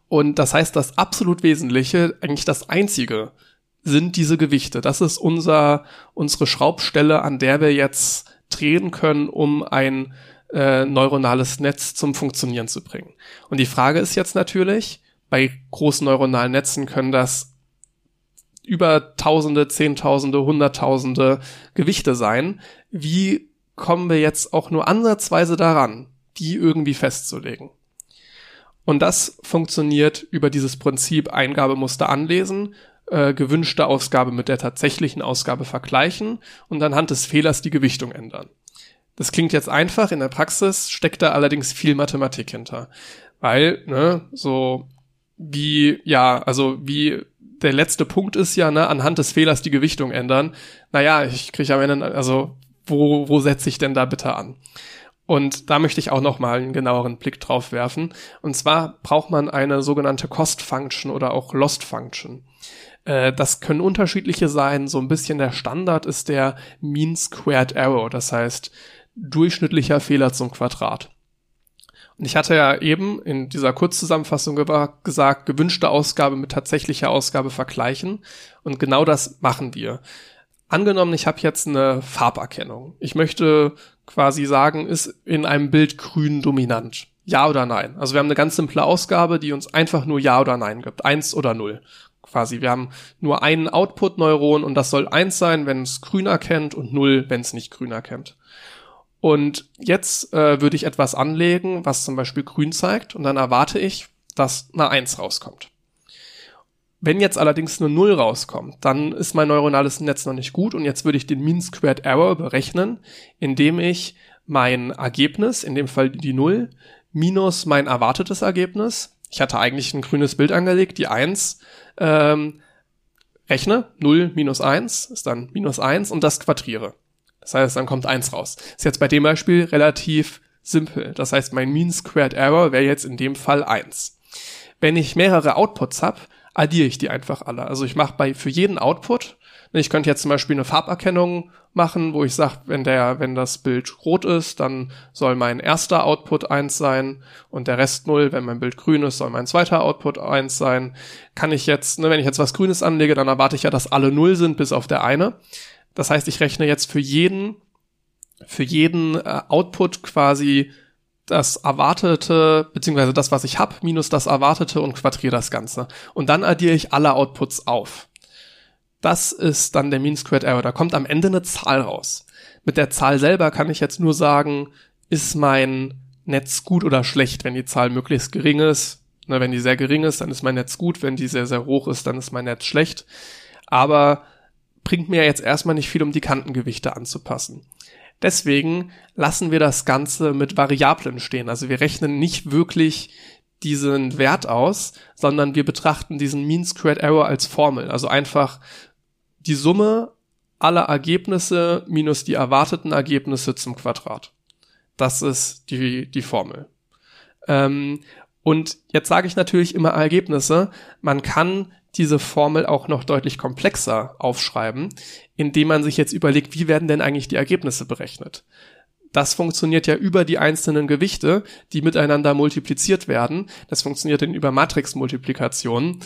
Speaker 2: Und das heißt, das absolut Wesentliche, eigentlich das Einzige, sind diese Gewichte. Das ist unser, unsere Schraubstelle, an der wir jetzt drehen können, um ein äh, neuronales Netz zum Funktionieren zu bringen. Und die Frage ist jetzt natürlich, bei großen neuronalen Netzen können das über Tausende, Zehntausende, Hunderttausende Gewichte sein. Wie kommen wir jetzt auch nur ansatzweise daran, die irgendwie festzulegen? Und das funktioniert über dieses Prinzip Eingabemuster anlesen, äh, gewünschte Ausgabe mit der tatsächlichen Ausgabe vergleichen und anhand des Fehlers die Gewichtung ändern. Das klingt jetzt einfach, in der Praxis steckt da allerdings viel Mathematik hinter. Weil, ne, so wie, ja, also wie der letzte Punkt ist ja, ne, anhand des Fehlers die Gewichtung ändern. Naja, ich kriege am Ende, also wo, wo setze ich denn da bitte an? Und da möchte ich auch noch mal einen genaueren Blick drauf werfen. Und zwar braucht man eine sogenannte Cost Function oder auch Lost Function. Äh, das können unterschiedliche sein. So ein bisschen der Standard ist der Mean Squared Error. Das heißt, durchschnittlicher Fehler zum Quadrat. Und ich hatte ja eben in dieser Kurzzusammenfassung gesagt, gewünschte Ausgabe mit tatsächlicher Ausgabe vergleichen. Und genau das machen wir. Angenommen, ich habe jetzt eine Farberkennung. Ich möchte quasi sagen, ist in einem Bild grün dominant. Ja oder nein. Also wir haben eine ganz simple Ausgabe, die uns einfach nur Ja oder Nein gibt. Eins oder Null. Quasi. Wir haben nur einen Output-Neuron und das soll eins sein, wenn es grün erkennt und null, wenn es nicht grün erkennt. Und jetzt äh, würde ich etwas anlegen, was zum Beispiel grün zeigt und dann erwarte ich, dass eine Eins rauskommt. Wenn jetzt allerdings nur Null rauskommt, dann ist mein neuronales Netz noch nicht gut und jetzt würde ich den Mean Squared Error berechnen, indem ich mein Ergebnis, in dem Fall die Null, minus mein erwartetes Ergebnis, ich hatte eigentlich ein grünes Bild angelegt, die Eins, ähm, rechne, 0 minus 1 ist dann minus 1 und das quadriere. Das heißt, dann kommt 1 raus. Ist jetzt bei dem Beispiel relativ simpel. Das heißt, mein Mean Squared Error wäre jetzt in dem Fall 1. Wenn ich mehrere Outputs habe, addiere ich die einfach alle. Also ich mache bei für jeden Output, ich könnte jetzt zum Beispiel eine Farberkennung machen, wo ich sage, wenn der, wenn das Bild rot ist, dann soll mein erster Output eins sein und der Rest null. Wenn mein Bild grün ist, soll mein zweiter Output eins sein. Kann ich jetzt, ne, wenn ich jetzt was Grünes anlege, dann erwarte ich ja, dass alle null sind, bis auf der eine. Das heißt, ich rechne jetzt für jeden, für jeden äh, Output quasi das Erwartete, beziehungsweise das, was ich habe, minus das Erwartete und quadriere das Ganze. Und dann addiere ich alle Outputs auf. Das ist dann der Mean Squared Error. Da kommt am Ende eine Zahl raus. Mit der Zahl selber kann ich jetzt nur sagen, ist mein Netz gut oder schlecht, wenn die Zahl möglichst gering ist. Na, wenn die sehr gering ist, dann ist mein Netz gut. Wenn die sehr, sehr hoch ist, dann ist mein Netz schlecht. Aber bringt mir jetzt erstmal nicht viel, um die Kantengewichte anzupassen. Deswegen lassen wir das Ganze mit Variablen stehen. Also wir rechnen nicht wirklich diesen Wert aus, sondern wir betrachten diesen Mean Squared Error als Formel. Also einfach die Summe aller Ergebnisse minus die erwarteten Ergebnisse zum Quadrat. Das ist die, die Formel. Ähm, und jetzt sage ich natürlich immer Ergebnisse. Man kann diese Formel auch noch deutlich komplexer aufschreiben, indem man sich jetzt überlegt, wie werden denn eigentlich die Ergebnisse berechnet? Das funktioniert ja über die einzelnen Gewichte, die miteinander multipliziert werden. Das funktioniert dann über Matrixmultiplikationen.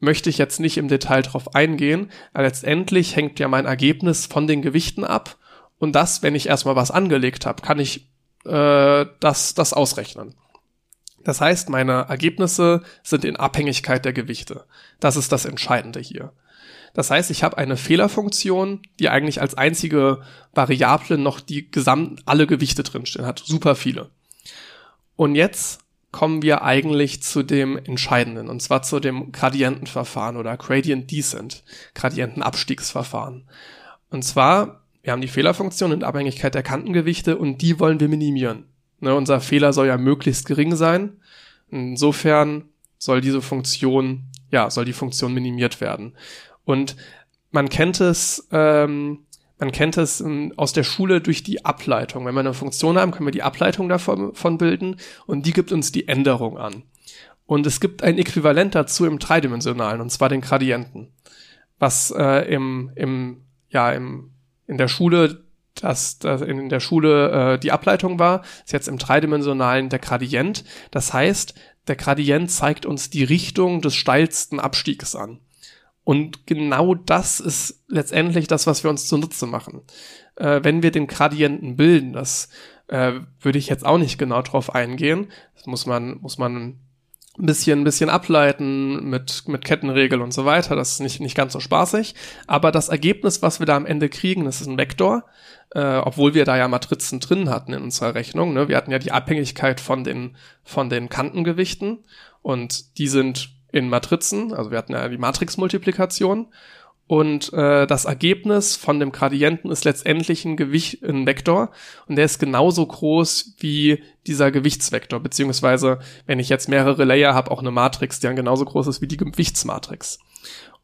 Speaker 2: Möchte ich jetzt nicht im Detail drauf eingehen, aber letztendlich hängt ja mein Ergebnis von den Gewichten ab. Und das, wenn ich erstmal was angelegt habe, kann ich äh, das, das ausrechnen. Das heißt, meine Ergebnisse sind in Abhängigkeit der Gewichte. Das ist das Entscheidende hier. Das heißt, ich habe eine Fehlerfunktion, die eigentlich als einzige Variable noch die gesamt alle Gewichte drinstehen hat. Super viele. Und jetzt kommen wir eigentlich zu dem Entscheidenden, und zwar zu dem Gradientenverfahren oder Gradient Descent, Gradientenabstiegsverfahren. Und zwar, wir haben die Fehlerfunktion in Abhängigkeit der Kantengewichte und die wollen wir minimieren. Ne, unser Fehler soll ja möglichst gering sein. Insofern soll diese Funktion, ja, soll die Funktion minimiert werden. Und man kennt es, ähm, man kennt es ähm, aus der Schule durch die Ableitung. Wenn wir eine Funktion haben, können wir die Ableitung davon bilden und die gibt uns die Änderung an. Und es gibt ein Äquivalent dazu im dreidimensionalen, und zwar den Gradienten. Was äh, im, im, ja, im, in der Schule dass, dass in der Schule äh, die Ableitung war, ist jetzt im dreidimensionalen der Gradient. Das heißt, der Gradient zeigt uns die Richtung des steilsten Abstiegs an. Und genau das ist letztendlich das, was wir uns zunutze machen. Äh, wenn wir den Gradienten bilden, das äh, würde ich jetzt auch nicht genau drauf eingehen. Das muss man, muss man ein bisschen, ein bisschen ableiten mit, mit Kettenregel und so weiter. Das ist nicht, nicht ganz so spaßig. Aber das Ergebnis, was wir da am Ende kriegen, das ist ein Vektor äh, obwohl wir da ja Matrizen drin hatten in unserer Rechnung. Ne? Wir hatten ja die Abhängigkeit von den, von den Kantengewichten und die sind in Matrizen, also wir hatten ja die Matrixmultiplikation und äh, das Ergebnis von dem Gradienten ist letztendlich ein Gewicht, ein Vektor und der ist genauso groß wie dieser Gewichtsvektor, beziehungsweise wenn ich jetzt mehrere Layer habe, auch eine Matrix, die dann genauso groß ist wie die Gewichtsmatrix.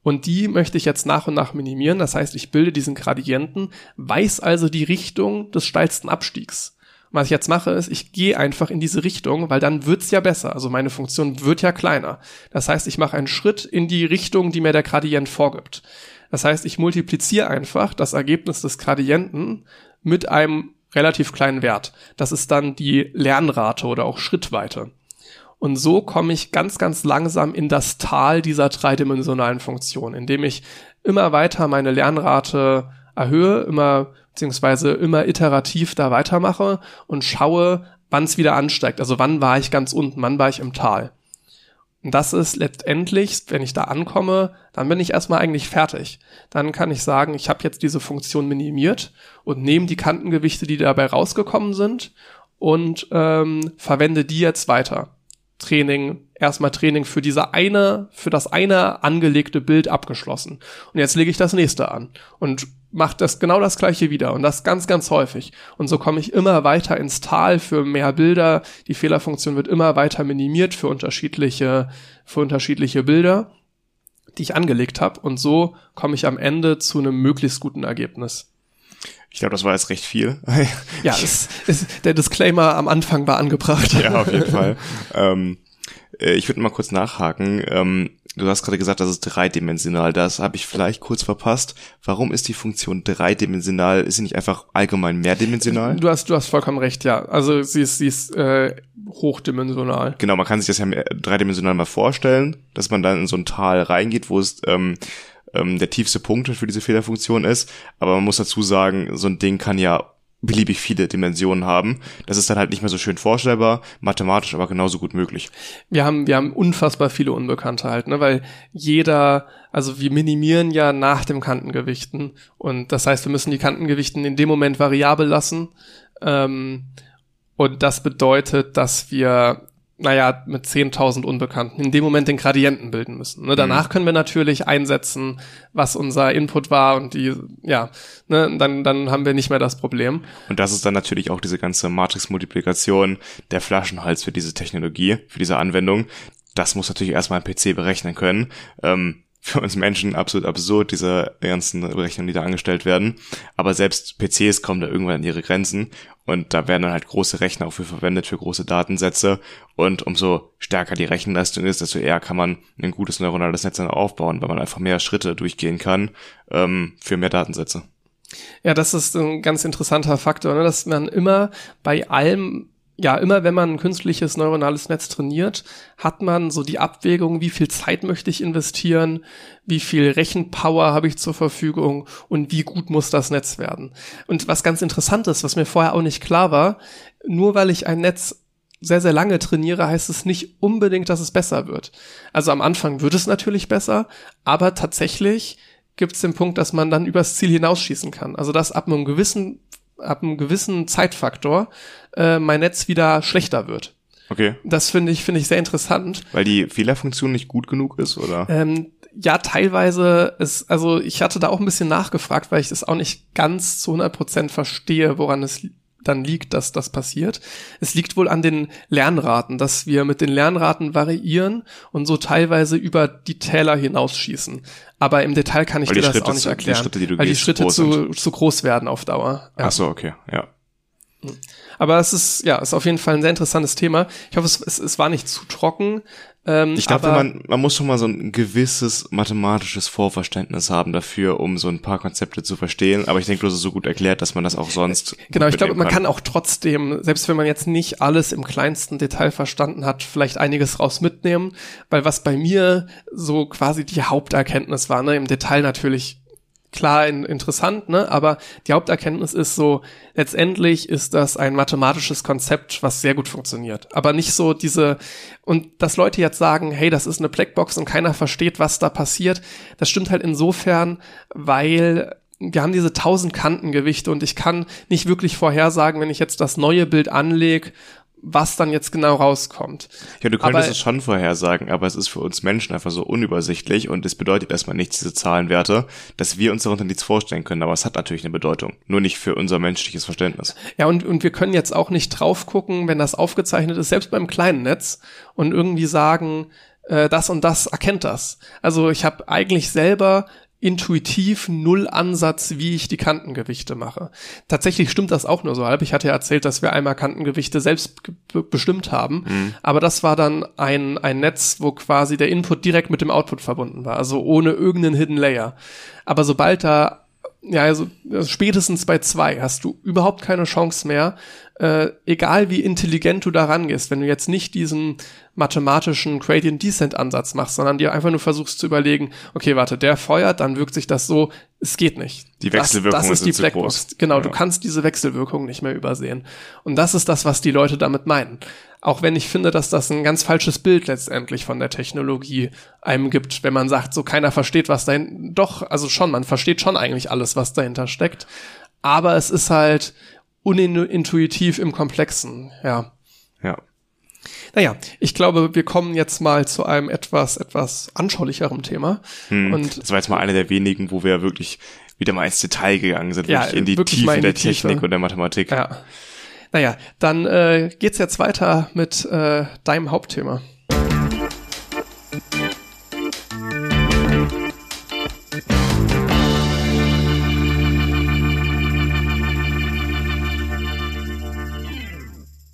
Speaker 2: Und die möchte ich jetzt nach und nach minimieren. Das heißt, ich bilde diesen Gradienten, weiß also die Richtung des steilsten Abstiegs. Was ich jetzt mache, ist, ich gehe einfach in diese Richtung, weil dann wird's ja besser. Also meine Funktion wird ja kleiner. Das heißt, ich mache einen Schritt in die Richtung, die mir der Gradient vorgibt. Das heißt, ich multipliziere einfach das Ergebnis des Gradienten mit einem relativ kleinen Wert. Das ist dann die Lernrate oder auch Schrittweite. Und so komme ich ganz, ganz langsam in das Tal dieser dreidimensionalen Funktion, indem ich immer weiter meine Lernrate erhöhe, immer beziehungsweise immer iterativ da weitermache und schaue, wann es wieder ansteigt. Also wann war ich ganz unten, wann war ich im Tal. Und das ist letztendlich, wenn ich da ankomme, dann bin ich erstmal eigentlich fertig. Dann kann ich sagen, ich habe jetzt diese Funktion minimiert und nehme die Kantengewichte, die dabei rausgekommen sind und ähm, verwende die jetzt weiter. Training, erstmal Training für diese eine, für das eine angelegte Bild abgeschlossen. Und jetzt lege ich das nächste an und mache das genau das gleiche wieder und das ganz, ganz häufig. Und so komme ich immer weiter ins Tal für mehr Bilder. Die Fehlerfunktion wird immer weiter minimiert für unterschiedliche, für unterschiedliche Bilder, die ich angelegt habe. Und so komme ich am Ende zu einem möglichst guten Ergebnis.
Speaker 1: Ich glaube, das war jetzt recht viel.
Speaker 2: ja, es, es, der Disclaimer am Anfang war angebracht.
Speaker 1: Ja, auf jeden Fall. ähm, äh, ich würde mal kurz nachhaken. Ähm, du hast gerade gesagt, das ist dreidimensional. Das habe ich vielleicht kurz verpasst. Warum ist die Funktion dreidimensional? Ist sie nicht einfach allgemein mehrdimensional?
Speaker 2: Du hast, du hast vollkommen recht, ja. Also sie ist, sie ist äh, hochdimensional.
Speaker 1: Genau, man kann sich das ja dreidimensional mal vorstellen, dass man dann in so ein Tal reingeht, wo es ähm, ähm, der tiefste Punkt für diese Fehlerfunktion ist. Aber man muss dazu sagen, so ein Ding kann ja beliebig viele Dimensionen haben. Das ist dann halt nicht mehr so schön vorstellbar, mathematisch aber genauso gut möglich.
Speaker 2: Wir haben, wir haben unfassbar viele Unbekannte halt, ne, weil jeder, also wir minimieren ja nach dem Kantengewichten und das heißt, wir müssen die Kantengewichten in dem Moment variabel lassen ähm, und das bedeutet, dass wir naja, mit 10.000 Unbekannten in dem Moment den Gradienten bilden müssen. Ne, danach mhm. können wir natürlich einsetzen, was unser Input war und die, ja, ne, dann, dann haben wir nicht mehr das Problem.
Speaker 1: Und das ist dann natürlich auch diese ganze Matrix-Multiplikation, der Flaschenhals für diese Technologie, für diese Anwendung. Das muss natürlich erstmal ein PC berechnen können. Ähm, für uns Menschen absolut absurd, diese ganzen Berechnungen, die da angestellt werden. Aber selbst PCs kommen da irgendwann an ihre Grenzen und da werden dann halt große Rechner auch für verwendet, für große Datensätze. Und umso stärker die Rechenleistung ist, desto eher kann man ein gutes neuronales Netz dann aufbauen, weil man einfach mehr Schritte durchgehen kann ähm, für mehr Datensätze.
Speaker 2: Ja, das ist ein ganz interessanter Faktor, ne? dass man immer bei allem ja, immer wenn man ein künstliches neuronales Netz trainiert, hat man so die Abwägung, wie viel Zeit möchte ich investieren, wie viel Rechenpower habe ich zur Verfügung und wie gut muss das Netz werden. Und was ganz interessant ist, was mir vorher auch nicht klar war, nur weil ich ein Netz sehr, sehr lange trainiere, heißt es nicht unbedingt, dass es besser wird. Also am Anfang wird es natürlich besser, aber tatsächlich gibt es den Punkt, dass man dann übers Ziel hinausschießen kann. Also dass ab einem gewissen ab einem gewissen Zeitfaktor äh, mein Netz wieder schlechter wird.
Speaker 1: Okay.
Speaker 2: Das finde ich, finde ich sehr interessant.
Speaker 1: Weil die Fehlerfunktion nicht gut genug ist, oder?
Speaker 2: Ähm, ja, teilweise ist, also ich hatte da auch ein bisschen nachgefragt, weil ich das auch nicht ganz zu 100 Prozent verstehe, woran es dann liegt, dass das passiert. Es liegt wohl an den Lernraten, dass wir mit den Lernraten variieren und so teilweise über die Täler hinausschießen. Aber im Detail kann ich weil dir das Schritte auch nicht erklären, die Schritte, die weil die Schritte zu, zu groß werden auf Dauer.
Speaker 1: Ja. Ach so, okay, ja.
Speaker 2: Aber es ist, ja, ist auf jeden Fall ein sehr interessantes Thema. Ich hoffe, es, es, es war nicht zu trocken.
Speaker 1: Ähm, ich glaube, man, man muss schon mal so ein gewisses mathematisches Vorverständnis haben dafür, um so ein paar Konzepte zu verstehen. Aber ich denke, du hast es so gut erklärt, dass man das auch sonst.
Speaker 2: Genau, ich glaube, man kann. kann auch trotzdem, selbst wenn man jetzt nicht alles im kleinsten Detail verstanden hat, vielleicht einiges raus mitnehmen. Weil was bei mir so quasi die Haupterkenntnis war, ne, im Detail natürlich klar in, interessant, ne? Aber die Haupterkenntnis ist so, letztendlich ist das ein mathematisches Konzept, was sehr gut funktioniert. Aber nicht so diese, und dass Leute jetzt sagen, hey, das ist eine Blackbox und keiner versteht, was da passiert, das stimmt halt insofern, weil wir haben diese tausend Kantengewichte und ich kann nicht wirklich vorhersagen, wenn ich jetzt das neue Bild anlege, was dann jetzt genau rauskommt.
Speaker 1: Ja, du könntest aber, es schon vorhersagen, aber es ist für uns Menschen einfach so unübersichtlich und es bedeutet erstmal nichts, diese Zahlenwerte, dass wir uns darunter nichts vorstellen können, aber es hat natürlich eine Bedeutung, nur nicht für unser menschliches Verständnis.
Speaker 2: Ja, und, und wir können jetzt auch nicht drauf gucken, wenn das aufgezeichnet ist, selbst beim kleinen Netz und irgendwie sagen, äh, das und das erkennt das. Also ich habe eigentlich selber intuitiv null Ansatz, wie ich die Kantengewichte mache. Tatsächlich stimmt das auch nur so halb. Ich hatte ja erzählt, dass wir einmal Kantengewichte selbst bestimmt haben, mhm. aber das war dann ein, ein Netz, wo quasi der Input direkt mit dem Output verbunden war, also ohne irgendeinen Hidden Layer. Aber sobald da ja, also spätestens bei zwei hast du überhaupt keine Chance mehr, äh, egal wie intelligent du da rangehst, wenn du jetzt nicht diesen mathematischen Gradient Descent Ansatz machst, sondern dir einfach nur versuchst zu überlegen, okay, warte, der feuert, dann wirkt sich das so, es geht nicht.
Speaker 1: Die Wechselwirkung
Speaker 2: das, das ist die Blackbox. Genau, ja. du kannst diese Wechselwirkung nicht mehr übersehen. Und das ist das, was die Leute damit meinen. Auch wenn ich finde, dass das ein ganz falsches Bild letztendlich von der Technologie einem gibt, wenn man sagt, so keiner versteht, was dahin, doch, also schon, man versteht schon eigentlich alles, was dahinter steckt. Aber es ist halt unintuitiv im Komplexen, ja.
Speaker 1: Ja.
Speaker 2: Naja, ich glaube, wir kommen jetzt mal zu einem etwas, etwas anschaulicheren Thema.
Speaker 1: Hm, und das war jetzt mal einer der wenigen, wo wir wirklich wieder mal ins Detail gegangen sind, ja, wirklich in die Tiefe in der Tiefe. Technik und der Mathematik.
Speaker 2: Ja. Naja, dann äh, geht's jetzt weiter mit äh, deinem Hauptthema.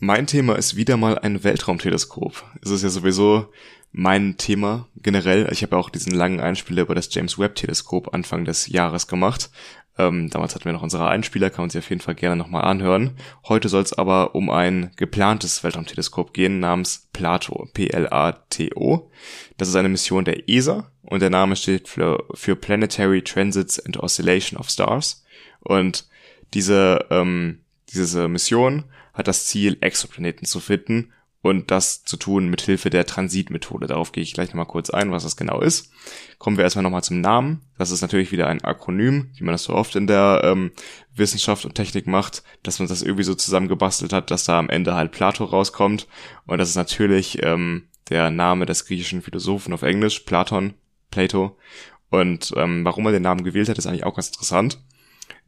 Speaker 1: Mein Thema ist wieder mal ein Weltraumteleskop. Es ist ja sowieso mein Thema generell. Ich habe ja auch diesen langen Einspieler über das James Webb Teleskop Anfang des Jahres gemacht. Ähm, damals hatten wir noch unsere Einspieler, kann man sich auf jeden Fall gerne nochmal anhören. Heute soll es aber um ein geplantes Weltraumteleskop gehen namens Plato, P-L-A-T-O. Das ist eine Mission der ESA und der Name steht für, für Planetary Transits and Oscillation of Stars. Und diese, ähm, diese Mission hat das Ziel, Exoplaneten zu finden und das zu tun mit Hilfe der Transitmethode. Darauf gehe ich gleich nochmal kurz ein, was das genau ist. Kommen wir erstmal nochmal zum Namen. Das ist natürlich wieder ein Akronym, wie man das so oft in der ähm, Wissenschaft und Technik macht, dass man das irgendwie so zusammengebastelt hat, dass da am Ende halt Plato rauskommt. Und das ist natürlich ähm, der Name des griechischen Philosophen auf Englisch, Platon, Plato. Und ähm, warum er den Namen gewählt hat, ist eigentlich auch ganz interessant.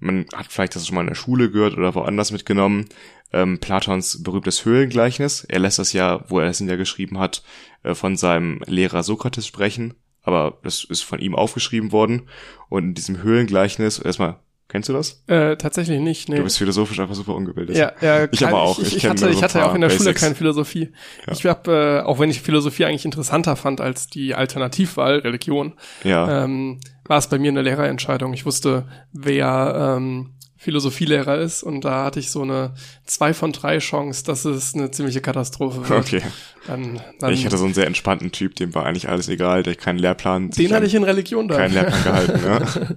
Speaker 1: Man hat vielleicht das schon mal in der Schule gehört oder woanders mitgenommen ähm, Platons berühmtes Höhlengleichnis. Er lässt das ja, wo er es niedergeschrieben hat, äh, von seinem Lehrer Sokrates sprechen, aber das ist von ihm aufgeschrieben worden. Und in diesem Höhlengleichnis, erstmal, kennst du das?
Speaker 2: Äh, tatsächlich nicht, nee.
Speaker 1: Du bist philosophisch einfach super ungebildet.
Speaker 2: Ja, ja
Speaker 1: ich aber auch.
Speaker 2: Ich, ich, ich hatte, ich hatte auch in der Basics. Schule keine Philosophie. Ja. Ich habe, äh, auch wenn ich Philosophie eigentlich interessanter fand als die Alternativwahl, Religion, ja. ähm, war es bei mir eine Lehrerentscheidung. Ich wusste, wer ähm, Philosophielehrer ist und da hatte ich so eine zwei von drei Chance, dass es eine ziemliche Katastrophe
Speaker 1: wird. Okay. Dann, dann ich hatte so einen sehr entspannten Typ, dem war eigentlich alles egal, der keinen Lehrplan.
Speaker 2: Den hatte ich in Religion da.
Speaker 1: Keinen Lehrplan gehalten, ja.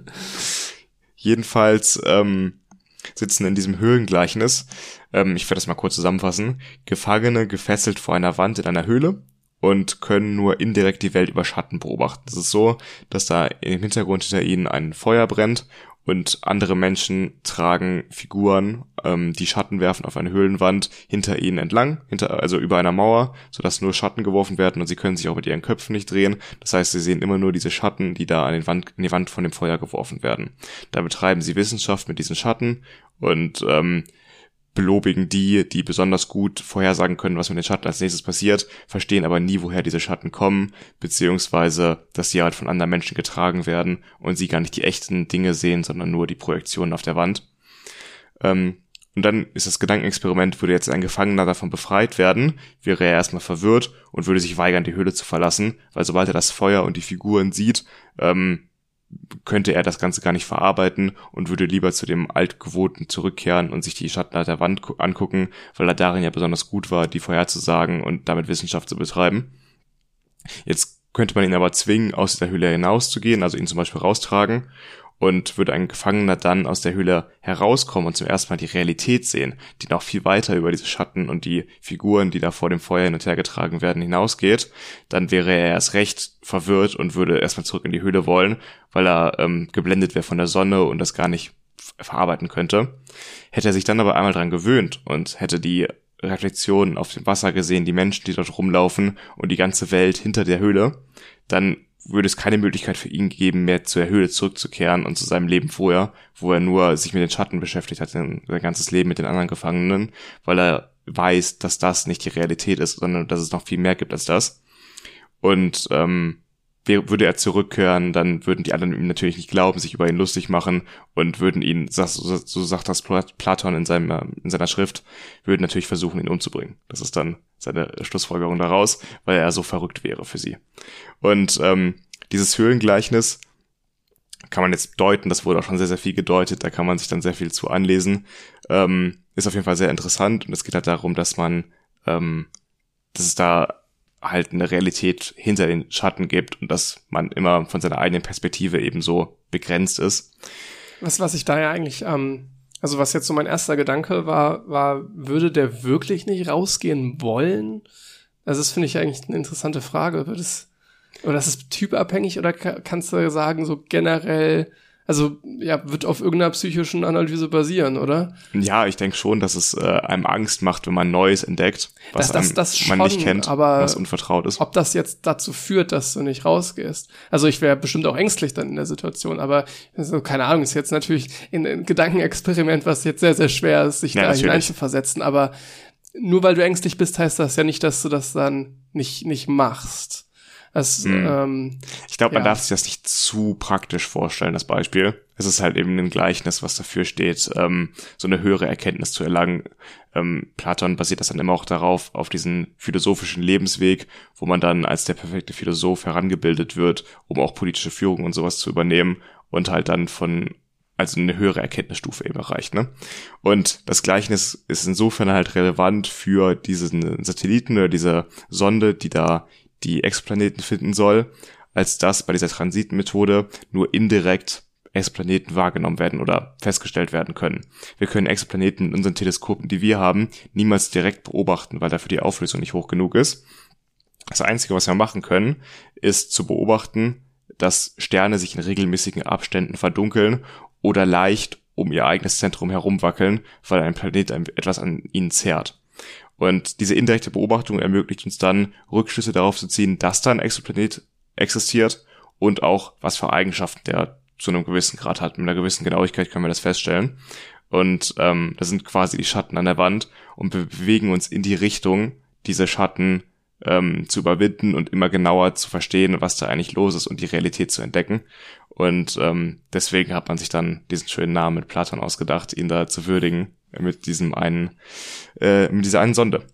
Speaker 1: Jedenfalls ähm, sitzen in diesem Höhlengleichnis, ähm, ich werde das mal kurz zusammenfassen, Gefangene gefesselt vor einer Wand in einer Höhle und können nur indirekt die Welt über Schatten beobachten. Das ist so, dass da im Hintergrund hinter ihnen ein Feuer brennt und andere Menschen tragen Figuren, ähm, die Schatten werfen auf eine Höhlenwand hinter ihnen entlang, hinter, also über einer Mauer, sodass nur Schatten geworfen werden und sie können sich auch mit ihren Köpfen nicht drehen. Das heißt, sie sehen immer nur diese Schatten, die da an den Wand, in die Wand von dem Feuer geworfen werden. Da betreiben sie Wissenschaft mit diesen Schatten und ähm, belobigen die, die besonders gut vorhersagen können, was mit den Schatten als nächstes passiert, verstehen aber nie, woher diese Schatten kommen, beziehungsweise, dass sie halt von anderen Menschen getragen werden und sie gar nicht die echten Dinge sehen, sondern nur die Projektionen auf der Wand. Ähm, und dann ist das Gedankenexperiment, würde jetzt ein Gefangener davon befreit werden, wäre er erstmal verwirrt und würde sich weigern, die Höhle zu verlassen, weil sobald er das Feuer und die Figuren sieht, ähm, könnte er das Ganze gar nicht verarbeiten und würde lieber zu dem Altgewohnten zurückkehren und sich die Schatten der Wand angucken, weil er darin ja besonders gut war, die vorherzusagen und damit Wissenschaft zu betreiben. Jetzt könnte man ihn aber zwingen, aus der Höhle hinauszugehen, also ihn zum Beispiel raustragen und würde ein Gefangener dann aus der Höhle herauskommen und zum ersten Mal die Realität sehen, die noch viel weiter über diese Schatten und die Figuren, die da vor dem Feuer hin und her getragen werden, hinausgeht, dann wäre er erst recht verwirrt und würde erstmal zurück in die Höhle wollen, weil er ähm, geblendet wäre von der Sonne und das gar nicht verarbeiten könnte. Hätte er sich dann aber einmal dran gewöhnt und hätte die Reflexionen auf dem Wasser gesehen, die Menschen, die dort rumlaufen und die ganze Welt hinter der Höhle, dann würde es keine Möglichkeit für ihn geben, mehr zur Höhle zurückzukehren und zu seinem Leben vorher, wo er nur sich mit den Schatten beschäftigt hat, sein ganzes Leben mit den anderen Gefangenen, weil er weiß, dass das nicht die Realität ist, sondern dass es noch viel mehr gibt als das. Und ähm, würde er zurückkehren, dann würden die anderen ihm natürlich nicht glauben, sich über ihn lustig machen und würden ihn, so, sagt das Platon in, seinem, in seiner Schrift, würden natürlich versuchen, ihn umzubringen. Das ist dann seine Schlussfolgerung daraus, weil er so verrückt wäre für sie. Und ähm, dieses Höhlengleichnis kann man jetzt deuten, das wurde auch schon sehr, sehr viel gedeutet, da kann man sich dann sehr viel zu anlesen. Ähm, ist auf jeden Fall sehr interessant und es geht halt darum, dass man, ähm, dass es da halt eine Realität hinter den Schatten gibt und dass man immer von seiner eigenen Perspektive eben so begrenzt ist.
Speaker 2: Was, was ich da ja eigentlich, ähm, also was jetzt so mein erster Gedanke war, war, würde der wirklich nicht rausgehen wollen? Also das finde ich eigentlich eine interessante Frage. Würde es, oder ist es typabhängig oder kannst du sagen, so generell, also ja, wird auf irgendeiner psychischen Analyse basieren, oder?
Speaker 1: Ja, ich denke schon, dass es äh, einem Angst macht, wenn man Neues entdeckt, was das, das, das schon, man nicht kennt,
Speaker 2: aber
Speaker 1: was unvertraut ist.
Speaker 2: Ob das jetzt dazu führt, dass du nicht rausgehst. Also ich wäre bestimmt auch ängstlich dann in der Situation, aber also, keine Ahnung, ist jetzt natürlich ein, ein Gedankenexperiment, was jetzt sehr, sehr schwer ist, sich ja, da hineinzuversetzen, aber nur weil du ängstlich bist, heißt das ja nicht, dass du das dann nicht, nicht machst. Das, hm. ähm,
Speaker 1: ich glaube, man ja. darf sich das nicht zu praktisch vorstellen, das Beispiel. Es ist halt eben ein Gleichnis, was dafür steht, ähm, so eine höhere Erkenntnis zu erlangen. Ähm, Platon basiert das dann immer auch darauf, auf diesen philosophischen Lebensweg, wo man dann als der perfekte Philosoph herangebildet wird, um auch politische Führung und sowas zu übernehmen und halt dann von also eine höhere Erkenntnisstufe eben erreicht. Ne? Und das Gleichnis ist insofern halt relevant für diesen Satelliten oder diese Sonde, die da die Exoplaneten finden soll, als dass bei dieser Transitmethode nur indirekt Exoplaneten wahrgenommen werden oder festgestellt werden können. Wir können Exoplaneten in unseren Teleskopen, die wir haben, niemals direkt beobachten, weil dafür die Auflösung nicht hoch genug ist. Das Einzige, was wir machen können, ist zu beobachten, dass Sterne sich in regelmäßigen Abständen verdunkeln oder leicht um ihr eigenes Zentrum herumwackeln, weil ein Planet etwas an ihnen zerrt. Und diese indirekte Beobachtung ermöglicht uns dann, Rückschlüsse darauf zu ziehen, dass da ein Exoplanet existiert und auch, was für Eigenschaften der zu einem gewissen Grad hat. Mit einer gewissen Genauigkeit können wir das feststellen. Und ähm, das sind quasi die Schatten an der Wand und wir bewegen uns in die Richtung, diese Schatten ähm, zu überwinden und immer genauer zu verstehen, was da eigentlich los ist und die Realität zu entdecken. Und ähm, deswegen hat man sich dann diesen schönen Namen mit Platon ausgedacht, ihn da zu würdigen mit diesem einen, äh, mit dieser einen Sonde.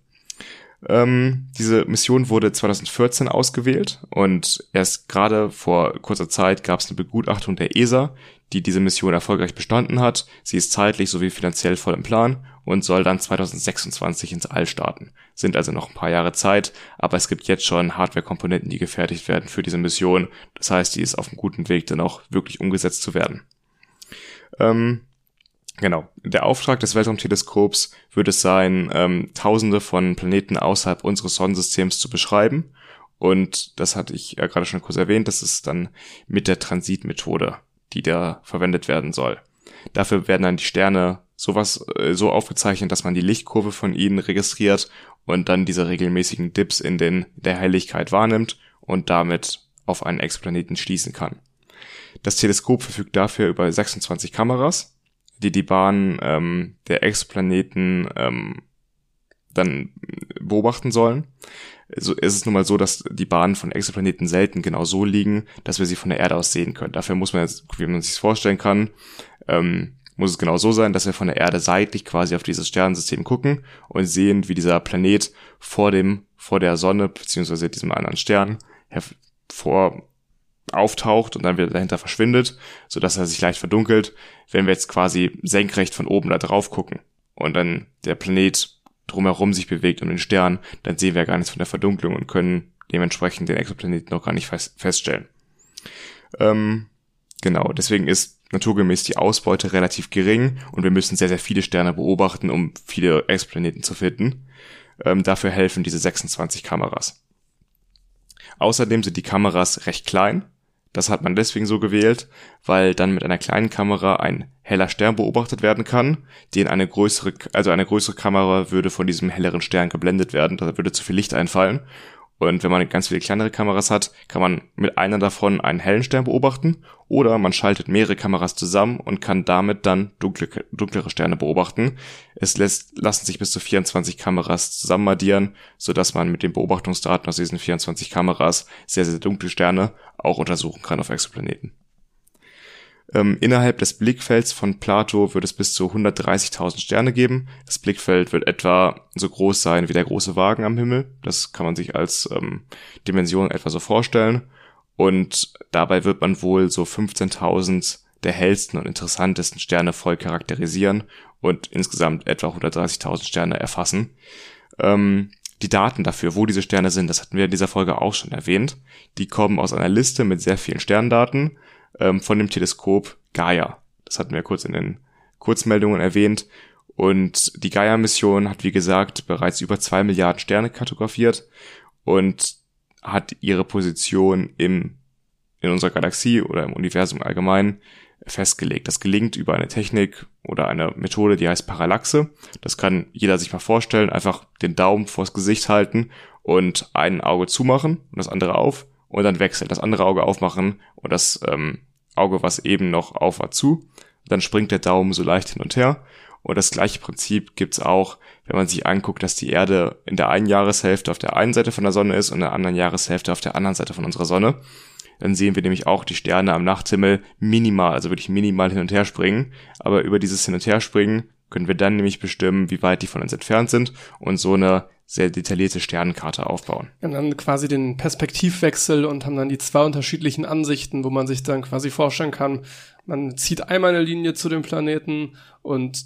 Speaker 1: Ähm, diese Mission wurde 2014 ausgewählt und erst gerade vor kurzer Zeit gab es eine Begutachtung der ESA, die diese Mission erfolgreich bestanden hat. Sie ist zeitlich sowie finanziell voll im Plan und soll dann 2026 ins All starten. Sind also noch ein paar Jahre Zeit, aber es gibt jetzt schon Hardware-Komponenten, die gefertigt werden für diese Mission. Das heißt, die ist auf einem guten Weg, dann auch wirklich umgesetzt zu werden. Ähm, Genau. Der Auftrag des Weltraumteleskops wird es sein, ähm, Tausende von Planeten außerhalb unseres Sonnensystems zu beschreiben. Und das hatte ich ja gerade schon kurz erwähnt. Das ist dann mit der Transitmethode, die da verwendet werden soll. Dafür werden dann die Sterne sowas äh, so aufgezeichnet, dass man die Lichtkurve von ihnen registriert und dann diese regelmäßigen Dips in den der Helligkeit wahrnimmt und damit auf einen Exoplaneten schließen kann. Das Teleskop verfügt dafür über 26 Kameras, die die Bahn ähm, der Exoplaneten ähm, dann beobachten sollen. Also ist es nun mal so, dass die Bahnen von Exoplaneten selten genau so liegen, dass wir sie von der Erde aus sehen können. Dafür muss man jetzt, wie man sich vorstellen kann, ähm, muss es genau so sein, dass wir von der Erde seitlich quasi auf dieses Sternensystem gucken und sehen, wie dieser Planet vor dem, vor der Sonne, beziehungsweise diesem anderen Stern, hervor, auftaucht und dann wieder dahinter verschwindet, so dass er sich leicht verdunkelt, wenn wir jetzt quasi senkrecht von oben da drauf gucken und dann der Planet drumherum sich bewegt um den Stern, dann sehen wir gar nichts von der Verdunklung und können dementsprechend den Exoplaneten noch gar nicht feststellen. Ähm, genau, deswegen ist naturgemäß die Ausbeute relativ gering und wir müssen sehr, sehr viele Sterne beobachten, um viele Exoplaneten zu finden. Ähm, dafür helfen diese 26 Kameras. Außerdem sind die Kameras recht klein, das hat man deswegen so gewählt, weil dann mit einer kleinen Kamera ein heller Stern beobachtet werden kann, den eine größere, also eine größere Kamera würde von diesem helleren Stern geblendet werden, da würde zu viel Licht einfallen und wenn man ganz viele kleinere Kameras hat, kann man mit einer davon einen hellen Stern beobachten oder man schaltet mehrere Kameras zusammen und kann damit dann dunkle, dunklere Sterne beobachten. Es lässt, lassen sich bis zu 24 Kameras zusammen addieren, sodass man mit den Beobachtungsdaten aus diesen 24 Kameras sehr, sehr dunkle Sterne auch untersuchen kann auf Exoplaneten. Ähm, innerhalb des Blickfelds von Plato wird es bis zu 130.000 Sterne geben. Das Blickfeld wird etwa so groß sein wie der große Wagen am Himmel. Das kann man sich als ähm, Dimension etwa so vorstellen. Und dabei wird man wohl so 15.000 der hellsten und interessantesten Sterne voll charakterisieren und insgesamt etwa 130.000 Sterne erfassen. Ähm, die Daten dafür, wo diese Sterne sind, das hatten wir in dieser Folge auch schon erwähnt. Die kommen aus einer Liste mit sehr vielen Sterndaten ähm, von dem Teleskop Gaia. Das hatten wir kurz in den Kurzmeldungen erwähnt. Und die Gaia-Mission hat, wie gesagt, bereits über zwei Milliarden Sterne kartografiert und hat ihre Position im, in unserer Galaxie oder im Universum allgemein festgelegt. Das gelingt über eine Technik oder eine Methode, die heißt Parallaxe. Das kann jeder sich mal vorstellen. Einfach den Daumen vors Gesicht halten und ein Auge zumachen und das andere auf und dann wechseln. Das andere Auge aufmachen und das ähm, Auge, was eben noch auf war, zu. Dann springt der Daumen so leicht hin und her. Und das gleiche Prinzip gibt's auch, wenn man sich anguckt, dass die Erde in der einen Jahreshälfte auf der einen Seite von der Sonne ist und in der anderen Jahreshälfte auf der anderen Seite von unserer Sonne. Dann sehen wir nämlich auch die Sterne am Nachthimmel minimal, also wirklich minimal hin und her springen. Aber über dieses Hin und Her springen können wir dann nämlich bestimmen, wie weit die von uns entfernt sind und so eine sehr detaillierte Sternenkarte aufbauen.
Speaker 2: Und dann quasi den Perspektivwechsel und haben dann die zwei unterschiedlichen Ansichten, wo man sich dann quasi vorstellen kann, man zieht einmal eine Linie zu dem Planeten und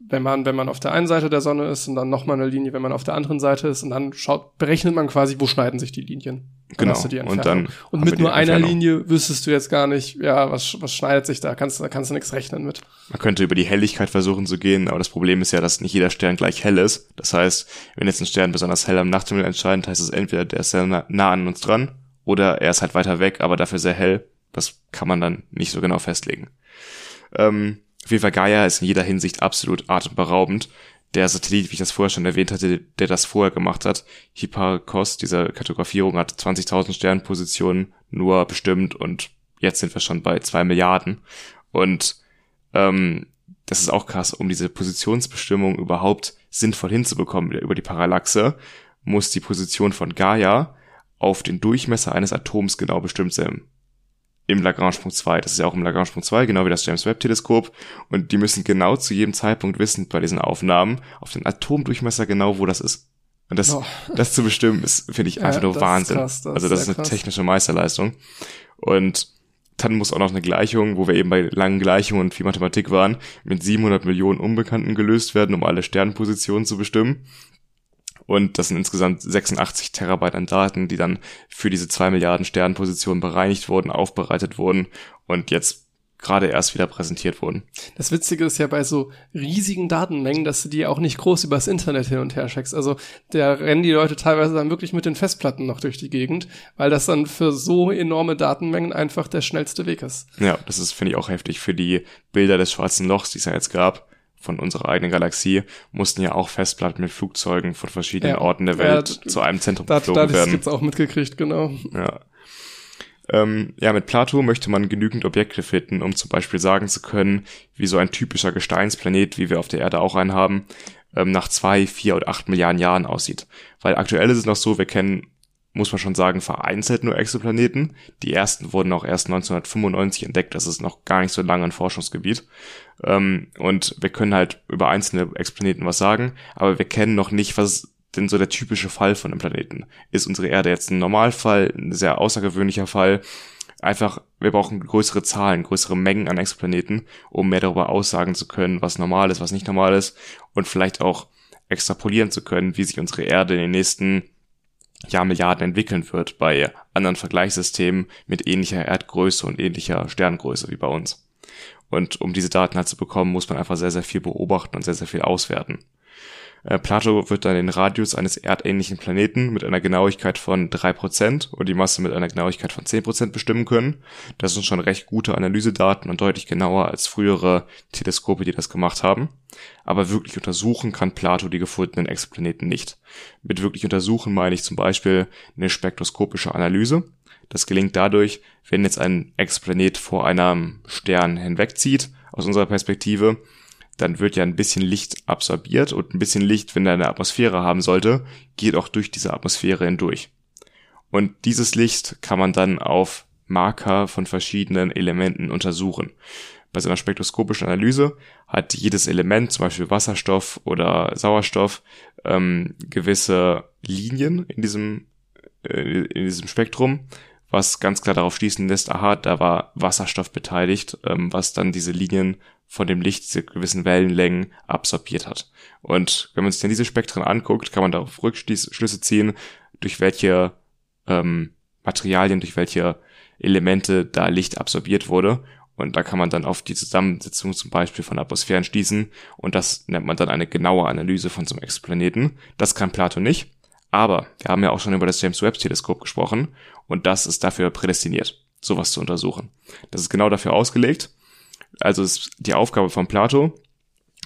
Speaker 2: wenn man, wenn man auf der einen Seite der Sonne ist und dann nochmal eine Linie, wenn man auf der anderen Seite ist und dann schaut, berechnet man quasi, wo schneiden sich die Linien.
Speaker 1: Genau.
Speaker 2: du die
Speaker 1: und dann
Speaker 2: und mit nur einer. Linie wüsstest du jetzt gar nicht, ja, was, was schneidet sich da? Kannst, da kannst du nichts rechnen mit.
Speaker 1: Man könnte über die Helligkeit versuchen zu gehen, aber das Problem ist ja, dass nicht jeder Stern gleich hell ist. Das heißt, wenn jetzt ein Stern besonders hell am Nachthimmel erscheint, heißt es entweder, der ist sehr nah, nah an uns dran oder er ist halt weiter weg, aber dafür sehr hell. Das kann man dann nicht so genau festlegen. Ähm, auf jeden Fall Gaia ist in jeder Hinsicht absolut atemberaubend. Der Satellit, wie ich das vorher schon erwähnt hatte, der das vorher gemacht hat, Hipparcos, diese Kartografierung hat 20.000 Sternpositionen nur bestimmt und jetzt sind wir schon bei zwei Milliarden. Und ähm, das ist auch krass, um diese Positionsbestimmung überhaupt sinnvoll hinzubekommen über die Parallaxe, muss die Position von Gaia auf den Durchmesser eines Atoms genau bestimmt sein. Im Lagrange-Punkt 2. Das ist ja auch im Lagrange-Punkt 2, genau wie das James Webb-Teleskop. Und die müssen genau zu jedem Zeitpunkt wissen bei diesen Aufnahmen auf den Atomdurchmesser genau, wo das ist. Und das,
Speaker 2: Oh.
Speaker 1: das zu bestimmen, ist, finde ich,
Speaker 2: Ja,
Speaker 1: einfach nur
Speaker 2: das ist
Speaker 1: Wahnsinn.
Speaker 2: krass, das
Speaker 1: also das ist eine
Speaker 2: krass.
Speaker 1: technische Meisterleistung. Und dann muss auch noch eine Gleichung, wo wir eben bei langen Gleichungen und viel Mathematik waren, mit 700 Millionen Unbekannten gelöst werden, um alle Sternpositionen zu bestimmen. Und das sind insgesamt 86 Terabyte an Daten, die dann für diese zwei Milliarden Sternpositionen bereinigt wurden, aufbereitet wurden und jetzt gerade erst wieder präsentiert wurden.
Speaker 2: Das Witzige ist ja bei so riesigen Datenmengen, dass du die auch nicht groß übers Internet hin und her checkst. Also da rennen die Leute teilweise dann wirklich mit den Festplatten noch durch die Gegend, weil das dann für so enorme Datenmengen einfach der schnellste Weg ist.
Speaker 1: Ja, das ist, finde ich, auch heftig. Für die Bilder des Schwarzen Lochs, die es ja jetzt gab, von unserer eigenen Galaxie, mussten ja auch Festplatten mit Flugzeugen von verschiedenen
Speaker 2: Ja.
Speaker 1: Orten der
Speaker 2: Ja,
Speaker 1: Welt
Speaker 2: d-
Speaker 1: zu einem Zentrum
Speaker 2: Da, da
Speaker 1: geflogen
Speaker 2: hatte ich
Speaker 1: werden.
Speaker 2: jetzt auch mitgekriegt, genau.
Speaker 1: Ja. Ähm, ja, mit Plato möchte man genügend Objekte finden, um zum Beispiel sagen zu können, wie so ein typischer Gesteinsplanet, wie wir auf der Erde auch einen haben, ähm, nach zwei, vier oder acht Milliarden Jahren aussieht. Weil aktuell ist es noch so, wir kennen, muss man schon sagen, vereinzelt nur Exoplaneten. Die ersten wurden auch erst 1995 entdeckt, das ist noch gar nicht so lange ein Forschungsgebiet. Ähm, und wir können halt über einzelne Exoplaneten was sagen, aber wir kennen noch nicht, was denn so der typische Fall von einem Planeten? Ist unsere Erde jetzt ein Normalfall, ein sehr außergewöhnlicher Fall? Einfach, wir brauchen größere Zahlen, größere Mengen an Exoplaneten, um mehr darüber aussagen zu können, was normal ist, was nicht normal ist und vielleicht auch extrapolieren zu können, wie sich unsere Erde in den nächsten Jahrmilliarden entwickeln wird bei anderen Vergleichssystemen mit ähnlicher Erdgröße und ähnlicher Sterngröße wie bei uns. Und um diese Daten halt zu bekommen, muss man einfach sehr, sehr viel beobachten und sehr, sehr viel auswerten. Äh, Plato wird dann den Radius eines erdähnlichen Planeten mit einer Genauigkeit von 3% und die Masse mit einer Genauigkeit von 10% bestimmen können. Das sind schon recht gute Analysedaten und deutlich genauer als frühere Teleskope, die das gemacht haben. Aber wirklich untersuchen kann Plato die gefundenen Exoplaneten nicht. Mit wirklich untersuchen meine ich zum Beispiel eine spektroskopische Analyse. Das gelingt dadurch, wenn jetzt ein Exoplanet vor einem Stern hinwegzieht, aus unserer Perspektive, dann wird ja ein bisschen Licht absorbiert und ein bisschen Licht, wenn er eine Atmosphäre haben sollte, geht auch durch diese Atmosphäre hindurch. Und dieses Licht kann man dann auf Marker von verschiedenen Elementen untersuchen. Bei so einer spektroskopischen Analyse hat jedes Element, zum Beispiel Wasserstoff oder Sauerstoff, ähm, gewisse Linien in diesem, äh, in diesem Spektrum, was ganz klar darauf schließen lässt, aha, da war Wasserstoff beteiligt, ähm, was dann diese Linien von dem Licht, diese gewissen Wellenlängen absorbiert hat. Und wenn man sich dann diese Spektren anguckt, kann man darauf Rückschlüsse ziehen, durch welche ähm, Materialien, durch welche Elemente da Licht absorbiert wurde. Und da kann man dann auf die Zusammensetzung zum Beispiel von Atmosphären schließen. Und das nennt man dann eine genaue Analyse von so einem Exoplaneten. Das kann Plato nicht. Aber wir haben ja auch schon über das James Webb Teleskop gesprochen. Und das ist dafür prädestiniert, sowas zu untersuchen. Das ist genau dafür ausgelegt. Also ist die Aufgabe von Plato,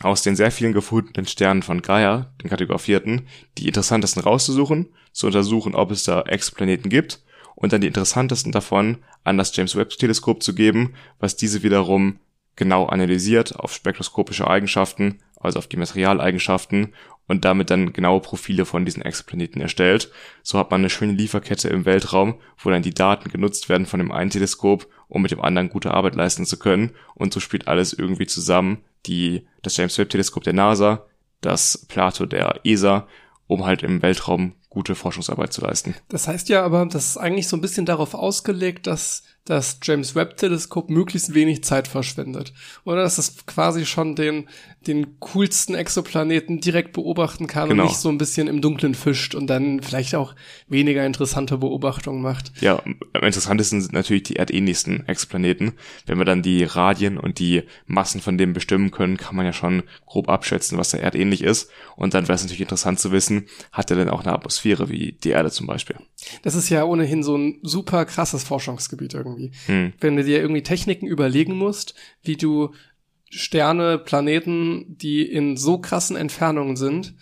Speaker 1: aus den sehr vielen gefundenen Sternen von Gaia, den kategorifierten, die interessantesten rauszusuchen, zu untersuchen, ob es da Exoplaneten gibt und dann die interessantesten davon an das James Webb Teleskop zu geben, was diese wiederum genau analysiert auf spektroskopische Eigenschaften, also auf die Materialeigenschaften und damit dann genaue Profile von diesen Exoplaneten erstellt. So hat man eine schöne Lieferkette im Weltraum, wo dann die Daten genutzt werden von dem einen Teleskop, um mit dem anderen gute Arbeit leisten zu können. Und so spielt alles irgendwie zusammen. Die, das James Webb Teleskop der NASA, das Plato der ESA, um halt im Weltraum gute Forschungsarbeit zu leisten.
Speaker 2: Das heißt ja aber, das ist eigentlich so ein bisschen darauf ausgelegt, dass das James Webb Teleskop möglichst wenig Zeit verschwendet. Oder dass es quasi schon den, den coolsten Exoplaneten direkt beobachten kann genau. und nicht so ein bisschen im Dunkeln fischt und dann vielleicht auch weniger interessante Beobachtungen macht.
Speaker 1: Ja, am interessantesten sind natürlich die erdähnlichsten Exoplaneten. Wenn wir dann die Radien und die Massen von denen bestimmen können, kann man ja schon grob abschätzen, was da erdähnlich ist. Und dann wäre es natürlich interessant zu wissen, hat er denn auch eine Atmosphäre wie die Erde zum Beispiel?
Speaker 2: Das ist ja ohnehin so ein super krasses Forschungsgebiet irgendwie. Hm. Wenn du dir irgendwie Techniken überlegen musst, wie du Sterne, Planeten, die in so krassen Entfernungen sind,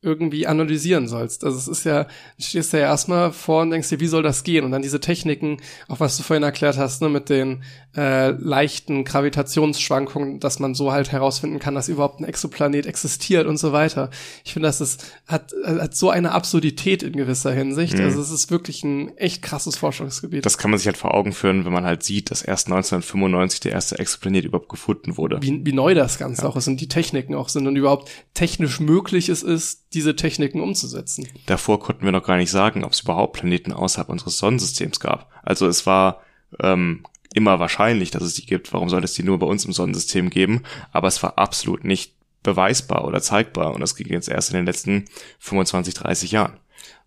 Speaker 2: irgendwie analysieren sollst. Also es ist ja, du stehst ja erstmal vor und denkst dir, wie soll das gehen? Und dann diese Techniken, auch was du vorhin erklärt hast, ne, mit den äh, leichten Gravitationsschwankungen, dass man so halt herausfinden kann, dass überhaupt ein Exoplanet existiert und so weiter. Ich finde, das ist, hat, hat so eine Absurdität in gewisser Hinsicht. Mhm. Also es ist wirklich ein echt krasses Forschungsgebiet.
Speaker 1: Das kann man sich halt vor Augen führen, wenn man halt sieht, dass erst 1995 der erste Exoplanet überhaupt gefunden wurde.
Speaker 2: Wie, wie neu das Ganze ja. auch ist und die Techniken auch sind und überhaupt technisch möglich es ist, diese Techniken umzusetzen.
Speaker 1: Davor konnten wir noch gar nicht sagen, ob es überhaupt Planeten außerhalb unseres Sonnensystems gab. Also es war ähm, immer wahrscheinlich, dass es die gibt. Warum sollte es die nur bei uns im Sonnensystem geben? Aber es war absolut nicht beweisbar oder zeigbar und das ging jetzt erst in den letzten 25, 30 Jahren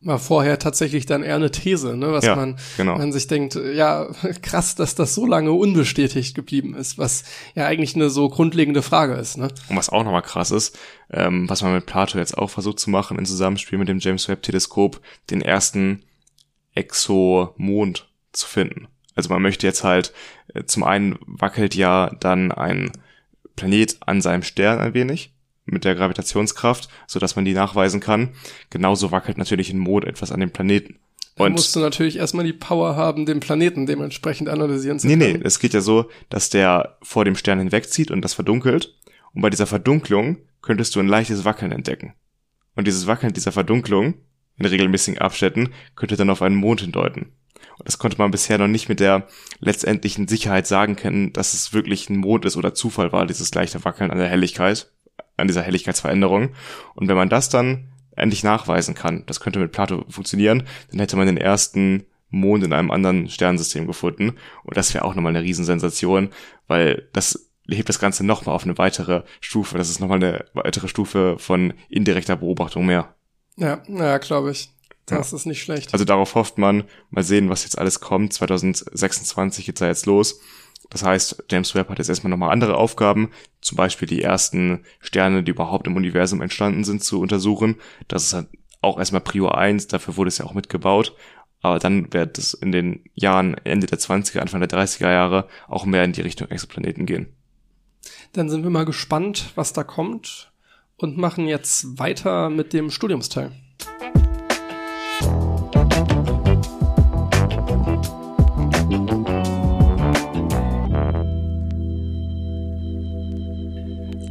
Speaker 2: war vorher tatsächlich dann eher eine These, ne, was ja, man, genau. man sich denkt, ja, krass, dass das so lange unbestätigt geblieben ist, was ja eigentlich eine so grundlegende Frage ist, ne.
Speaker 1: Und was auch nochmal krass ist, ähm, was man mit Plato jetzt auch versucht zu machen, in Zusammenspiel mit dem James Webb Teleskop, den ersten Exomond zu finden. Also man möchte jetzt halt, äh, zum einen wackelt ja dann ein Planet an seinem Stern ein wenig, mit der Gravitationskraft, so dass man die nachweisen kann. Genauso wackelt natürlich ein Mond etwas an dem Planeten.
Speaker 2: Da musst du natürlich erstmal die Power haben, den Planeten dementsprechend analysieren zu
Speaker 1: können. Nee, nee, es geht ja so, dass der vor dem Stern hinwegzieht und das verdunkelt. Und bei dieser Verdunklung könntest du ein leichtes Wackeln entdecken. Und dieses Wackeln dieser Verdunklung in regelmäßigen Abständen könnte dann auf einen Mond hindeuten. Das konnte man bisher noch nicht mit der letztendlichen Sicherheit sagen können, dass es wirklich ein Mond ist oder Zufall war, dieses leichte Wackeln an der Helligkeit an dieser Helligkeitsveränderung. Und wenn man das dann endlich nachweisen kann, das könnte mit Plato funktionieren, dann hätte man den ersten Mond in einem anderen Sternensystem gefunden. Und das wäre auch nochmal eine Riesensensation, weil das hebt das Ganze nochmal auf eine weitere Stufe. Das ist nochmal eine weitere Stufe von indirekter Beobachtung mehr.
Speaker 2: Ja, naja, glaube ich. Das ja. ist nicht schlecht.
Speaker 1: Also darauf hofft man, mal sehen, was jetzt alles kommt. 2026 geht's ja jetzt los. Das heißt, James Webb hat jetzt erstmal nochmal andere Aufgaben, zum Beispiel die ersten Sterne, die überhaupt im Universum entstanden sind, zu untersuchen. Das ist halt auch erstmal Prio 1, dafür wurde es ja auch mitgebaut. Aber dann wird es in den Jahren Ende der 20er, Anfang der 30er Jahre auch mehr in die Richtung Exoplaneten gehen.
Speaker 2: Dann sind wir mal gespannt, was da kommt und machen jetzt weiter mit dem Studiumsteil.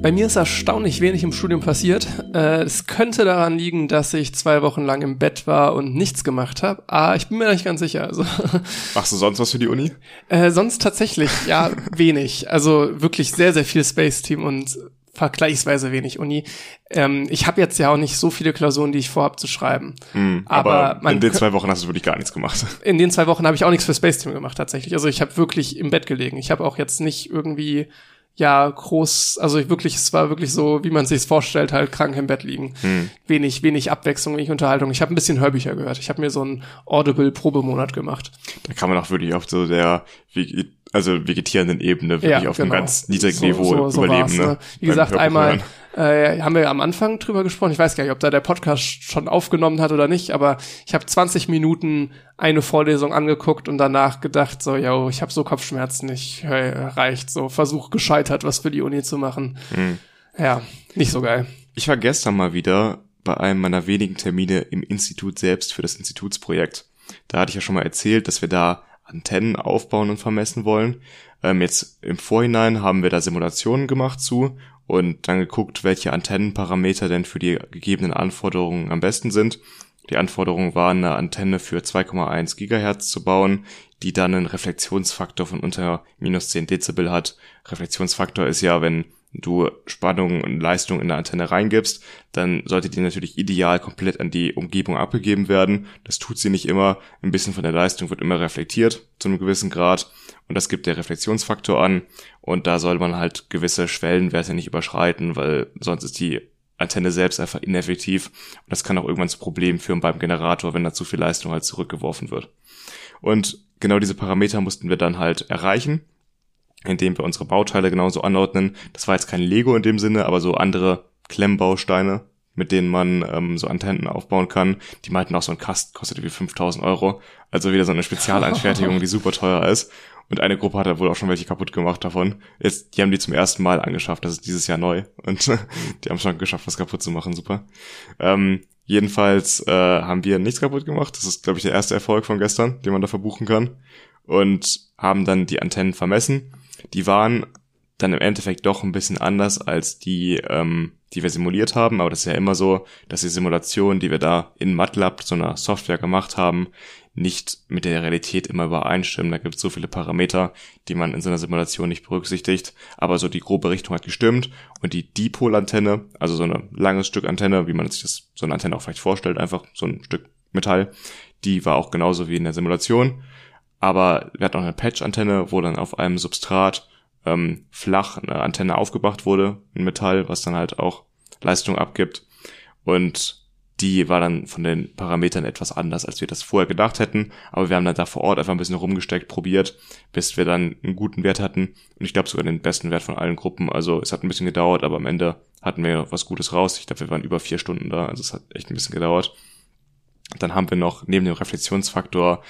Speaker 2: Bei mir ist erstaunlich wenig im Studium passiert. Äh, es könnte daran liegen, dass ich zwei Wochen lang im Bett war und nichts gemacht habe. Aber ich bin mir nicht ganz sicher. Also.
Speaker 1: Machst du sonst was für die Uni?
Speaker 2: Äh, sonst tatsächlich, ja, wenig. Also wirklich sehr, sehr viel Space Team und vergleichsweise wenig Uni. Ähm, ich habe jetzt ja auch nicht so viele Klausuren, die ich vorhab zu schreiben.
Speaker 1: Mm, aber, aber in den zwei Wochen hast du wirklich gar nichts gemacht.
Speaker 2: In den zwei Wochen habe ich auch nichts für Space Team gemacht tatsächlich. Also ich habe wirklich im Bett gelegen. Ich habe auch jetzt nicht irgendwie ja groß, also wirklich, es war wirklich so, wie man sich vorstellt, halt krank im Bett liegen. Hm. Wenig, wenig Abwechslung, wenig Unterhaltung. Ich habe ein bisschen Hörbücher gehört. Ich habe mir so einen Audible-Probemonat gemacht.
Speaker 1: Da kann man auch wirklich auf so der also vegetierenden Ebene wirklich ja, auf genau. einem ganz niedrigen so, Niveau so, so überleben. Ne?
Speaker 2: Wie gesagt, einmal äh, haben wir am Anfang drüber gesprochen. Ich weiß gar nicht, ob da der Podcast schon aufgenommen hat oder nicht, aber ich habe 20 Minuten eine Vorlesung angeguckt und danach gedacht, so, yo, ich habe so Kopfschmerzen, ich hey, reicht, so Versuch gescheitert, was für die Uni zu machen. Mhm. Ja, nicht so geil.
Speaker 1: Ich war gestern mal wieder bei einem meiner wenigen Termine im Institut selbst für das Institutsprojekt. Da hatte ich ja schon mal erzählt, dass wir da Antennen aufbauen und vermessen wollen. Ähm, jetzt im Vorhinein haben wir da Simulationen gemacht zu und dann geguckt, welche Antennenparameter denn für die gegebenen Anforderungen am besten sind. Die Anforderung war, eine Antenne für 2,1 Gigahertz zu bauen, die dann einen Reflexionsfaktor von unter minus 10 Dezibel hat. Reflexionsfaktor ist ja, wenn du Spannung und Leistung in der Antenne reingibst, dann sollte die natürlich ideal komplett an die Umgebung abgegeben werden. Das tut sie nicht immer. Ein bisschen von der Leistung wird immer reflektiert zu einem gewissen Grad und das gibt der Reflexionsfaktor an und da soll man halt gewisse Schwellenwerte nicht überschreiten, weil sonst ist die Antenne selbst einfach ineffektiv und das kann auch irgendwann zu Problemen führen beim Generator, wenn da zu viel Leistung halt zurückgeworfen wird. Und genau diese Parameter mussten wir dann halt erreichen indem wir unsere Bauteile genauso anordnen. Das war jetzt kein Lego in dem Sinne, aber so andere Klemmbausteine, mit denen man ähm, so Antennen aufbauen kann. Die meinten auch so ein Kast kostet irgendwie 5000 Euro. Also wieder so eine Spezialeinfertigung, die super teuer ist. Und eine Gruppe hat da wohl auch schon welche kaputt gemacht davon. Jetzt, die haben die zum ersten Mal angeschafft. Das ist dieses Jahr neu. Und die haben schon geschafft, was kaputt zu machen. Super. Ähm, jedenfalls äh, haben wir nichts kaputt gemacht. Das ist, glaube ich, der erste Erfolg von gestern, den man da verbuchen kann. Und haben dann die Antennen vermessen die waren dann im Endeffekt doch ein bisschen anders als die, ähm, die wir simuliert haben. Aber das ist ja immer so, dass die Simulation, die wir da in MATLAB, so einer Software gemacht haben, nicht mit der Realität immer übereinstimmen. Da gibt es so viele Parameter, die man in so einer Simulation nicht berücksichtigt. Aber so die grobe Richtung hat gestimmt. Und die Dipolantenne, also so ein langes Stück Antenne, wie man sich das so eine Antenne auch vielleicht vorstellt, einfach so ein Stück Metall, die war auch genauso wie in der Simulation aber wir hatten auch eine Patch-Antenne, wo dann auf einem Substrat ähm, flach eine Antenne aufgebracht wurde in Metall, was dann halt auch Leistung abgibt. Und die war dann von den Parametern etwas anders, als wir das vorher gedacht hätten. Aber wir haben dann da vor Ort einfach ein bisschen rumgesteckt, probiert, bis wir dann einen guten Wert hatten. Und ich glaube sogar den besten Wert von allen Gruppen. Also es hat ein bisschen gedauert, aber am Ende hatten wir was Gutes raus. Ich glaube, wir waren über vier Stunden da. Also es hat echt ein bisschen gedauert. Dann haben wir noch neben dem Reflexionsfaktor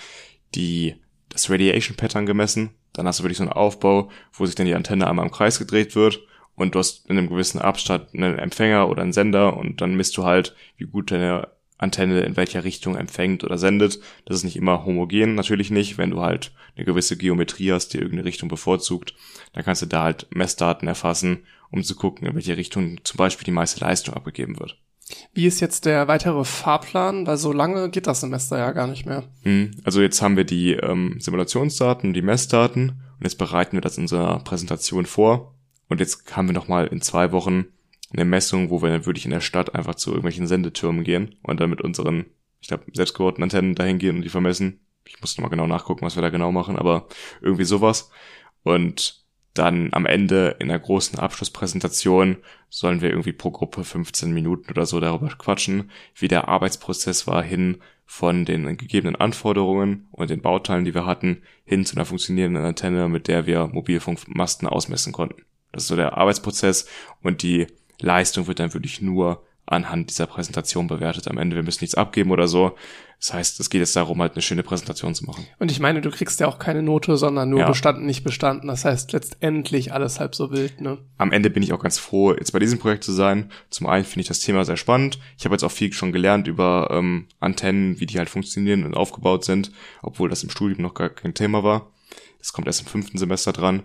Speaker 1: die das Radiation Pattern gemessen. Dann hast du wirklich so einen Aufbau, wo sich dann die Antenne einmal im Kreis gedreht wird und du hast in einem gewissen Abstand einen Empfänger oder einen Sender und dann misst du halt, wie gut deine Antenne in welcher Richtung empfängt oder sendet. Das ist nicht immer homogen, natürlich nicht. Wenn du halt eine gewisse Geometrie hast, die irgendeine Richtung bevorzugt, dann kannst du da halt Messdaten erfassen, um zu gucken, in welche Richtung zum Beispiel die meiste Leistung abgegeben wird.
Speaker 2: Wie ist jetzt der weitere Fahrplan? Weil so lange geht das Semester ja gar nicht mehr.
Speaker 1: Hm, also jetzt haben wir die ähm, Simulationsdaten, die Messdaten und jetzt bereiten wir das in unserer Präsentation vor. Und jetzt haben wir nochmal in zwei Wochen eine Messung, wo wir dann wirklich in der Stadt einfach zu irgendwelchen Sendetürmen gehen und dann mit unseren, ich glaube, selbstgebauten Antennen dahin gehen und die vermessen. Ich muss nochmal genau nachgucken, was wir da genau machen, aber irgendwie sowas. Und dann am Ende in der großen Abschlusspräsentation sollen wir irgendwie pro Gruppe 15 Minuten oder so darüber quatschen, wie der Arbeitsprozess war hin von den gegebenen Anforderungen und den Bauteilen, die wir hatten, hin zu einer funktionierenden Antenne, mit der wir Mobilfunkmasten ausmessen konnten. Das ist so der Arbeitsprozess und die Leistung wird dann wirklich nur anhand dieser Präsentation bewertet am Ende. Wir müssen nichts abgeben oder so. Das heißt, es geht jetzt darum, halt eine schöne Präsentation zu machen.
Speaker 2: Und ich meine, du kriegst ja auch keine Note, sondern nur ja. bestanden, nicht bestanden. Das heißt, letztendlich alles halb so wild, ne?
Speaker 1: Am Ende bin ich auch ganz froh, jetzt bei diesem Projekt zu sein. Zum einen finde ich das Thema sehr spannend. Ich habe jetzt auch viel schon gelernt über ähm, Antennen, wie die halt funktionieren und aufgebaut sind, obwohl das im Studium noch gar kein Thema war. Das kommt erst im fünften Semester dran.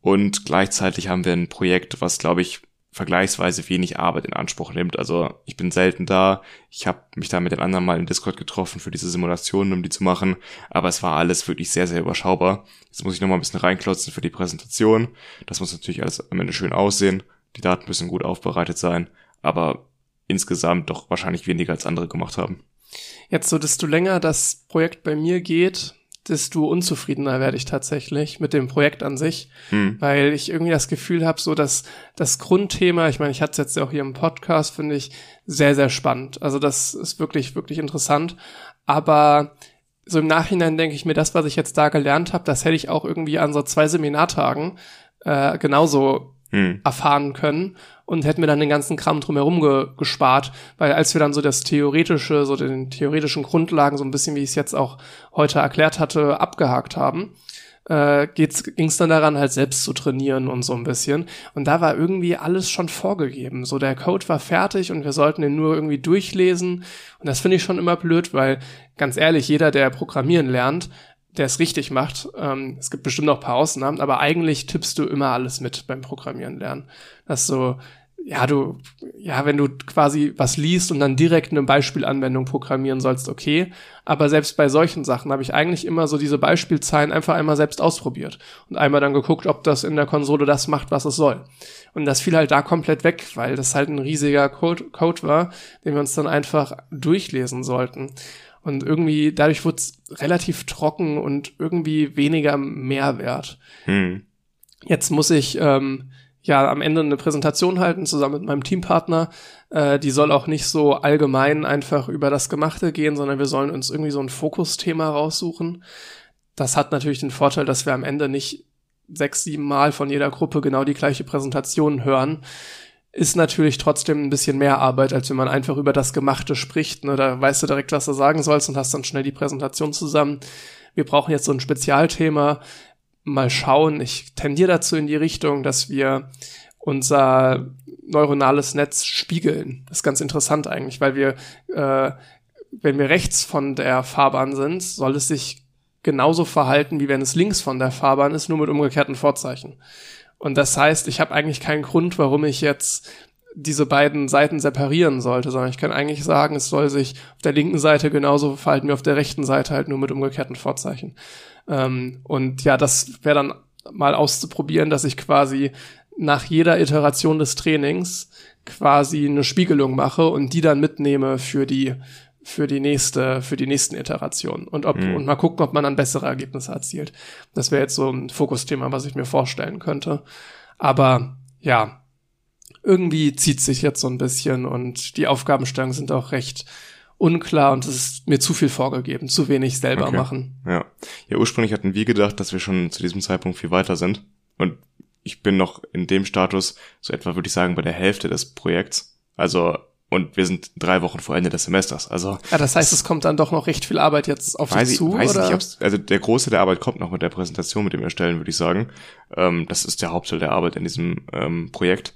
Speaker 1: Und gleichzeitig haben wir ein Projekt, was, glaube ich, vergleichsweise wenig Arbeit in Anspruch nimmt. Also ich bin selten da. Ich habe mich da mit den anderen mal in Discord getroffen für diese Simulationen, um die zu machen. Aber es war alles wirklich sehr, sehr überschaubar. Jetzt muss ich noch mal ein bisschen reinklotzen für die Präsentation. Das muss natürlich alles am Ende schön aussehen. Die Daten müssen gut aufbereitet sein. Aber insgesamt doch wahrscheinlich weniger als andere gemacht haben.
Speaker 2: Jetzt so, desto länger das Projekt bei mir geht, desto unzufriedener werde ich tatsächlich mit dem Projekt an sich, hm. weil ich irgendwie das Gefühl habe, so dass das Grundthema, ich meine, ich hatte es jetzt auch hier im Podcast, finde ich sehr, sehr spannend. Also das ist wirklich, wirklich interessant. Aber so im Nachhinein denke ich mir, das, was ich jetzt da gelernt habe, das hätte ich auch irgendwie an so zwei Seminartagen äh, genauso hm. erfahren können und hätten wir dann den ganzen Kram drumherum ge gespart, weil als wir dann so das theoretische, so den theoretischen Grundlagen, so ein bisschen wie ich es jetzt auch heute erklärt hatte, abgehakt haben, äh, ging es dann daran, halt selbst zu trainieren und so ein bisschen. Und da war irgendwie alles schon vorgegeben. So der Code war fertig und wir sollten den nur irgendwie durchlesen. Und das finde ich schon immer blöd, weil ganz ehrlich, jeder, der Programmieren lernt, der es richtig macht. Ähm, es gibt bestimmt noch ein paar Ausnahmen, aber eigentlich tippst du immer alles mit beim Programmieren lernen. Das ist so ja, du, ja, wenn du quasi was liest und dann direkt eine Beispielanwendung programmieren sollst, okay. Aber selbst bei solchen Sachen habe ich eigentlich immer so diese Beispielzeilen einfach einmal selbst ausprobiert und einmal dann geguckt, ob das in der Konsole das macht, was es soll. Und das fiel halt da komplett weg, weil das halt ein riesiger Code, Code war, den wir uns dann einfach durchlesen sollten. Und irgendwie, dadurch wurde es relativ trocken und irgendwie weniger Mehrwert. Hm. Jetzt muss ich ähm, ja am Ende eine Präsentation halten zusammen mit meinem Teampartner. Äh, die soll auch nicht so allgemein einfach über das Gemachte gehen, sondern wir sollen uns irgendwie so ein Fokusthema raussuchen. Das hat natürlich den Vorteil, dass wir am Ende nicht sechs, sieben Mal von jeder Gruppe genau die gleiche Präsentation hören. Ist natürlich trotzdem ein bisschen mehr Arbeit, als wenn man einfach über das Gemachte spricht. Ne? Da weißt du direkt, was du sagen sollst und hast dann schnell die Präsentation zusammen. Wir brauchen jetzt so ein Spezialthema, mal schauen. Ich tendiere dazu in die Richtung, dass wir unser neuronales Netz spiegeln. Das ist ganz interessant eigentlich, weil wir, äh, wenn wir rechts von der Fahrbahn sind, soll es sich genauso verhalten, wie wenn es links von der Fahrbahn ist, nur mit umgekehrten Vorzeichen. Und das heißt, ich habe eigentlich keinen Grund, warum ich jetzt diese beiden Seiten separieren sollte, sondern ich kann eigentlich sagen, es soll sich auf der linken Seite genauso verhalten wie auf der rechten Seite, halt nur mit umgekehrten Vorzeichen. Ähm, und ja, das wäre dann mal auszuprobieren, dass ich quasi nach jeder Iteration des Trainings quasi eine Spiegelung mache und die dann mitnehme für die für die nächste für die nächsten Iterationen und ob mhm. und mal gucken, ob man dann bessere Ergebnisse erzielt. Das wäre jetzt so ein Fokusthema, was ich mir vorstellen könnte. Aber ja, irgendwie zieht sich jetzt so ein bisschen und die Aufgabenstellungen sind auch recht unklar und es ist mir zu viel vorgegeben, zu wenig selber okay. machen.
Speaker 1: Ja. Ja, ursprünglich hatten wir gedacht, dass wir schon zu diesem Zeitpunkt viel weiter sind. Und ich bin noch in dem Status, so etwa würde ich sagen, bei der Hälfte des Projekts. Also, und wir sind drei Wochen vor Ende des Semesters. Also.
Speaker 2: Ja, das heißt, es kommt dann doch noch recht viel Arbeit jetzt auf
Speaker 1: dich
Speaker 2: ich, zu,
Speaker 1: weiß oder? Ich, ob's, also der große der Arbeit kommt noch mit der Präsentation, mit dem Erstellen, würde ich sagen. Ähm, das ist der Hauptteil der Arbeit in diesem ähm, Projekt.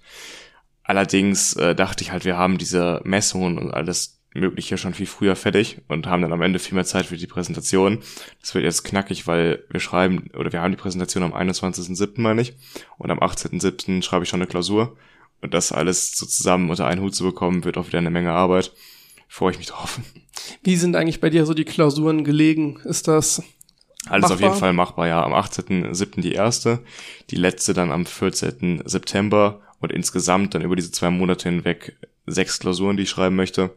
Speaker 1: Allerdings äh, dachte ich halt, wir haben diese Messungen und alles Mögliche schon viel früher fertig und haben dann am Ende viel mehr Zeit für die Präsentation. Das wird jetzt knackig, weil wir schreiben, oder wir haben die Präsentation am 21.07. meine ich, und am 18.07. schreibe ich schon eine Klausur. Und das alles so zusammen unter einen Hut zu bekommen, wird auch wieder eine Menge Arbeit. Freue ich mich drauf.
Speaker 2: Wie sind eigentlich bei dir so die Klausuren gelegen? Ist das
Speaker 1: alles machbar? auf jeden Fall machbar, ja. Am 18.07. die erste, die letzte dann am 14. September und insgesamt dann über diese zwei Monate hinweg sechs Klausuren, die ich schreiben möchte.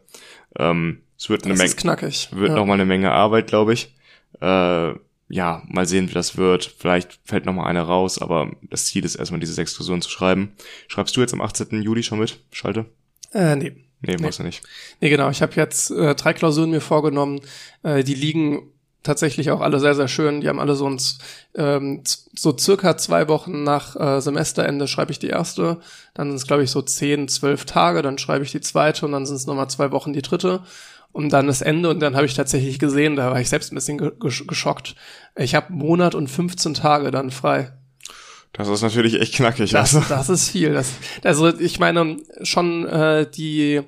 Speaker 1: Ähm, es wird eine Menge,
Speaker 2: knackig.
Speaker 1: wird ja. noch mal eine Menge Arbeit, glaube ich. Äh, ja, mal sehen, wie das wird. Vielleicht fällt noch mal eine raus, aber das Ziel ist erstmal diese sechs Klausuren zu schreiben. Schreibst du jetzt am 18. Juli schon mit, Schalte?
Speaker 2: Äh, nee.
Speaker 1: Nee, nee. du nicht.
Speaker 2: Nee, genau. Ich habe jetzt äh, drei Klausuren mir vorgenommen. Äh, die liegen tatsächlich auch alle sehr, sehr schön. Die haben alle so uns ähm, so circa zwei Wochen nach äh, Semesterende schreibe ich die erste. Dann sind es, glaube ich, so zehn, zwölf Tage. Dann schreibe ich die zweite und dann sind es nochmal zwei Wochen die dritte. Und dann das Ende und dann habe ich tatsächlich gesehen, da war ich selbst ein bisschen geschockt. Ich habe Monat und 15 Tage dann frei.
Speaker 1: Das ist natürlich echt knackig.
Speaker 2: Das, also. das ist viel. Das, also ich meine, schon äh, die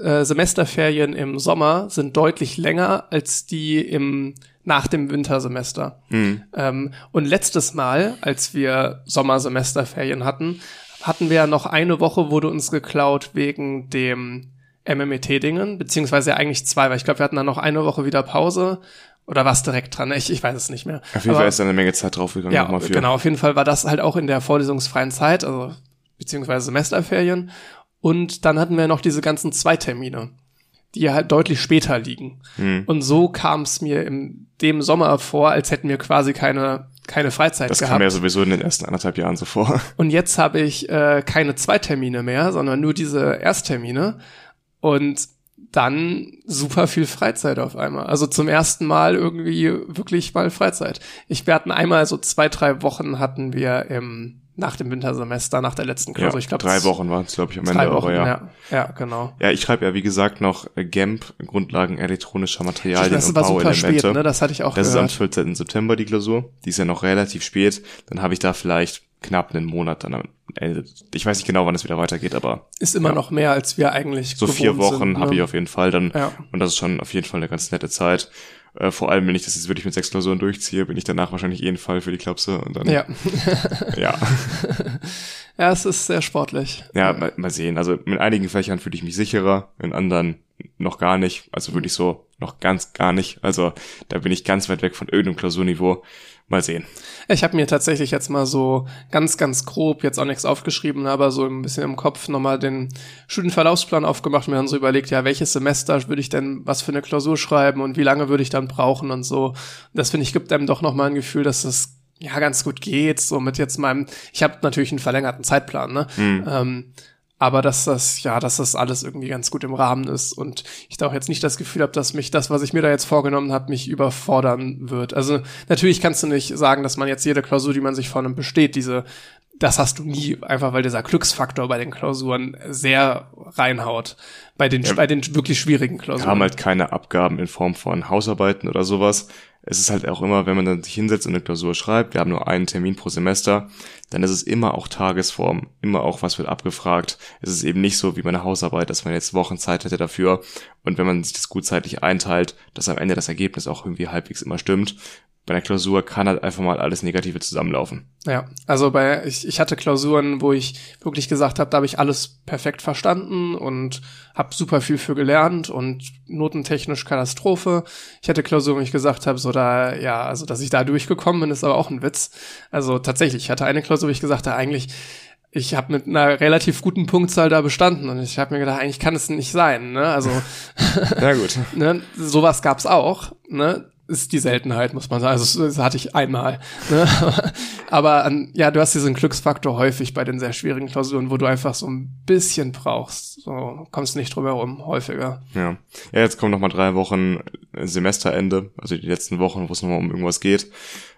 Speaker 2: äh, Semesterferien im Sommer sind deutlich länger als die im nach dem Wintersemester. Mhm. Ähm, und letztes Mal, als wir Sommersemesterferien hatten, hatten wir ja noch eine Woche, wurde uns geklaut wegen dem MMET-Dingen, beziehungsweise eigentlich zwei, weil ich glaube, wir hatten dann noch eine Woche wieder Pause oder was direkt dran? Ich, ich weiß es nicht mehr.
Speaker 1: Auf jeden Fall ist da eine Menge Zeit draufgegangen.
Speaker 2: Ja, genau. Auf jeden Fall war das halt auch in der vorlesungsfreien Zeit, also beziehungsweise Semesterferien. Und dann hatten wir noch diese ganzen Zweitermine, die halt deutlich später liegen. Mhm. Und so kam es mir in dem Sommer vor, als hätten wir quasi keine keine Freizeit
Speaker 1: das
Speaker 2: gehabt.
Speaker 1: Das kam ja sowieso in den ersten anderthalb Jahren so vor.
Speaker 2: Und jetzt habe ich äh, keine Zweitermine mehr, sondern nur diese Ersttermine. Und dann super viel Freizeit auf einmal. Also zum ersten Mal irgendwie wirklich mal Freizeit. Ich, wir hatten einmal so zwei, drei Wochen hatten wir im nach dem Wintersemester, nach der letzten Klausur.
Speaker 1: Ja,
Speaker 2: ich glaube,
Speaker 1: drei Wochen waren es, glaube ich, am
Speaker 2: Ende. Wochen,
Speaker 1: aber ja.
Speaker 2: ja. Ja, genau.
Speaker 1: Ja, ich schreibe ja, wie gesagt, noch GAMP, Grundlagen elektronischer Materialien
Speaker 2: das
Speaker 1: und
Speaker 2: war Bauelemente. Super spät, ne? Das hatte ich auch
Speaker 1: Das
Speaker 2: gehört.
Speaker 1: ist am 14. September die Klausur. Die ist ja noch relativ spät. Dann habe ich da vielleicht knapp einen Monat dann am Ende. Ich weiß nicht genau, wann es wieder weitergeht, aber
Speaker 2: Ist immer
Speaker 1: Ja.
Speaker 2: noch mehr, als wir eigentlich
Speaker 1: so vier Wochen
Speaker 2: sind,
Speaker 1: habe
Speaker 2: ne?
Speaker 1: ich auf jeden Fall dann.
Speaker 2: Ja.
Speaker 1: Und das ist schon auf jeden Fall eine ganz nette Zeit. Äh, vor allem, wenn ich das jetzt wirklich mit sechs Klausuren durchziehe, bin ich danach wahrscheinlich eh ein Fall für die Klapse und dann,
Speaker 2: Ja.
Speaker 1: ja,
Speaker 2: ja, es ist sehr sportlich.
Speaker 1: ja mal, mal sehen. Also in einigen Fächern fühle ich mich sicherer, in anderen noch gar nicht. Also wirklich so noch ganz gar nicht. Also da bin ich ganz weit weg von irgendeinem Klausurniveau. Mal sehen.
Speaker 2: Ich habe mir tatsächlich jetzt mal so ganz, ganz grob, jetzt auch nichts aufgeschrieben, aber so ein bisschen im Kopf nochmal den Studienverlaufsplan aufgemacht und mir dann so überlegt, ja, welches Semester würde ich denn was für eine Klausur schreiben und wie lange würde ich dann brauchen und so. Das finde ich, gibt einem doch nochmal ein Gefühl, dass das ja ganz gut geht, so mit jetzt meinem, ich habe natürlich einen verlängerten Zeitplan, ne? Ähm, aber dass das, ja, dass das alles irgendwie ganz gut im Rahmen ist und ich da auch jetzt nicht das Gefühl habe, dass mich das, was ich mir da jetzt vorgenommen habe, mich überfordern wird. Also natürlich kannst du nicht sagen, dass man jetzt jede Klausur, die man sich vornimmt, besteht, diese, das hast du nie, einfach weil dieser Glücksfaktor bei den Klausuren sehr reinhaut. Bei den, bei den wirklich schwierigen
Speaker 1: Wir
Speaker 2: Klausuren.
Speaker 1: haben halt keine Abgaben in Form von Hausarbeiten oder sowas. Es ist halt auch immer, wenn man dann sich hinsetzt und eine Klausur schreibt, wir haben nur einen Termin pro Semester, dann ist es immer auch Tagesform, immer auch was wird abgefragt. Es ist eben nicht so wie bei einer Hausarbeit, dass man jetzt Wochen Zeit hätte dafür und wenn man sich das gut zeitlich einteilt, dass am Ende das Ergebnis auch irgendwie halbwegs immer stimmt. Bei einer Klausur kann halt einfach mal alles Negative zusammenlaufen.
Speaker 2: Ja, also bei ich, ich hatte Klausuren, wo ich wirklich gesagt habe, da habe ich alles perfekt verstanden und habe super viel für gelernt und notentechnisch Katastrophe. Ich hatte Klausuren, wo ich gesagt habe, so da ja, also dass ich da durchgekommen bin, ist aber auch ein Witz. Also tatsächlich, ich hatte eine Klausur, wo ich gesagt habe, eigentlich ich habe mit einer relativ guten Punktzahl da bestanden und ich habe mir gedacht, eigentlich kann es nicht sein, ne? Also
Speaker 1: Ja gut.
Speaker 2: ne, sowas gab's auch, ne? Ist die Seltenheit, muss man sagen. Also das hatte ich einmal. Ne? Aber an, ja, du hast diesen Glücksfaktor häufig bei den sehr schwierigen Klausuren, wo du einfach so ein bisschen brauchst. So kommst nicht drum herum, häufiger.
Speaker 1: Ja. Ja, jetzt kommen noch mal drei Wochen Semesterende, also die letzten Wochen, wo es nochmal um irgendwas geht.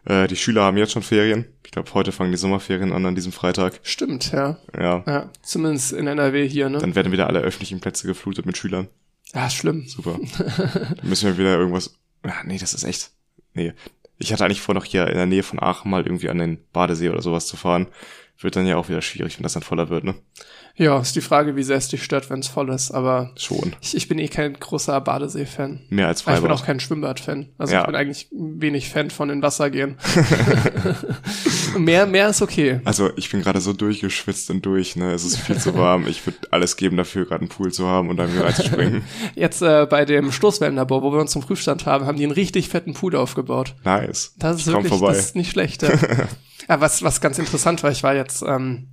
Speaker 1: Äh, die Schüler haben jetzt schon Ferien. Ich glaube, heute fangen die Sommerferien an an diesem Freitag.
Speaker 2: Stimmt, ja.
Speaker 1: Ja.
Speaker 2: Ja, zumindest in NRW hier, ne?
Speaker 1: Dann werden wieder alle öffentlichen Plätze geflutet mit Schülern.
Speaker 2: Ja, ist schlimm.
Speaker 1: Super. Dann müssen wir wieder irgendwas. Ja, nee, das ist echt. Nee. Ich hatte eigentlich vor, noch hier in der Nähe von Aachen mal irgendwie an den Badesee oder sowas zu fahren. Wird dann ja auch wieder schwierig, wenn das dann voller wird, ne?
Speaker 2: Ja, ist die Frage, wie sehr es dich stört, wenn es voll ist. Aber
Speaker 1: Schon.
Speaker 2: ich, ich bin eh kein großer Badesee-Fan.
Speaker 1: Mehr als
Speaker 2: Aber ich bin
Speaker 1: Freibad.
Speaker 2: auch kein Schwimmbad-Fan. Also
Speaker 1: Ja.
Speaker 2: ich bin eigentlich wenig Fan von in Wasser gehen. mehr, mehr ist okay.
Speaker 1: Also ich bin gerade so durchgeschwitzt und durch, ne? Es ist viel zu warm. Ich würde alles geben dafür, gerade einen Pool zu haben und dann wieder reinzuspringen.
Speaker 2: Jetzt äh, bei dem Stoßwellenlabor, wo wir uns zum Prüfstand haben, haben die einen richtig fetten Pool aufgebaut.
Speaker 1: Nice.
Speaker 2: Das ist
Speaker 1: ich
Speaker 2: wirklich das ist nicht schlecht. Ja. ja, was, was ganz interessant war, ich war jetzt ähm,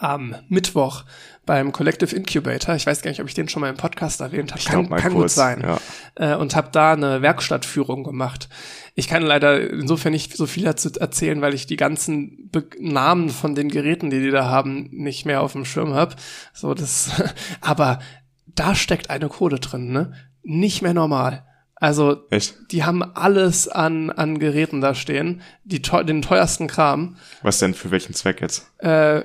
Speaker 2: am Mittwoch beim Collective Incubator. Ich weiß gar nicht, ob ich den schon mal im Podcast erwähnt habe. Kann, kann gut sein.
Speaker 1: ja.
Speaker 2: Äh, und habe da eine Werkstattführung gemacht. Ich kann leider insofern nicht so viel dazu erzählen, weil ich die ganzen Be Namen von den Geräten, die die da haben, nicht mehr auf dem Schirm habe. So das, aber da steckt eine Code drin, ne? Nicht mehr normal. Also
Speaker 1: Echt?
Speaker 2: die haben alles an, an Geräten da stehen, die teu den teuersten Kram.
Speaker 1: Was denn für welchen Zweck jetzt?
Speaker 2: Äh,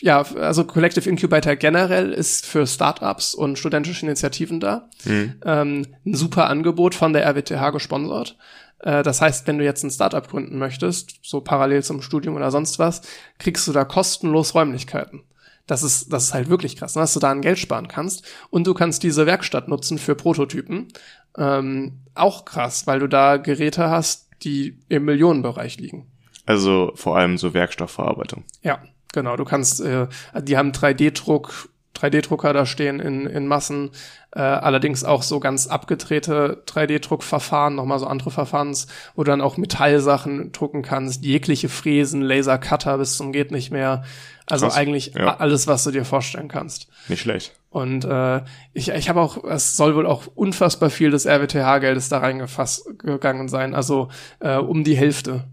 Speaker 2: ja, also Collective Incubator generell ist für Startups und studentische Initiativen da.
Speaker 1: Hm.
Speaker 2: Ähm, ein super Angebot von der RWTH gesponsert. Äh, das heißt, wenn du jetzt ein Startup gründen möchtest, so parallel zum Studium oder sonst was, kriegst du da kostenlos Räumlichkeiten. Das ist, das ist halt wirklich krass, ne? dass du da ein Geld sparen kannst. Und du kannst diese Werkstatt nutzen für Prototypen. Ähm, auch krass, weil du da Geräte hast, die im Millionenbereich liegen.
Speaker 1: Also vor allem so Werkstoffverarbeitung.
Speaker 2: Ja, genau. Du kannst, äh, die haben 3D-Druck, 3D-Drucker da stehen in, in Massen, äh, allerdings auch so ganz abgedrehte 3D-Druckverfahren, nochmal so andere Verfahrens, wo du dann auch Metallsachen drucken kannst, jegliche Fräsen, Lasercutter bis zum geht nicht mehr. Also
Speaker 1: Krass,
Speaker 2: eigentlich
Speaker 1: ja.
Speaker 2: alles, was du dir vorstellen kannst.
Speaker 1: Nicht schlecht.
Speaker 2: Und äh, ich, ich habe auch, es soll wohl auch unfassbar viel des RWTH-Geldes da reingefasst gegangen sein, also äh, um die Hälfte.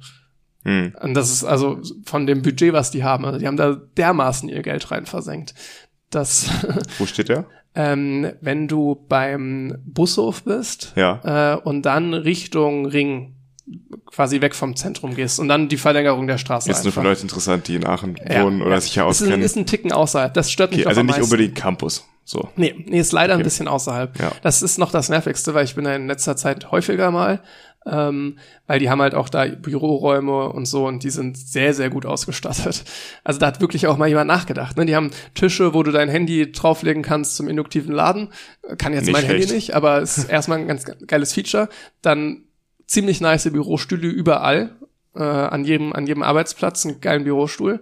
Speaker 1: Hm.
Speaker 2: Und das ist also von dem Budget, was die haben. Also die haben da dermaßen ihr Geld rein versenkt. Das,
Speaker 1: Wo steht der?
Speaker 2: ähm, wenn du beim Bushof bist
Speaker 1: Ja.
Speaker 2: äh, und dann Richtung Ring quasi weg vom Zentrum gehst und dann die Verlängerung der Straße
Speaker 1: Ist nur für
Speaker 2: einfach.
Speaker 1: Leute interessant, die in Aachen
Speaker 2: Ja,
Speaker 1: wohnen oder
Speaker 2: ja.
Speaker 1: sich hier
Speaker 2: ist ein,
Speaker 1: auskennen.
Speaker 2: ist ein Ticken außerhalb. Das stört mich
Speaker 1: Okay, also nicht unbedingt Campus. So.
Speaker 2: Nee, nee, ist leider ein bisschen außerhalb.
Speaker 1: Ja.
Speaker 2: Das ist noch das Nervigste, weil ich bin da in letzter Zeit häufiger mal, ähm, weil die haben halt auch da Büroräume und so und die sind sehr, sehr gut ausgestattet. Also da hat wirklich auch mal jemand nachgedacht. Ne? Die haben Tische, wo du dein Handy drauflegen kannst zum induktiven Laden. Kann jetzt
Speaker 1: Nicht
Speaker 2: mein Handy
Speaker 1: schlecht.
Speaker 2: nicht, aber es ist erstmal ein ganz geiles Feature. Dann ziemlich nice Bürostühle überall, äh, an jedem, an jedem Arbeitsplatz, einen geilen Bürostuhl.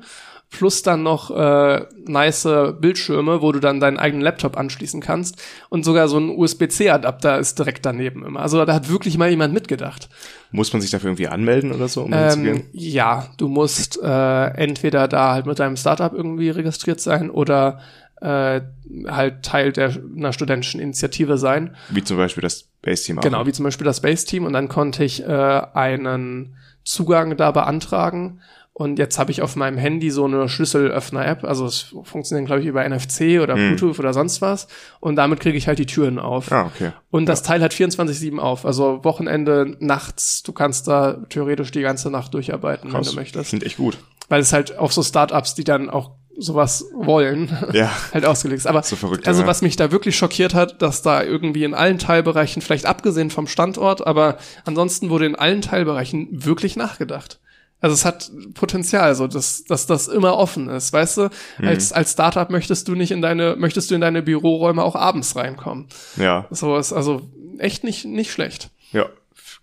Speaker 2: Plus dann noch äh, nice Bildschirme, wo du dann deinen eigenen Laptop anschließen kannst. Und sogar so ein USB-C-Adapter ist direkt daneben immer. Also da hat wirklich mal jemand mitgedacht.
Speaker 1: Muss man sich dafür irgendwie anmelden oder so, um hinzugehen?
Speaker 2: Ähm, ja, du musst äh, entweder da halt mit deinem Startup irgendwie registriert sein oder äh, halt Teil der einer studentischen Initiative sein.
Speaker 1: Wie zum Beispiel das Base-Team auch.
Speaker 2: Genau, wie zum Beispiel das Base Team. Und dann konnte ich äh, einen Zugang da beantragen. Und jetzt habe ich auf meinem Handy so eine Schlüsselöffner-App. Also es funktioniert, glaube ich, über NFC oder
Speaker 1: Hm.
Speaker 2: Bluetooth oder sonst was. Und damit kriege ich halt die Türen auf.
Speaker 1: Ah, okay.
Speaker 2: Und das Teil hat 24-7 auf. Also Wochenende, nachts, du kannst da theoretisch die ganze Nacht durcharbeiten, wenn
Speaker 1: Krass.
Speaker 2: du möchtest.
Speaker 1: Klingt echt gut.
Speaker 2: Weil es halt auf so Startups, die dann auch sowas wollen,
Speaker 1: Ja.
Speaker 2: halt ausgelegt ist. Aber
Speaker 1: So verrückt,
Speaker 2: also
Speaker 1: ja.
Speaker 2: was mich da wirklich schockiert hat, dass da irgendwie in allen Teilbereichen, vielleicht abgesehen vom Standort, aber ansonsten wurde in allen Teilbereichen wirklich nachgedacht. Also es hat Potenzial, so dass, dass das immer offen ist, weißt du?
Speaker 1: Mhm.
Speaker 2: Als als Startup möchtest du nicht in deine möchtest du in deine Büroräume auch abends reinkommen.
Speaker 1: Ja.
Speaker 2: So ist also echt nicht nicht schlecht.
Speaker 1: Ja.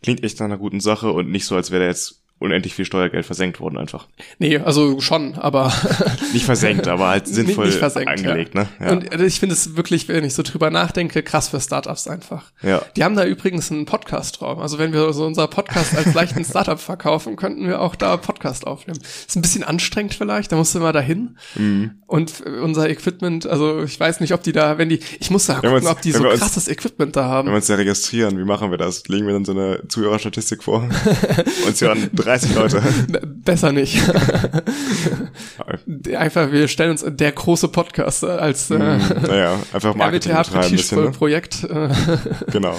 Speaker 1: Klingt echt nach einer guten Sache und nicht so, als wäre da jetzt unendlich viel Steuergeld versenkt worden einfach.
Speaker 2: Nee, also schon, aber
Speaker 1: Nicht versenkt, aber halt sinnvoll
Speaker 2: nicht versenkt,
Speaker 1: angelegt,
Speaker 2: ja.
Speaker 1: ne? Ja.
Speaker 2: Und äh, ich finde es wirklich, wenn ich so drüber nachdenke, krass für Startups einfach.
Speaker 1: ja.
Speaker 2: Die haben da übrigens einen Podcast-Raum. Also wenn wir so unser Podcast als leichten Startup verkaufen, könnten wir auch da Podcast aufnehmen. Ist ein bisschen anstrengend vielleicht, da musst du immer dahin.
Speaker 1: Mhm.
Speaker 2: Und unser Equipment, also ich weiß nicht, ob die da, wenn die, ich muss da
Speaker 1: Wenn
Speaker 2: gucken,
Speaker 1: uns-
Speaker 2: ob die
Speaker 1: wenn
Speaker 2: so
Speaker 1: uns-
Speaker 2: krasses Equipment da
Speaker 1: Wenn
Speaker 2: haben.
Speaker 1: wir uns da registrieren, wie machen wir das? Legen wir dann so eine Zuhörerstatistik vor? Uns hören 30 Leute.
Speaker 2: Besser nicht. Einfach, wir stellen uns der große Podcast als äh,
Speaker 1: naja, einfach Marketing betreiben ein bisschen, ne?
Speaker 2: Projekt. Äh,
Speaker 1: Genau.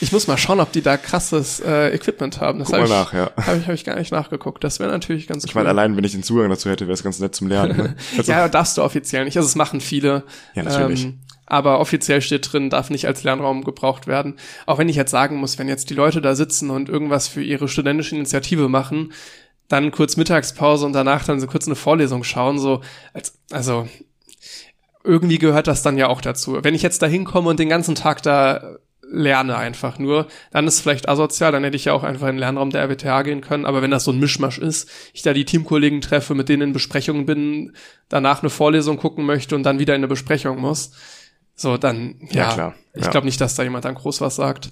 Speaker 2: ich muss mal schauen, ob die da krasses äh, Equipment haben. Das habe ich,
Speaker 1: nach, ja.
Speaker 2: hab ich, hab ich gar nicht nachgeguckt. Das wäre natürlich ganz
Speaker 1: Ich meine, allein wenn ich den Zugang dazu hätte, wäre es ganz nett zum Lernen. Ne? Also,
Speaker 2: ja, darfst du offiziell nicht. Also es machen viele.
Speaker 1: Ja, natürlich.
Speaker 2: Ähm, aber offiziell steht drin, darf nicht als Lernraum gebraucht werden. Auch wenn ich jetzt sagen muss, wenn jetzt die Leute da sitzen und irgendwas für ihre studentische Initiative machen, dann kurz Mittagspause und danach dann so kurz eine Vorlesung schauen, so als, also irgendwie gehört das dann ja auch dazu. Wenn ich jetzt da hinkomme und den ganzen Tag da lerne einfach nur, dann ist vielleicht asozial, dann hätte ich ja auch einfach in den Lernraum der RWTH gehen können, aber wenn das so ein Mischmasch ist, ich da die Teamkollegen treffe, mit denen in Besprechungen bin, danach eine Vorlesung gucken möchte und dann wieder in eine Besprechung muss, so dann, ja,
Speaker 1: Ja, klar.
Speaker 2: ich
Speaker 1: Ja.
Speaker 2: glaube nicht, dass da jemand dann groß was sagt.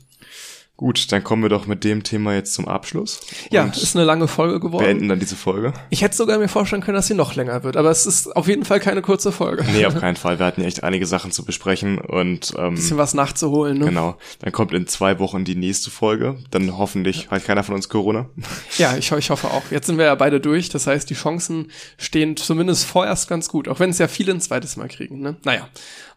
Speaker 1: Gut, dann kommen wir doch mit dem Thema jetzt zum Abschluss.
Speaker 2: Ja, ist eine lange Folge geworden.
Speaker 1: beenden dann diese Folge.
Speaker 2: Ich hätte sogar mir vorstellen können, dass sie noch länger wird, aber es ist auf jeden Fall keine kurze Folge.
Speaker 1: Nee, auf keinen Fall. Wir hatten ja echt einige Sachen zu besprechen und ähm,
Speaker 2: Bisschen was nachzuholen, ne?
Speaker 1: genau. Dann kommt in zwei Wochen die nächste Folge. Dann hoffentlich hat keiner von uns Corona.
Speaker 2: Ja, ich, ich hoffe auch. Jetzt sind wir ja beide durch. Das heißt, die Chancen stehen zumindest vorerst ganz gut. Auch wenn es ja viele ein zweites Mal kriegen. Ne? Naja,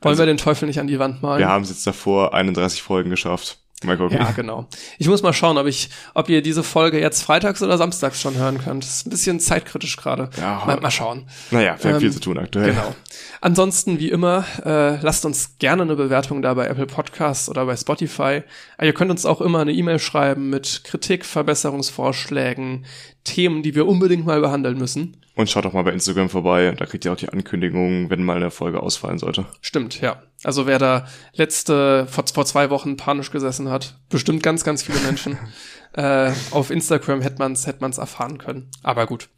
Speaker 2: wollen
Speaker 1: Also-
Speaker 2: wir den Teufel nicht an die Wand malen?
Speaker 1: Wir haben es jetzt davor 31 Folgen geschafft. Mal gucken.
Speaker 2: Ja, genau. Ich muss mal schauen, ob ich, ob ihr diese Folge jetzt freitags oder samstags schon hören könnt. Das ist ein bisschen zeitkritisch gerade.
Speaker 1: Ja.
Speaker 2: mal, mal schauen.
Speaker 1: Naja, wir haben
Speaker 2: Ähm,
Speaker 1: viel zu tun aktuell.
Speaker 2: Genau. Ansonsten, wie immer, äh, lasst uns gerne eine Bewertung da bei Apple Podcasts oder bei Spotify. Ihr könnt uns auch immer eine E-Mail schreiben mit Kritik, Verbesserungsvorschlägen, Themen, die wir unbedingt mal behandeln müssen.
Speaker 1: Und schaut doch mal bei Instagram vorbei. Da kriegt ihr auch die Ankündigungen, wenn mal eine Folge ausfallen sollte.
Speaker 2: Stimmt, ja. Also wer da letzte, vor, vor zwei Wochen panisch gesessen hat, bestimmt ganz, ganz viele Menschen. äh, auf Instagram hätte man's hätte man's erfahren können. Aber gut.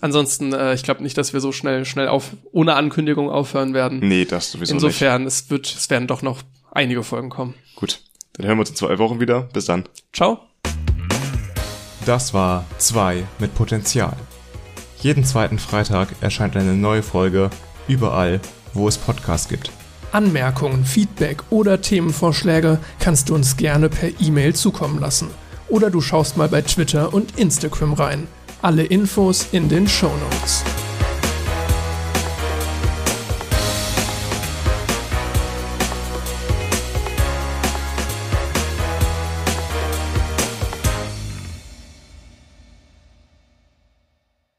Speaker 2: Ansonsten, äh, ich glaube nicht, dass wir so schnell, schnell auf, ohne Ankündigung aufhören werden.
Speaker 1: Nee, das sowieso nicht.
Speaker 2: Insofern, es wird, es werden doch noch einige Folgen kommen.
Speaker 1: Gut. Dann hören wir uns in zwei Wochen wieder. Bis dann.
Speaker 2: Ciao.
Speaker 3: Das war 2 mit Potenzial. Jeden zweiten Freitag erscheint eine neue Folge überall, wo es Podcasts gibt.
Speaker 2: Anmerkungen, Feedback oder Themenvorschläge kannst du uns gerne per E-Mail zukommen lassen. Oder du schaust mal bei Twitter und Instagram rein. Alle Infos in den Show Notes.